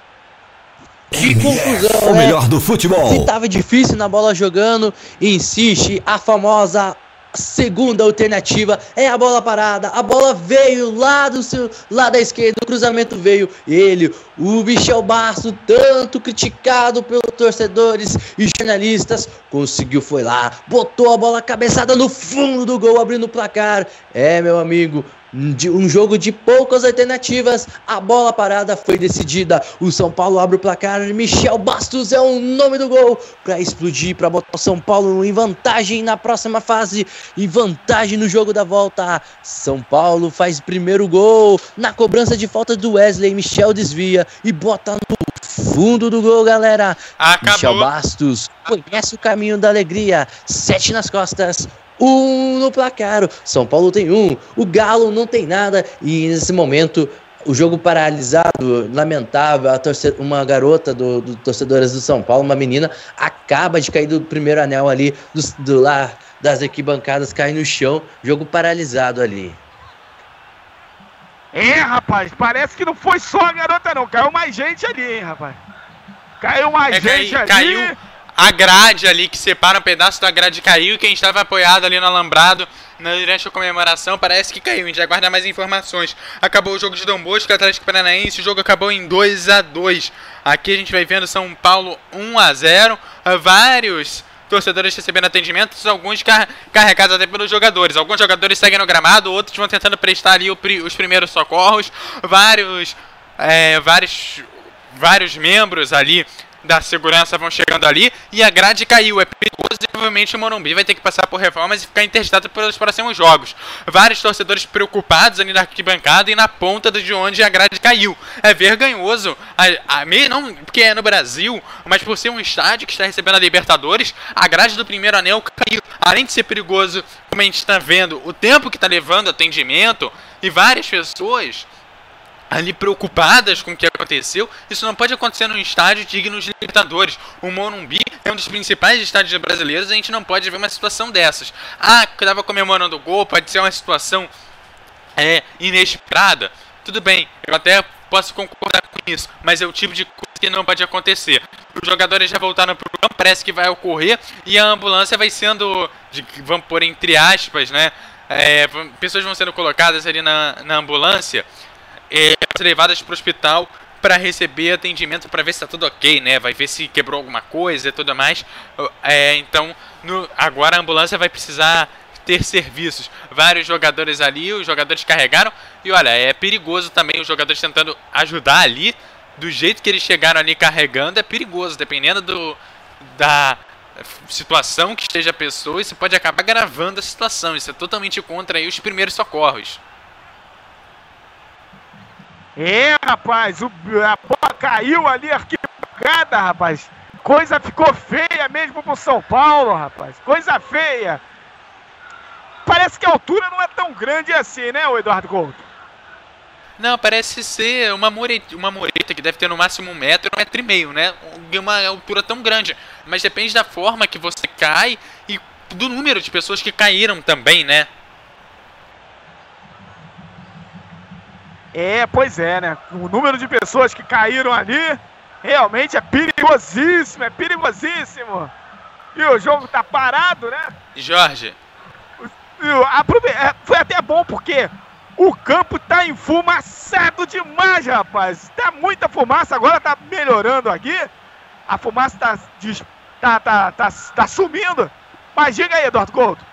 Que confusão, O né? melhor do futebol. Se tava difícil na bola jogando, insiste a famosa segunda alternativa é a bola parada. A bola veio lá do seu lado da esquerda, o cruzamento veio ele, o Michel Basso, tanto criticado pelos torcedores e jornalistas, conseguiu foi lá, botou a bola cabeçada no fundo do gol, abrindo o placar. É, meu amigo, de um jogo de poucas alternativas, a bola parada foi decidida. O São Paulo abre o placar. Michel Bastos é o nome do gol para explodir, para botar o São Paulo em vantagem na próxima fase e vantagem no jogo da volta. São Paulo faz primeiro gol na cobrança de falta do Wesley. Michel desvia e bota no fundo do gol, galera. Acabou. Michel Bastos conhece o caminho da alegria. Sete nas costas. Um no placar. São Paulo tem um. O Galo não tem nada. E nesse momento, o jogo paralisado, lamentável. Uma garota do, do torcedoras do São Paulo, uma menina, acaba de cair do primeiro anel ali, do, do lá das arquibancadas, cai no chão. Jogo paralisado ali. É, rapaz, parece que não foi só a garota, não. Caiu mais gente ali, hein, rapaz. Caiu mais É, gente cai- ali. caiu a grade ali que separa um pedaço da grade caiu. Quem estava apoiado ali no alambrado durante a comemoração parece que caiu. A gente aguarda mais informações. Acabou o jogo de Dom Bosco, Atlético Paranaense. O jogo acabou em 2 a 2 Aqui a gente vai vendo São Paulo 1 a 0 Ah, Vários torcedores recebendo atendimentos, alguns car- carregados até pelos jogadores. Alguns jogadores seguem no gramado, outros vão tentando prestar ali pri- os primeiros socorros. Vários, é, vários, vários membros ali da segurança vão chegando ali e a grade caiu. É perigoso e provavelmente o Morumbi vai ter que passar por reformas e ficar interditado pelos próximos jogos. Vários torcedores preocupados ali na arquibancada e na ponta de onde a grade caiu. É vergonhoso. A, a, não porque é no Brasil, mas por ser um estádio que está recebendo a Libertadores, a grade do primeiro anel caiu. Além de ser perigoso, como a gente está vendo, o tempo que está levando atendimento e várias pessoas ali preocupadas com o que aconteceu. Isso não pode acontecer num estádio digno de Libertadores. O Morumbi é um dos principais estádios brasileiros, a gente não pode ver uma situação dessas. Ah, que estava comemorando o gol, pode ser uma situação é, inesperada. Tudo bem, eu até posso concordar com isso, mas é o tipo de coisa que não pode acontecer. Os jogadores já voltaram pro campo, parece que vai ocorrer, e a ambulância vai sendo, de- vamos pôr entre aspas, né? É, vão- pessoas vão sendo colocadas ali na, na ambulância é, levadas para o hospital para receber atendimento para ver se está tudo ok, né? Vai ver se quebrou alguma coisa e tudo mais. É, então, no- agora a ambulância vai precisar ter serviços. Vários jogadores ali, os jogadores carregaram. E olha, é perigoso também os jogadores tentando ajudar ali. Do jeito que eles chegaram ali carregando, é perigoso, dependendo do, da situação que esteja a pessoa, isso pode acabar gravando a situação. Isso é totalmente contra aí os primeiros socorros. É, rapaz, o, a bola caiu ali, arquibancada, rapaz. Coisa ficou feia mesmo pro São Paulo, rapaz. Coisa feia. parece que a altura não é tão grande assim, né, o Eduardo Couto? Não, parece ser uma mureta, uma mureta que deve ter no máximo um metro, um metro e meio, né? Uma altura tão grande. Mas depende da forma que você cai e do número de pessoas que caíram também, né? É, pois é, né? O número de pessoas que caíram ali realmente é perigosíssimo, é perigosíssimo. E o jogo tá parado, né? Jorge. É, foi até bom porque o campo tá enfumaçado demais, rapaz. Tá muita fumaça, agora tá melhorando aqui. A fumaça tá, tá, tá, tá, tá sumindo. Mas diga aí, Eduardo Couto.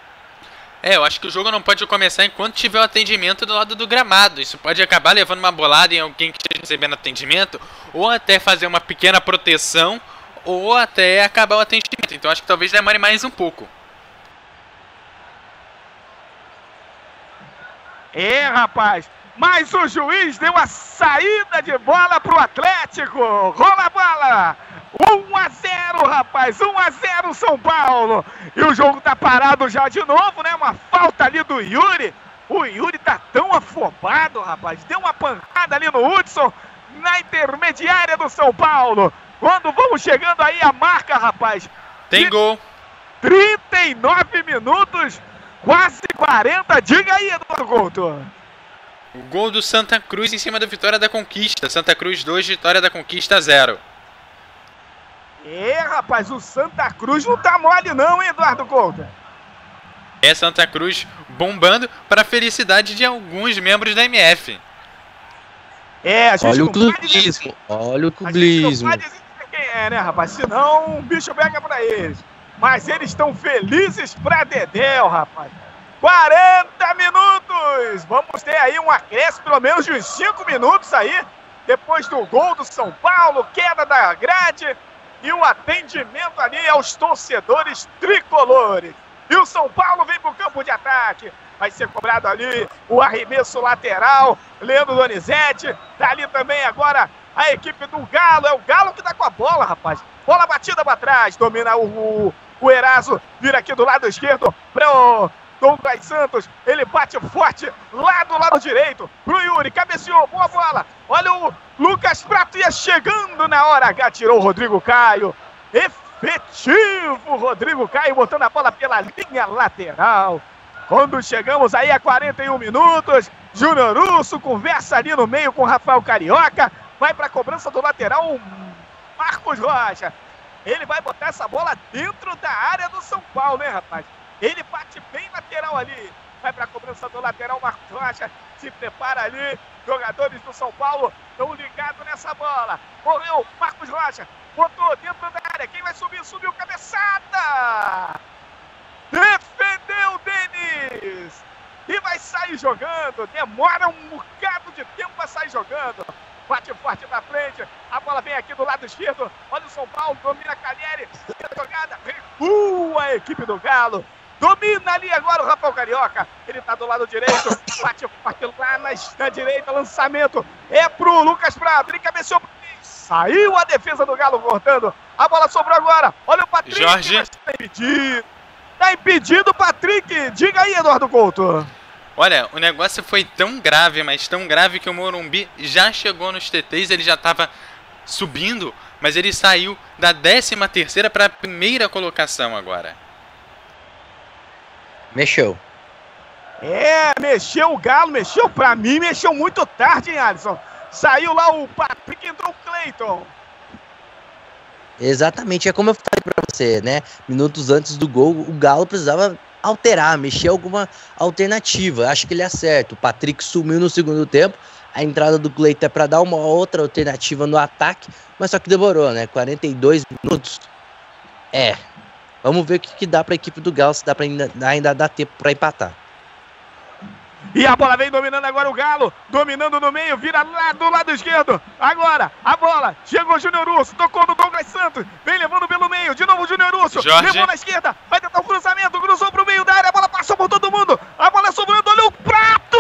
É, eu acho que o jogo não pode começar enquanto tiver o atendimento do lado do gramado. Isso pode acabar levando uma bolada em alguém que esteja recebendo atendimento, ou até fazer uma pequena proteção, ou até acabar o atendimento. Então acho que talvez demore mais um pouco. É, rapaz. Mas o juiz deu a saída de bola pro Atlético. Rola a bola. 1 a 0, rapaz. 1 a 0 São Paulo. E o jogo tá parado já de novo, né? Uma falta ali do Yuri. O Yuri tá tão afobado, rapaz. Deu uma pancada ali no Hudson na intermediária do São Paulo. Quando vamos chegando aí a marca, rapaz. Tem gol. 39 minutos, quase 40. Diga aí, Eduardo Couto. O gol do Santa Cruz em cima da Vitória da Conquista. Santa Cruz 2, Vitória da Conquista 0. É, rapaz, o Santa Cruz não tá mole não, hein, Eduardo Couto? É Santa Cruz bombando para a felicidade de alguns membros da MF. É, a gente Olha o clubismo, olha o clubismo. A gente não pode dizer quem é, né, rapaz? Senão o bicho pega pra eles. Mas eles estão felizes pra Dedéu, rapaz. 40 minutos! Vamos ter aí um acréscimo, pelo menos de uns 5 minutos aí, depois do gol do São Paulo, queda da grade e o atendimento ali aos torcedores tricolores. E o São Paulo vem para o campo de ataque. Vai ser cobrado ali o arremesso lateral. Leandro Donizete. Tá ali também agora a equipe do Galo. É o Galo que tá com a bola, rapaz. Bola batida para trás. Domina o, o, o Eraso. Vira aqui do lado esquerdo para o Douglas Santos, ele bate forte lá do lado direito pro Yuri, cabeceou, boa bola. Olha o Lucas Prato ia chegando na hora H, tirou o Rodrigo Caio. Efetivo, Rodrigo Caio botando a bola pela linha lateral. Quando chegamos aí a 41 minutos, Júnior Russo conversa ali no meio com Rafael Carioca, vai para a cobrança do lateral Marcos Rocha. Ele vai botar essa bola dentro da área do São Paulo, hein, rapaz? Ele bate bem lateral ali. Vai para a cobrança do lateral, Marcos Rocha. Se prepara ali. Jogadores do São Paulo estão ligados nessa bola. Correu, Marcos Rocha. Botou dentro da área. Quem vai subir? Subiu, cabeçada! Defendeu Denis! E vai sair jogando. Demora um bocado de tempo para sair jogando. Bate forte na frente. A bola vem aqui do lado esquerdo. Olha o São Paulo. Domina Calheri. Jogada. Recua a equipe do Galo. Domina ali agora o Rafael Carioca. Ele tá do lado direito. Bate, bate lá na, na direita. Lançamento. É pro Lucas Prado. Ele cabeceou. Saiu a defesa do Galo cortando. A bola sobrou agora. Olha o Patrick. Jorge. Tá impedido. Tá impedido, Patrick. Diga aí, Eduardo Couto. Olha, o negócio foi tão grave, mas tão grave que o Morumbi já chegou nos TTs, ele já estava subindo, mas ele saiu da 13 terceira para a primeira colocação agora. Mexeu. É, mexeu o Galo, mexeu pra mim, mexeu muito tarde, hein, Alisson? Saiu lá o Patrick, entrou o Cleiton. Exatamente, é como eu falei pra você, né? Minutos antes do gol, o Galo precisava alterar, mexer alguma alternativa. Acho que ele acerta. O Patrick sumiu no segundo tempo. A entrada do Cleiton é para dar uma outra alternativa no ataque, mas só que demorou, né? 42 minutos. É, Vamos ver o que, que dá para a equipe do Galo, se dá para ainda, ainda dar tempo para empatar. E a bola vem dominando agora o Galo, dominando no meio, vira lá do lado esquerdo. Agora, a bola, chegou o Júnior Urso, tocou no Douglas Santos, vem levando pelo meio, de novo o Júnior Urso, Jorge. levou na esquerda, vai tentar o cruzamento, cruzou pro meio da área, a bola passou por todo mundo, a bola sobrando, olha o prato!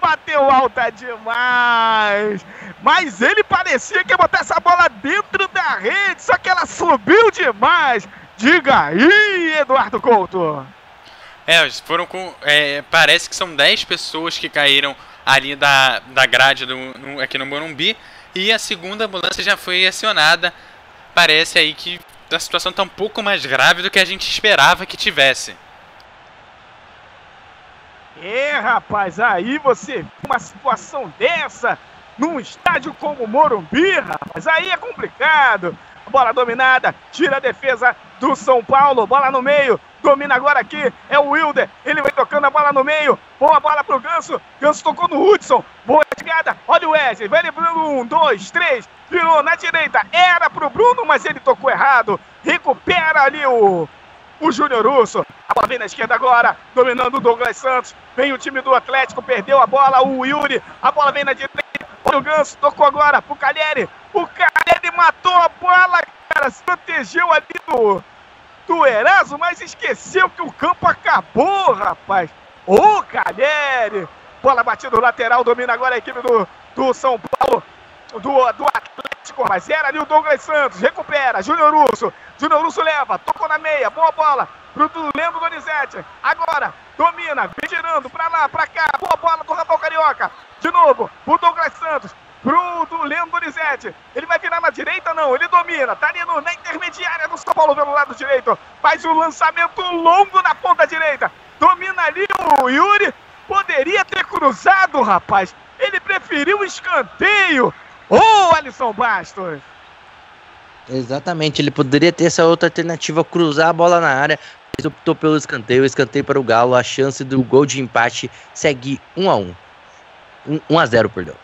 Bateu alta demais! Mas ele parecia que ia botar essa bola dentro da rede, só que ela subiu demais. Diga aí, Eduardo Couto. É, foram com. É, parece que são 10 pessoas que caíram ali da, da grade do, no, aqui no Morumbi. E a segunda ambulância já foi acionada. Parece aí que a situação está um pouco mais grave do que a gente esperava que tivesse. É, rapaz, aí você uma situação dessa num estádio como o Morumbi, rapaz, aí é complicado. Bola dominada, tira a defesa do São Paulo, bola no meio, domina agora aqui, é o Wilder, ele vai tocando a bola no meio, boa bola pro Ganso, Ganso tocou no Hudson, boa chegada, olha o Wesley, vai lembrando um, dois, três, virou na direita, era pro Bruno, mas ele tocou errado, recupera ali o, o Júnior Russo, a bola vem na esquerda agora, dominando o Douglas Santos, vem o time do Atlético, perdeu a bola, o Yuri, a bola vem na direita, olha o Ganso, tocou agora pro Calheri, o Calheri matou a bola, cara, se protegeu ali do do Eraso, mas esqueceu que o campo acabou, rapaz. Ô, Calheri! Bola batida no lateral, domina agora a equipe do, do São Paulo, do, do Atlético, mas era ali o Douglas Santos, recupera, Júnior Russo, Júnior Russo leva, tocou na meia, boa bola pro Leandro Donizete, agora domina, vem girando pra lá, pra cá, boa bola do Rafael Carioca, de novo, o Douglas Santos, pro Leandro Donizete. Ele vai virar na direita, não. Ele domina. Tá ali no, na intermediária do São Paulo pelo lado direito. Faz o um lançamento longo na ponta direita. Domina ali o Yuri. Poderia ter cruzado, rapaz. Ele preferiu o escanteio. Ô, oh, Alisson Bastos. Exatamente, ele poderia ter essa outra alternativa, cruzar a bola na área, mas optou pelo escanteio, escanteio para o Galo, a chance do gol de empate segue 1 a 1 1, 1 a 0, perdão.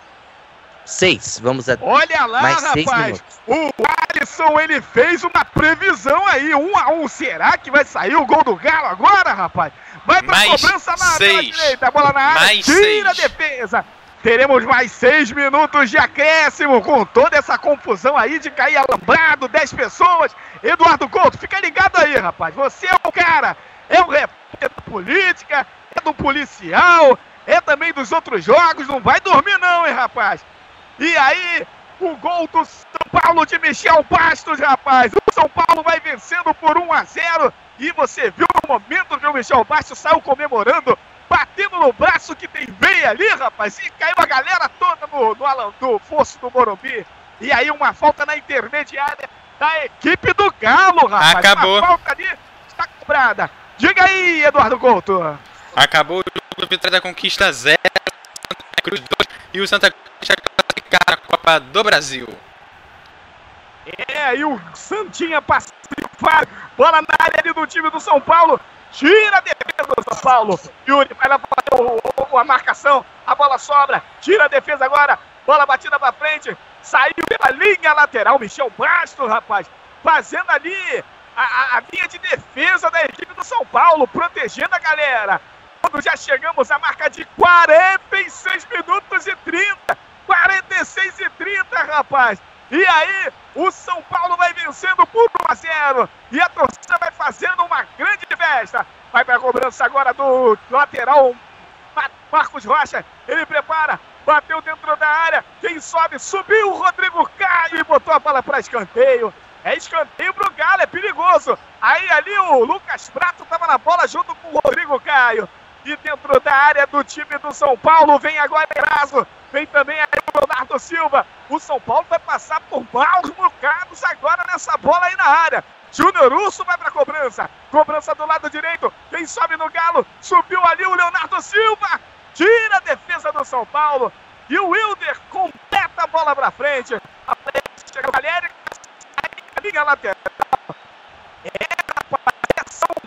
Seis. Vamos a Olha lá, mais rapaz. O Alisson, ele fez uma previsão aí. Um a um. Será que vai sair o gol do Galo agora, rapaz? Vai pra mais cobrança na direita. A bola na área. Mais tira seis. a defesa. Teremos mais seis minutos de acréscimo com toda essa confusão aí de cair alambrado, dez pessoas. Eduardo Couto, fica ligado aí, rapaz. Você é o cara, é o repórter da política, é do policial, é também dos outros jogos. Não vai dormir, não, hein, rapaz? E aí, o gol do São Paulo de Michel Bastos, rapaz. O São Paulo vai vencendo por 1 a 0. E você viu no momento que o Michel Bastos saiu comemorando, batendo no braço que tem bem ali, rapaz. E caiu a galera toda no, no, no fosso do Morumbi. E aí, uma falta na intermediária da equipe do Galo, rapaz. Acabou. Uma falta ali está cobrada. Diga aí, Eduardo Couto. Acabou o jogo, vitória da conquista 0, Cruz 2 e o Santa Cruz classificar a Copa do Brasil. É, e o Santinha passa bola na área ali do time do São Paulo. Tira a defesa do São Paulo. Yuri vai lá fazer a marcação. A bola sobra. Tira a defesa agora. Bola batida pra frente. Saiu pela linha lateral. Michel Bastos, rapaz. Fazendo ali a, a linha de defesa da equipe do São Paulo. Protegendo a galera. Quando já chegamos à marca de 46 minutos e 30. 46 e 30, rapaz. E aí, o São Paulo vai vencendo por 1 a 0. E a torcida vai fazendo uma grande festa. Vai para a cobrança agora do lateral Marcos Rocha. Ele prepara, bateu dentro da área. Quem sobe, subiu o Rodrigo Caio e botou a bola para escanteio. É escanteio pro Galo, é perigoso. Aí ali o Lucas Prato estava na bola junto com o Rodrigo Caio. E dentro da área do time do São Paulo vem agora Eraso. Vem também aí o Leonardo Silva. O São Paulo vai passar por maus bocados agora nessa bola aí na área. Júnior Urso vai para cobrança. Cobrança do lado direito. Quem sobe no Galo? Subiu ali o Leonardo Silva. Tira a defesa do São Paulo. E o Wilder completa a bola para frente. A frente chega o Valério. Linha lateral. É,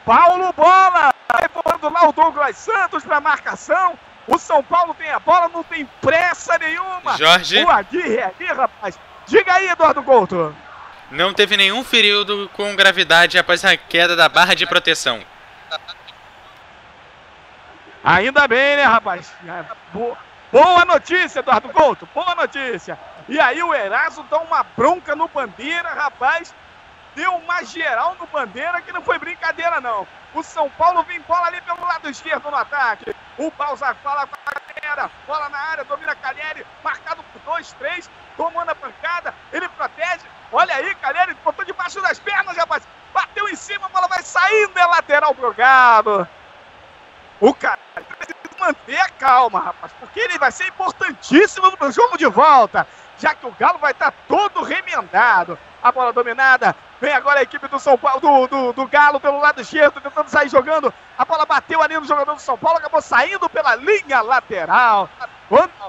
Paulo, bola. Vai voando lá o Douglas Santos para marcação. O São Paulo tem a bola, não tem pressa nenhuma. Jorge. O Aguirre é ali, rapaz. Diga aí, Eduardo Couto. Não teve nenhum ferido com gravidade após a queda da barra de proteção. Ainda bem, né, rapaz? Boa notícia, Eduardo Couto. Boa notícia. E aí o Eraso dá uma bronca no Bandeira, rapaz. Deu uma geral no Bandeira que não foi brincadeira, não. O São Paulo vem bola ali pelo lado esquerdo no ataque. O Balzac fala com a galera. Bola na área, domina Calheri. Marcado por dois, três. Tomando a pancada. Ele protege. Olha aí, Calheri botou debaixo das pernas, rapaz. Bateu em cima, a bola vai saindo. É lateral pro Galo. O cara precisa manter a calma, rapaz, porque ele vai ser importantíssimo no jogo de volta, já que o Galo vai estar todo remendado. A bola dominada, vem agora a equipe do São Paulo, do, do, do Galo pelo lado esquerdo, tentando sair jogando. A bola bateu ali no jogador do São Paulo, acabou saindo pela linha lateral.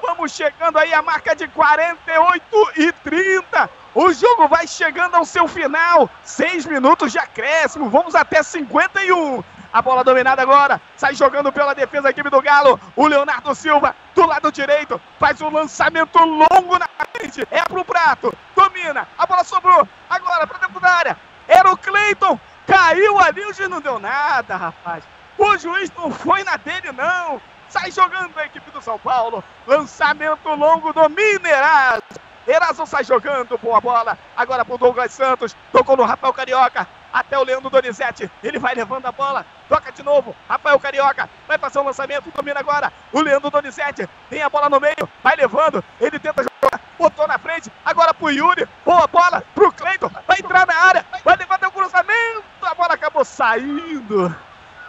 Vamos chegando aí a marca de 48 e 30. O jogo vai chegando ao seu final. Seis minutos de acréscimo. Vamos até 51. A bola dominada agora. Sai jogando pela defesa da equipe do Galo. O Leonardo Silva do lado direito. Faz um lançamento longo na frente. É pro prato. Domina. A bola sobrou. Agora para dentro da área. Era o Cleiton. Caiu ali. O juiz não deu nada, rapaz. O juiz não foi na dele, não. Sai jogando a equipe do São Paulo. Lançamento longo do Mineirão. Eraso sai jogando, boa bola. Agora pro Douglas Santos. Tocou no Rafael Carioca. Até o Leandro Donizete. Ele vai levando a bola. Toca de novo. Rafael Carioca. Vai passar o lançamento. Domina agora. O Leandro Donizete. Tem a bola no meio. Vai levando. Ele tenta jogar. Botou na frente. Agora pro Yuri. Boa bola. Pro Cleiton. Vai entrar na área. Vai levantar o cruzamento. A bola acabou saindo.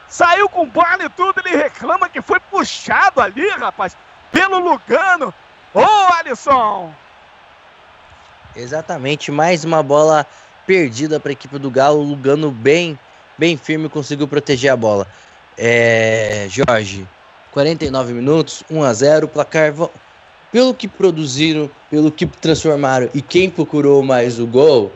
Saiu com bola e tudo. Ele reclama que foi puxado ali, rapaz. Pelo Lugano. Ô, Alisson. Exatamente, mais uma bola perdida para a equipe do Galo. Lugano bem, bem firme conseguiu proteger a bola. É, Jorge, 49 minutos, 1 a 0, placar pelo que produziram, pelo que transformaram e quem procurou mais o gol,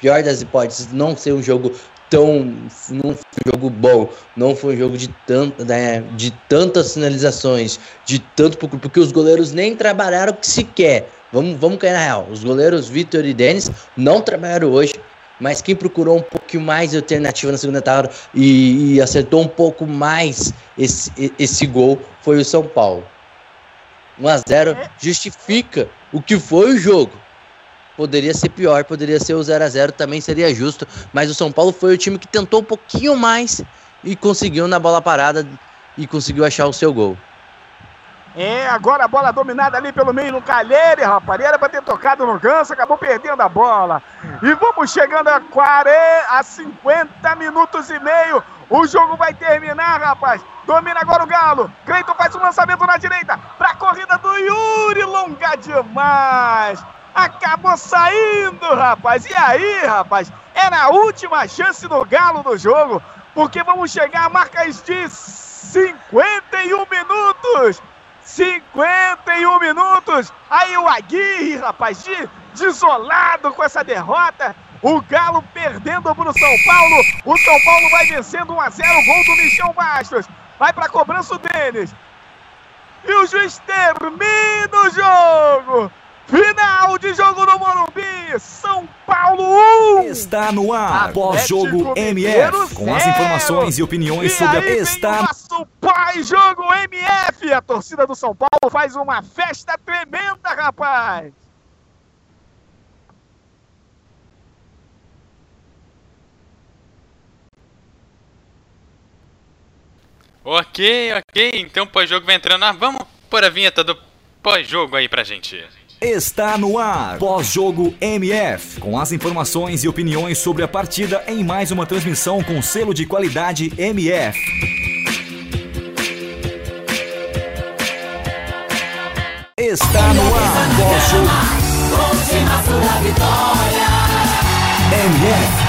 pior das hipóteses, não ser um jogo tão não foi um jogo bom, não foi um jogo de, tanto, né, de tantas finalizações, de tanto porque os goleiros nem trabalharam sequer. Vamos, vamos cair na real. Os goleiros Vitor e Denis não trabalharam hoje, mas quem procurou um pouquinho mais de alternativa na segunda etapa e, e acertou um pouco mais esse, esse gol foi o São Paulo. 1 a 0 justifica o que foi o jogo. Poderia ser pior, poderia ser o 0 a 0 também seria justo, mas o São Paulo foi o time que tentou um pouquinho mais e conseguiu na bola parada e conseguiu achar o seu gol. É, agora a bola dominada ali pelo meio no Calheire, rapaz. Era pra ter tocado no ganso, acabou perdendo a bola. E vamos chegando a, 40, a 50 minutos e meio. O jogo vai terminar, rapaz. Domina agora o Galo. Cleiton faz um lançamento na direita. Pra corrida do Yuri. Longa demais. Acabou saindo, rapaz. E aí, rapaz? Era a última chance do Galo no jogo. Porque vamos chegar a marcas de 51 minutos. 51 minutos. Aí o Aguirre, rapaz, de, desolado com essa derrota. O Galo perdendo para o São Paulo. O São Paulo vai vencendo 1 a 0 Gol do Michel Bastos. Vai para a cobrança deles. E o juiz termina o jogo. Final de jogo no Morumbi, São Paulo 1. Está no ar, pós-jogo MF, com as informações e opiniões e sobre a está o nosso pós-jogo MF. A torcida do São Paulo faz uma festa tremenda, rapaz. Ok, ok, então pós-jogo vai entrando. Ah, vamos pôr a vinheta do pós-jogo aí pra gente. Está no ar, pós-jogo MF, com as informações e opiniões sobre a partida em mais uma transmissão com selo de qualidade MF. Está no ar, pós-jogo MF.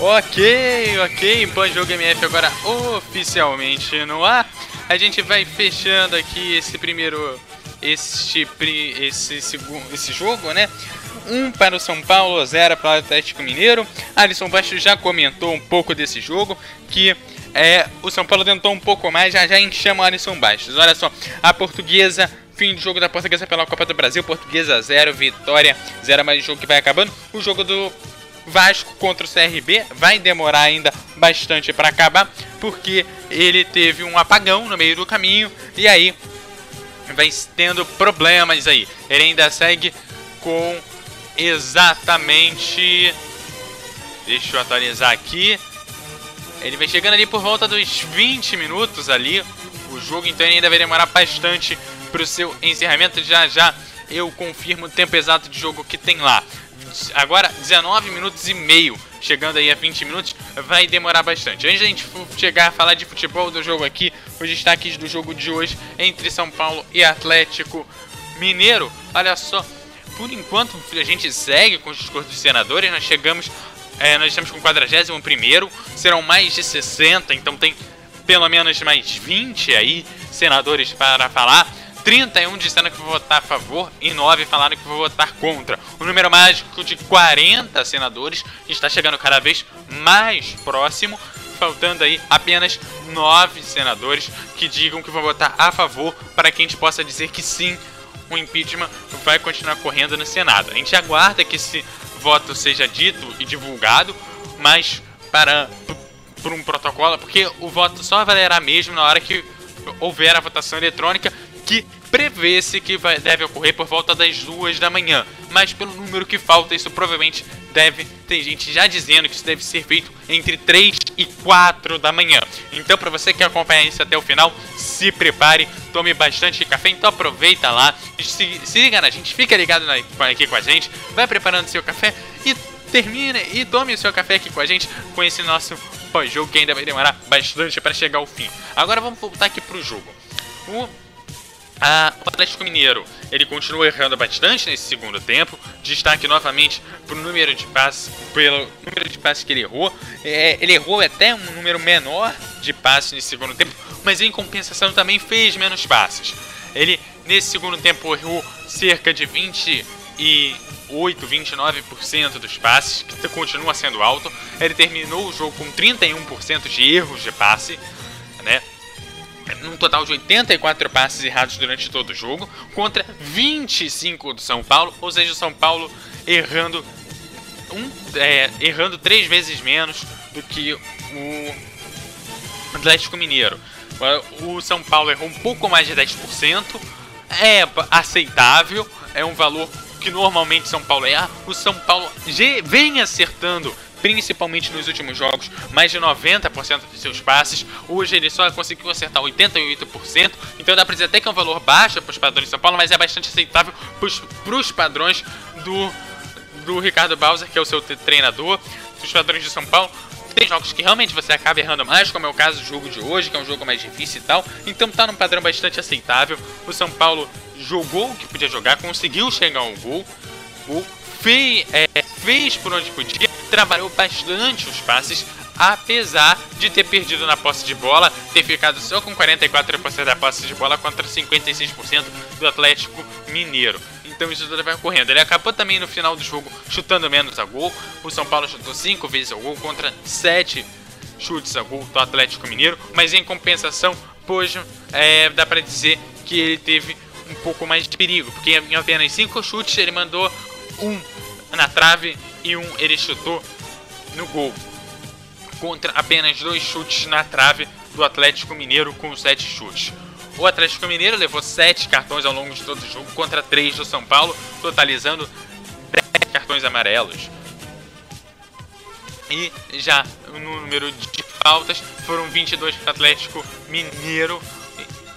Ok, ok, pós-jogo MF agora oficialmente no ar. A gente vai fechando aqui esse primeiro. Este, esse, segundo, esse jogo, né? Um para o São Paulo, zero para o Atlético Mineiro. Alisson Baixo já comentou um pouco desse jogo, que é, o São Paulo tentou um pouco mais, já já enchamos o Alisson Baixos. Olha só, a portuguesa, fim do jogo da portuguesa pela Copa do Brasil, portuguesa 0, vitória 0, mais jogo que vai acabando. O jogo do Vasco contra o CRB vai demorar ainda bastante para acabar, porque ele teve um apagão no meio do caminho e aí vai tendo problemas aí. Ele ainda segue com exatamente. Deixa eu atualizar aqui. Ele vai chegando ali por volta dos 20 minutos ali. O jogo então ainda vai demorar bastante para o seu encerramento. Já já eu confirmo o tempo exato de jogo que tem lá. Agora 19 minutos e meio, chegando aí a 20 minutos, vai demorar bastante. Antes da gente chegar a falar de futebol do jogo aqui, os destaques do jogo de hoje entre São Paulo e Atlético Mineiro. Olha só, por enquanto a gente segue com os discursos dos senadores, nós chegamos, é, nós estamos com o 41 serão mais de 60, então tem pelo menos mais 20 aí senadores para falar. 31 disseram que vão votar a favor e 9 falaram que vão votar contra. O número mágico de 40 senadores está chegando cada vez mais próximo, faltando aí apenas 9 senadores que digam que vão votar a favor para que a gente possa dizer que sim, o impeachment vai continuar correndo no Senado. A gente aguarda que esse voto seja dito e divulgado, mas para por um protocolo, porque o voto só valerá mesmo na hora que houver a votação eletrônica que prevê-se que vai, deve ocorrer por volta das duas da manhã. Mas pelo número que falta, isso provavelmente deve ter gente já dizendo que isso deve ser feito entre 3 e 4 da manhã. Então, para você que acompanha isso até o final, se prepare, tome bastante café. Então, aproveita lá, se, siga na gente, fica ligado na, aqui com a gente, vai preparando seu café e termine e tome o seu café aqui com a gente com esse nosso pós-jogo que ainda vai demorar bastante para chegar ao fim. Agora vamos voltar aqui pro jogo. O ah, o Atlético Mineiro, ele continua errando bastante nesse segundo tempo. Destaque novamente para o número de passes, pelo número de passes que ele errou. É, ele errou até um número menor de passes nesse segundo tempo, mas em compensação também fez menos passes. Ele nesse segundo tempo errou cerca de 28, 29% dos passes, que continua sendo alto. Ele terminou o jogo com 31% de erros de passe, né? Num total de 84 passes errados durante todo o jogo, contra 25 do São Paulo, ou seja, o São Paulo errando um, é, errando três vezes menos do que o Atlético Mineiro. O São Paulo errou um pouco mais de 10%, é aceitável, é um valor que normalmente São Paulo erra. O São Paulo vem acertando principalmente nos últimos jogos, mais de 90% de seus passes. Hoje ele só conseguiu acertar 88%, então dá pra dizer até que é um valor baixo para os padrões de São Paulo, mas é bastante aceitável para os padrões do, do Ricardo Bauser, que é o seu treinador, dos padrões de São Paulo. Tem jogos que realmente você acaba errando mais, como é o caso do jogo de hoje, que é um jogo mais difícil e tal. Então tá num padrão bastante aceitável. O São Paulo jogou o que podia jogar, conseguiu chegar ao gol. gol fez, é, fez por onde podia, trabalhou bastante os passes, apesar de ter perdido na posse de bola, ter ficado só com 44% da posse de bola contra 56% do Atlético Mineiro. Então isso tudo vai ocorrendo. Ele acabou também no final do jogo chutando menos a gol. O São Paulo chutou 5 vezes a gol contra 7 chutes a gol do Atlético Mineiro, mas em compensação, hoje é, dá para dizer que ele teve um pouco mais de perigo, porque em apenas 5 chutes ele mandou um na trave e um ele chutou no gol. Contra apenas dois chutes na trave do Atlético Mineiro com sete chutes. O Atlético Mineiro levou sete cartões ao longo de todo o jogo contra três do São Paulo, totalizando 10 cartões amarelos. E já no número de faltas foram 22 para o Atlético Mineiro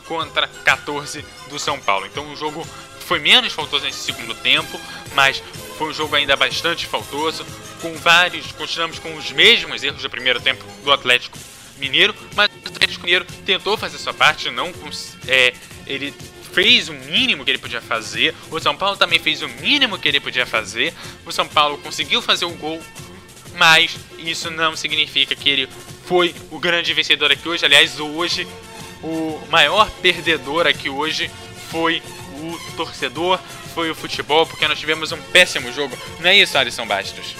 contra 14 do São Paulo. Então o jogo foi menos faltoso nesse segundo tempo, mas foi um jogo ainda bastante faltoso, com vários, continuamos com os mesmos erros do primeiro tempo do Atlético Mineiro, mas o Atlético Mineiro tentou fazer sua parte, não é, ele fez o mínimo que ele podia fazer, o São Paulo também fez o mínimo que ele podia fazer, o São Paulo conseguiu fazer o gol, mas isso não significa que ele foi o grande vencedor aqui hoje, aliás, hoje o maior perdedor aqui hoje foi torcedor, foi o futebol, porque nós tivemos um péssimo jogo. Não é isso, Alisson Bastos?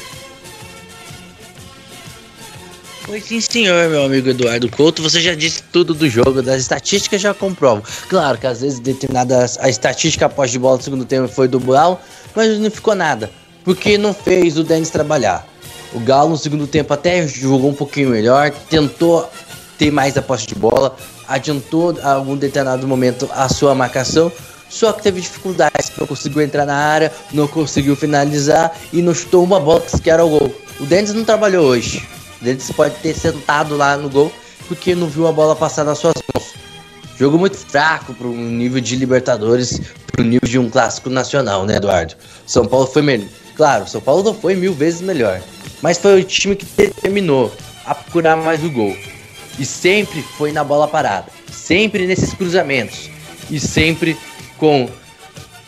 Pois sim, senhor, meu amigo Eduardo Couto. Você já disse tudo do jogo, das estatísticas já comprovam. Claro que às vezes determinadas. A estatística após de bola no segundo tempo foi do Brown, mas não ficou nada. Porque não fez o Denis trabalhar. O Galo no segundo tempo até jogou um pouquinho melhor, tentou ter mais a posse de bola, adiantou a algum determinado momento a sua marcação, só que teve dificuldades, não conseguiu entrar na área, não conseguiu finalizar e não chutou uma bola que era o gol. O Dennis não trabalhou hoje. O Dennis pode ter sentado lá no gol porque não viu a bola passar nas suas mãos. Jogo muito fraco para um nível de Libertadores, para o nível de um clássico nacional, né, Eduardo? São Paulo foi melhor. Claro, São Paulo não foi mil vezes melhor, mas foi o time que determinou a procurar mais o gol. E sempre foi na bola parada, sempre nesses cruzamentos e sempre com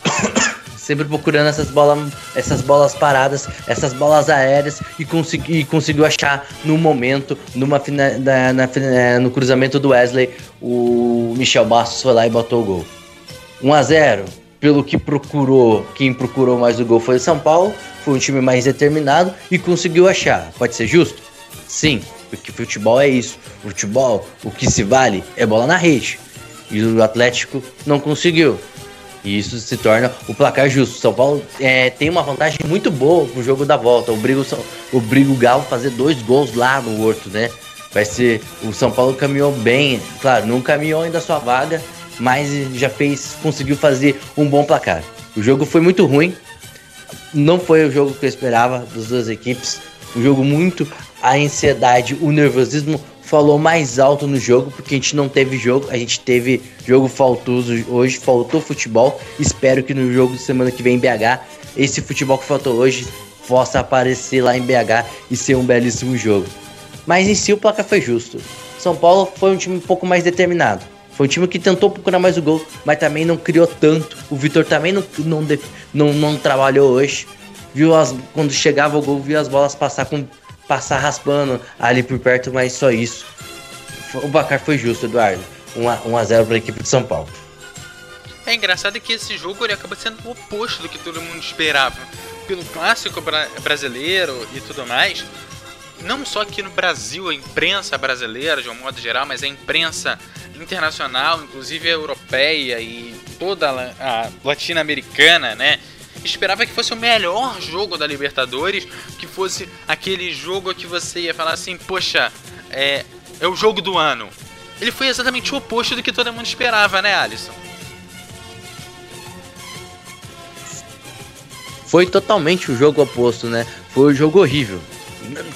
sempre procurando essas bolas, essas bolas paradas, essas bolas aéreas e, consegui, e conseguiu achar no momento, numa na, na, é, no cruzamento do Wesley, o Michel Bastos foi lá e botou o gol. 1 a 0 pelo que procurou, quem procurou mais o gol foi o São Paulo, foi um time mais determinado e conseguiu achar. Pode ser justo? Sim, porque futebol é isso. Futebol, o que se vale é bola na rede. E o Atlético não conseguiu. E isso se torna o placar justo. São Paulo é, tem uma vantagem muito boa pro jogo da volta. Obriga o, obriga o Galo fazer dois gols lá no Horto, né? Vai ser. O São Paulo caminhou bem, claro, não caminhou ainda a sua vaga, mas já fez, conseguiu fazer um bom placar. O jogo foi muito ruim, não foi o jogo que eu esperava das duas equipes. Um jogo muito a ansiedade, o nervosismo falou mais alto no jogo, porque a gente não teve jogo, a gente teve jogo faltoso hoje, faltou futebol. Espero que no jogo de semana que vem em BH, esse futebol que faltou hoje possa aparecer lá em BH e ser um belíssimo jogo. Mas em si o placar foi justo. São Paulo foi um time um pouco mais determinado. Foi um time que tentou procurar mais o gol, mas também não criou tanto. O Vitor também não, não, não, não trabalhou hoje. Viu as, quando chegava o gol, viu as bolas passar com passar raspando ali por perto, mas só isso. O Bacar foi justo, Eduardo. 1 a 0 para a equipe de São Paulo. É engraçado que esse jogo ele acaba sendo o oposto do que todo mundo esperava. Pelo clássico bra brasileiro e tudo mais, não só aqui no Brasil, a imprensa brasileira de um modo geral, mas a imprensa internacional, inclusive a europeia e toda a latino-americana, né? Esperava que fosse o melhor jogo da Libertadores, que fosse aquele jogo que você ia falar assim, poxa, é, é o jogo do ano. Ele foi exatamente o oposto do que todo mundo esperava, né, Alisson? Foi totalmente o jogo oposto, né? Foi um jogo horrível.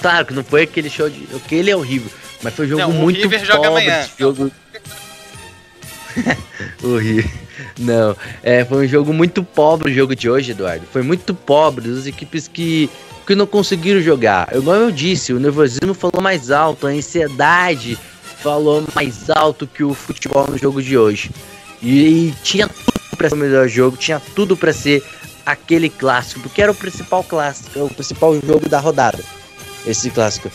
Claro que não foi aquele show de. Aquele é horrível. Mas foi um jogo não, muito River pobre. Joga amanhã. Jogo... horrível. Não, é, foi um jogo muito pobre o jogo de hoje, Eduardo. Foi muito pobre das equipes que, que não conseguiram jogar. Igual eu disse, o nervosismo falou mais alto, a ansiedade falou mais alto que o futebol no jogo de hoje. E, e tinha tudo para ser o melhor jogo, tinha tudo para ser aquele clássico, porque era o principal clássico, o principal jogo da rodada. Esse clássico.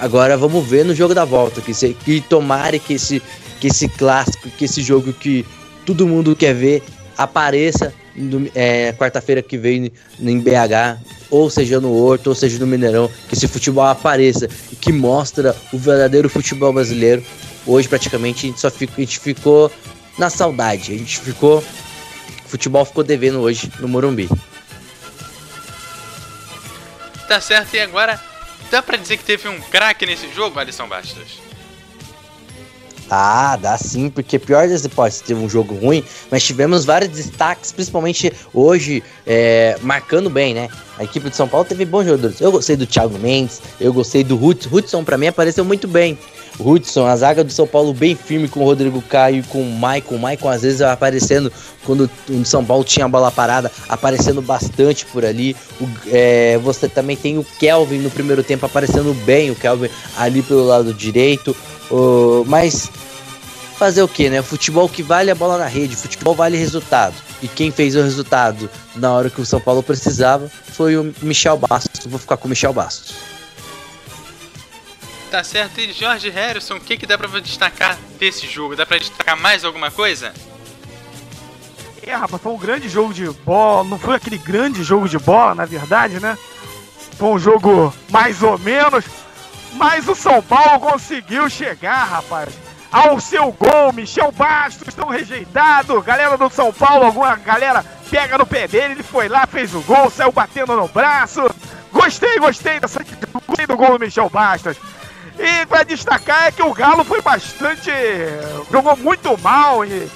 Agora vamos ver no jogo da volta, que, se, que tomare que esse, que esse clássico, que esse jogo que todo mundo quer ver, apareça é, quarta-feira que vem em BH, ou seja no Horto, ou seja no Mineirão, que esse futebol apareça e que mostra o verdadeiro futebol brasileiro. Hoje praticamente a gente só a gente ficou na saudade, a gente ficou, o futebol ficou devendo hoje no Morumbi. Tá certo, e agora dá pra dizer que teve um craque nesse jogo, Alisson Bastos? Ah, dá sim, porque pior das hipóteses, teve um jogo ruim, mas tivemos vários destaques, principalmente hoje, é, marcando bem, né? A equipe de São Paulo teve bons jogadores. Eu gostei do Thiago Mendes, eu gostei do Hudson. Hudson, pra mim, apareceu muito bem. Hudson, a zaga do São Paulo bem firme com o Rodrigo Caio e com o Maicon. O Maicon, às vezes, aparecendo quando o São Paulo tinha a bola parada, aparecendo bastante por ali. O, é, você também tem o Kelvin no primeiro tempo aparecendo bem, o Kelvin ali pelo lado direito. Uh, mas fazer o que, né? Futebol que vale a bola na rede, futebol vale resultado. E quem fez o resultado na hora que o São Paulo precisava foi o Michel Bastos. Vou ficar com o Michel Bastos. Tá certo. E Jorge Harrison, o que, que dá pra destacar desse jogo? Dá pra destacar mais alguma coisa? É, rapaz, foi um grande jogo de bola. Não foi aquele grande jogo de bola, na verdade, né? Foi um jogo mais ou menos. Mas o São Paulo conseguiu chegar, rapaz, ao seu gol. Michel Bastos tão rejeitado. Galera do São Paulo, alguma galera pega no pé dele. Ele foi lá, fez o gol, saiu batendo no braço. Gostei, gostei dessa. Gostei do gol do Michel Bastos. E para destacar é que o Galo foi bastante. jogou muito mal. E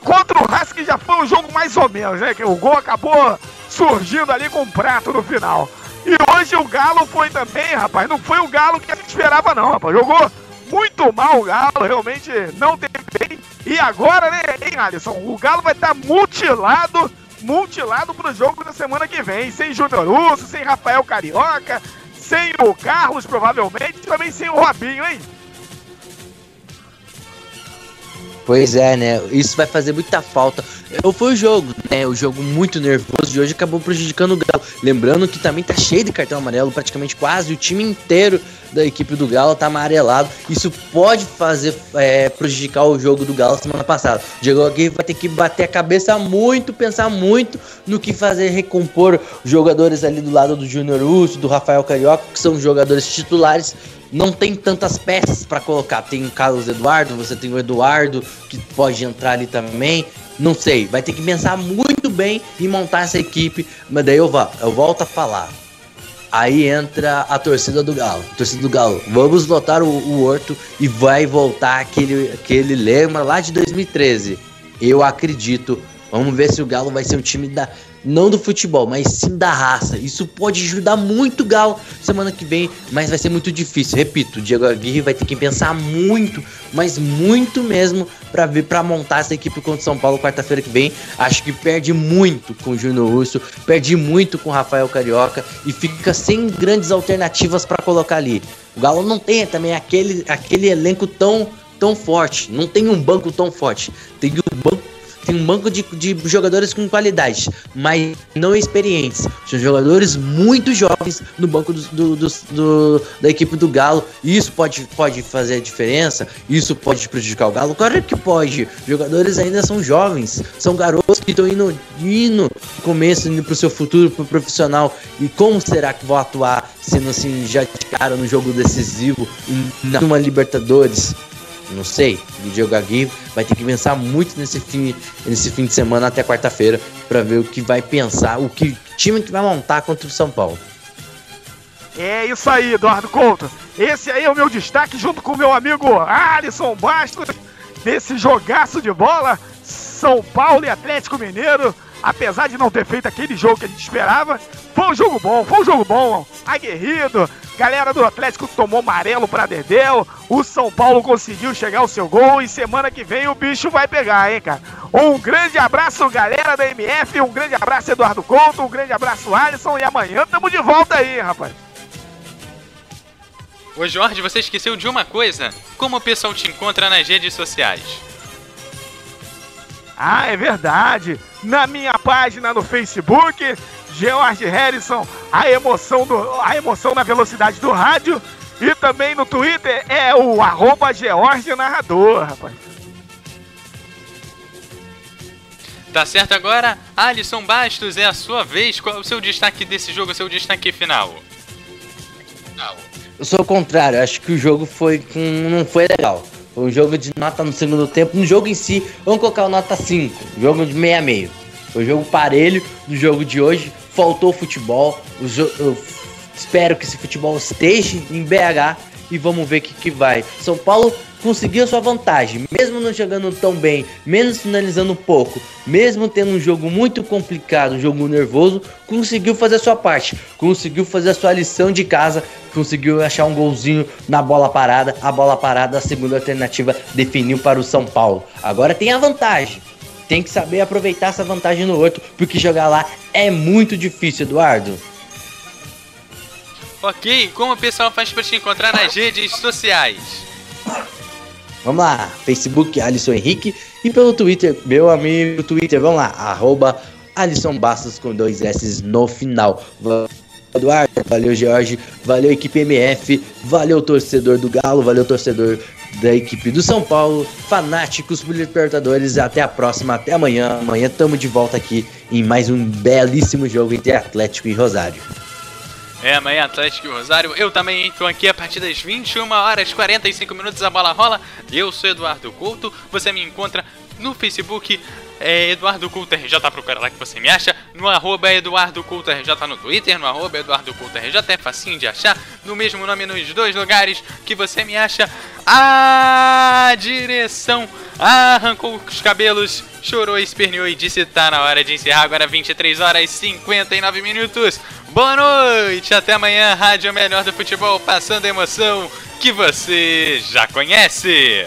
contra o Husky já foi um jogo mais ou menos, né? Que o gol acabou surgindo ali com um prato no final. E hoje o Galo foi também, rapaz. Não foi o Galo que a gente esperava, não, rapaz. Jogou muito mal o Galo, realmente não teve bem. E agora, né, hein, Alisson? O Galo vai estar mutilado mutilado pro jogo da semana que vem. Sem Júnior Russo, sem Rafael Carioca, sem o Carlos, provavelmente, também sem o Robinho, hein? Pois é, né? Isso vai fazer muita falta. Foi o jogo, né? O jogo muito nervoso de hoje acabou prejudicando o Galo. Lembrando que também tá cheio de cartão amarelo, praticamente quase o time inteiro da equipe do Galo tá amarelado. Isso pode fazer é, prejudicar o jogo do Galo semana passada. O Diego Aguirre vai ter que bater a cabeça muito, pensar muito no que fazer recompor jogadores ali do lado do Júnior Urso, do Rafael Carioca, que são jogadores titulares não tem tantas peças para colocar. Tem o Carlos Eduardo, você tem o Eduardo que pode entrar ali também. Não sei, vai ter que pensar muito bem em montar essa equipe. Mas daí eu, vou, eu volto a falar. Aí entra a torcida do Galo. torcida do Galo, vamos lotar o, o Horto e vai voltar aquele, aquele lema lá de 2013. Eu acredito. Vamos ver se o Galo vai ser um time da, não do futebol, mas sim da raça. Isso pode ajudar muito o Galo semana que vem, mas vai ser muito difícil. Repito, o Diego Aguirre vai ter que pensar muito, mas muito mesmo para ver para montar essa equipe contra o São Paulo quarta-feira que vem. Acho que perde muito com o Júnior Russo, perde muito com o Rafael Carioca e fica sem grandes alternativas para colocar ali. O Galo não tem também aquele aquele elenco tão tão forte, não tem um banco tão forte. Tem um banco tem um banco de, de jogadores com qualidade, mas não experientes. São jogadores muito jovens no banco do, do, do, da equipe do Galo. Isso pode, pode fazer a diferença? Isso pode prejudicar o Galo? Claro que pode. Jogadores ainda são jovens, são garotos que estão indo, indo começo, indo pro seu futuro, pro profissional. E como será que vão atuar sendo assim já de cara no jogo decisivo, numa Libertadores? Não sei. O Diego Aguirre vai ter que pensar muito nesse fim, nesse fim de semana até quarta-feira para ver o que vai pensar, o que time que vai montar contra o São Paulo. É isso aí, Eduardo Couto. Esse aí é o meu destaque junto com o meu amigo Alisson Bastos nesse jogaço de bola. São Paulo e Atlético Mineiro apesar de não ter feito aquele jogo que a gente esperava, foi um jogo bom, foi um jogo bom, aguerrido. Galera do Atlético tomou amarelo para Dedéu, o São Paulo conseguiu chegar ao seu gol e semana que vem o bicho vai pegar, hein, cara. Um grande abraço, galera da MF, um grande abraço, Eduardo Couto, um grande abraço, Alisson, e amanhã tamo de volta aí, rapaz. Ô Jorge, você esqueceu de uma coisa? Como o pessoal te encontra nas redes sociais? Ah, é verdade. Na minha página no Facebook, George Harrison, a emoção, do, a emoção na velocidade do rádio. E também no Twitter é o arroba George Narrador, rapaz. Tá certo agora? Alisson Bastos, é a sua vez. Qual é o seu destaque desse jogo, o seu destaque final? Eu sou o contrário, acho que o jogo foi não foi legal. Um jogo de nota no segundo tempo. No jogo em si, vamos colocar o nota 5. Jogo de meia meio. Foi um jogo parelho do jogo de hoje. Faltou futebol. Eu espero que esse futebol esteja em BH e vamos ver o que, que vai. São Paulo conseguiu sua vantagem, mesmo não jogando tão bem, menos finalizando pouco, mesmo tendo um jogo muito complicado, um jogo nervoso, conseguiu fazer a sua parte, conseguiu fazer a sua lição de casa, conseguiu achar um golzinho na bola parada, a bola parada, a segunda alternativa definiu para o São Paulo. Agora tem a vantagem. Tem que saber aproveitar essa vantagem no outro, porque jogar lá é muito difícil, Eduardo. Ok, como o pessoal faz para te encontrar nas redes sociais? Vamos lá, Facebook Alisson Henrique e pelo Twitter, meu amigo Twitter, vamos lá, arroba Alisson Bastos com dois S no final. Eduardo, valeu Jorge, valeu equipe MF, valeu torcedor do Galo, valeu torcedor da equipe do São Paulo, fanáticos por Libertadores, até a próxima, até amanhã. Amanhã estamos de volta aqui em mais um belíssimo jogo entre Atlético e Rosário. É, amanhã Atlético e Rosário. Eu também estou aqui a partir das 21 horas 45 minutos a bola rola. Eu sou Eduardo Couto. Você me encontra no Facebook é Eduardo Couto RJ, procura lá que você me acha. No arroba Eduardo Couto RJ no Twitter, no arroba Eduardo Couto RJ, é facinho de achar. No mesmo nome nos dois lugares que você me acha. A direção arrancou os cabelos, chorou, esperneou e disse tá na hora de encerrar. Agora 23 horas e 59 minutos. Boa noite, até amanhã, Rádio Melhor do Futebol, passando a emoção que você já conhece.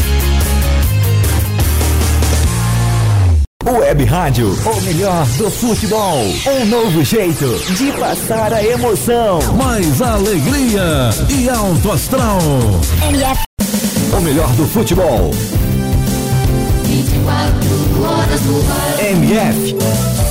Web Rádio, o melhor do futebol. Um novo jeito de passar a emoção. Mais alegria e alto astral. MF. O melhor do futebol. 24 horas ar. MF.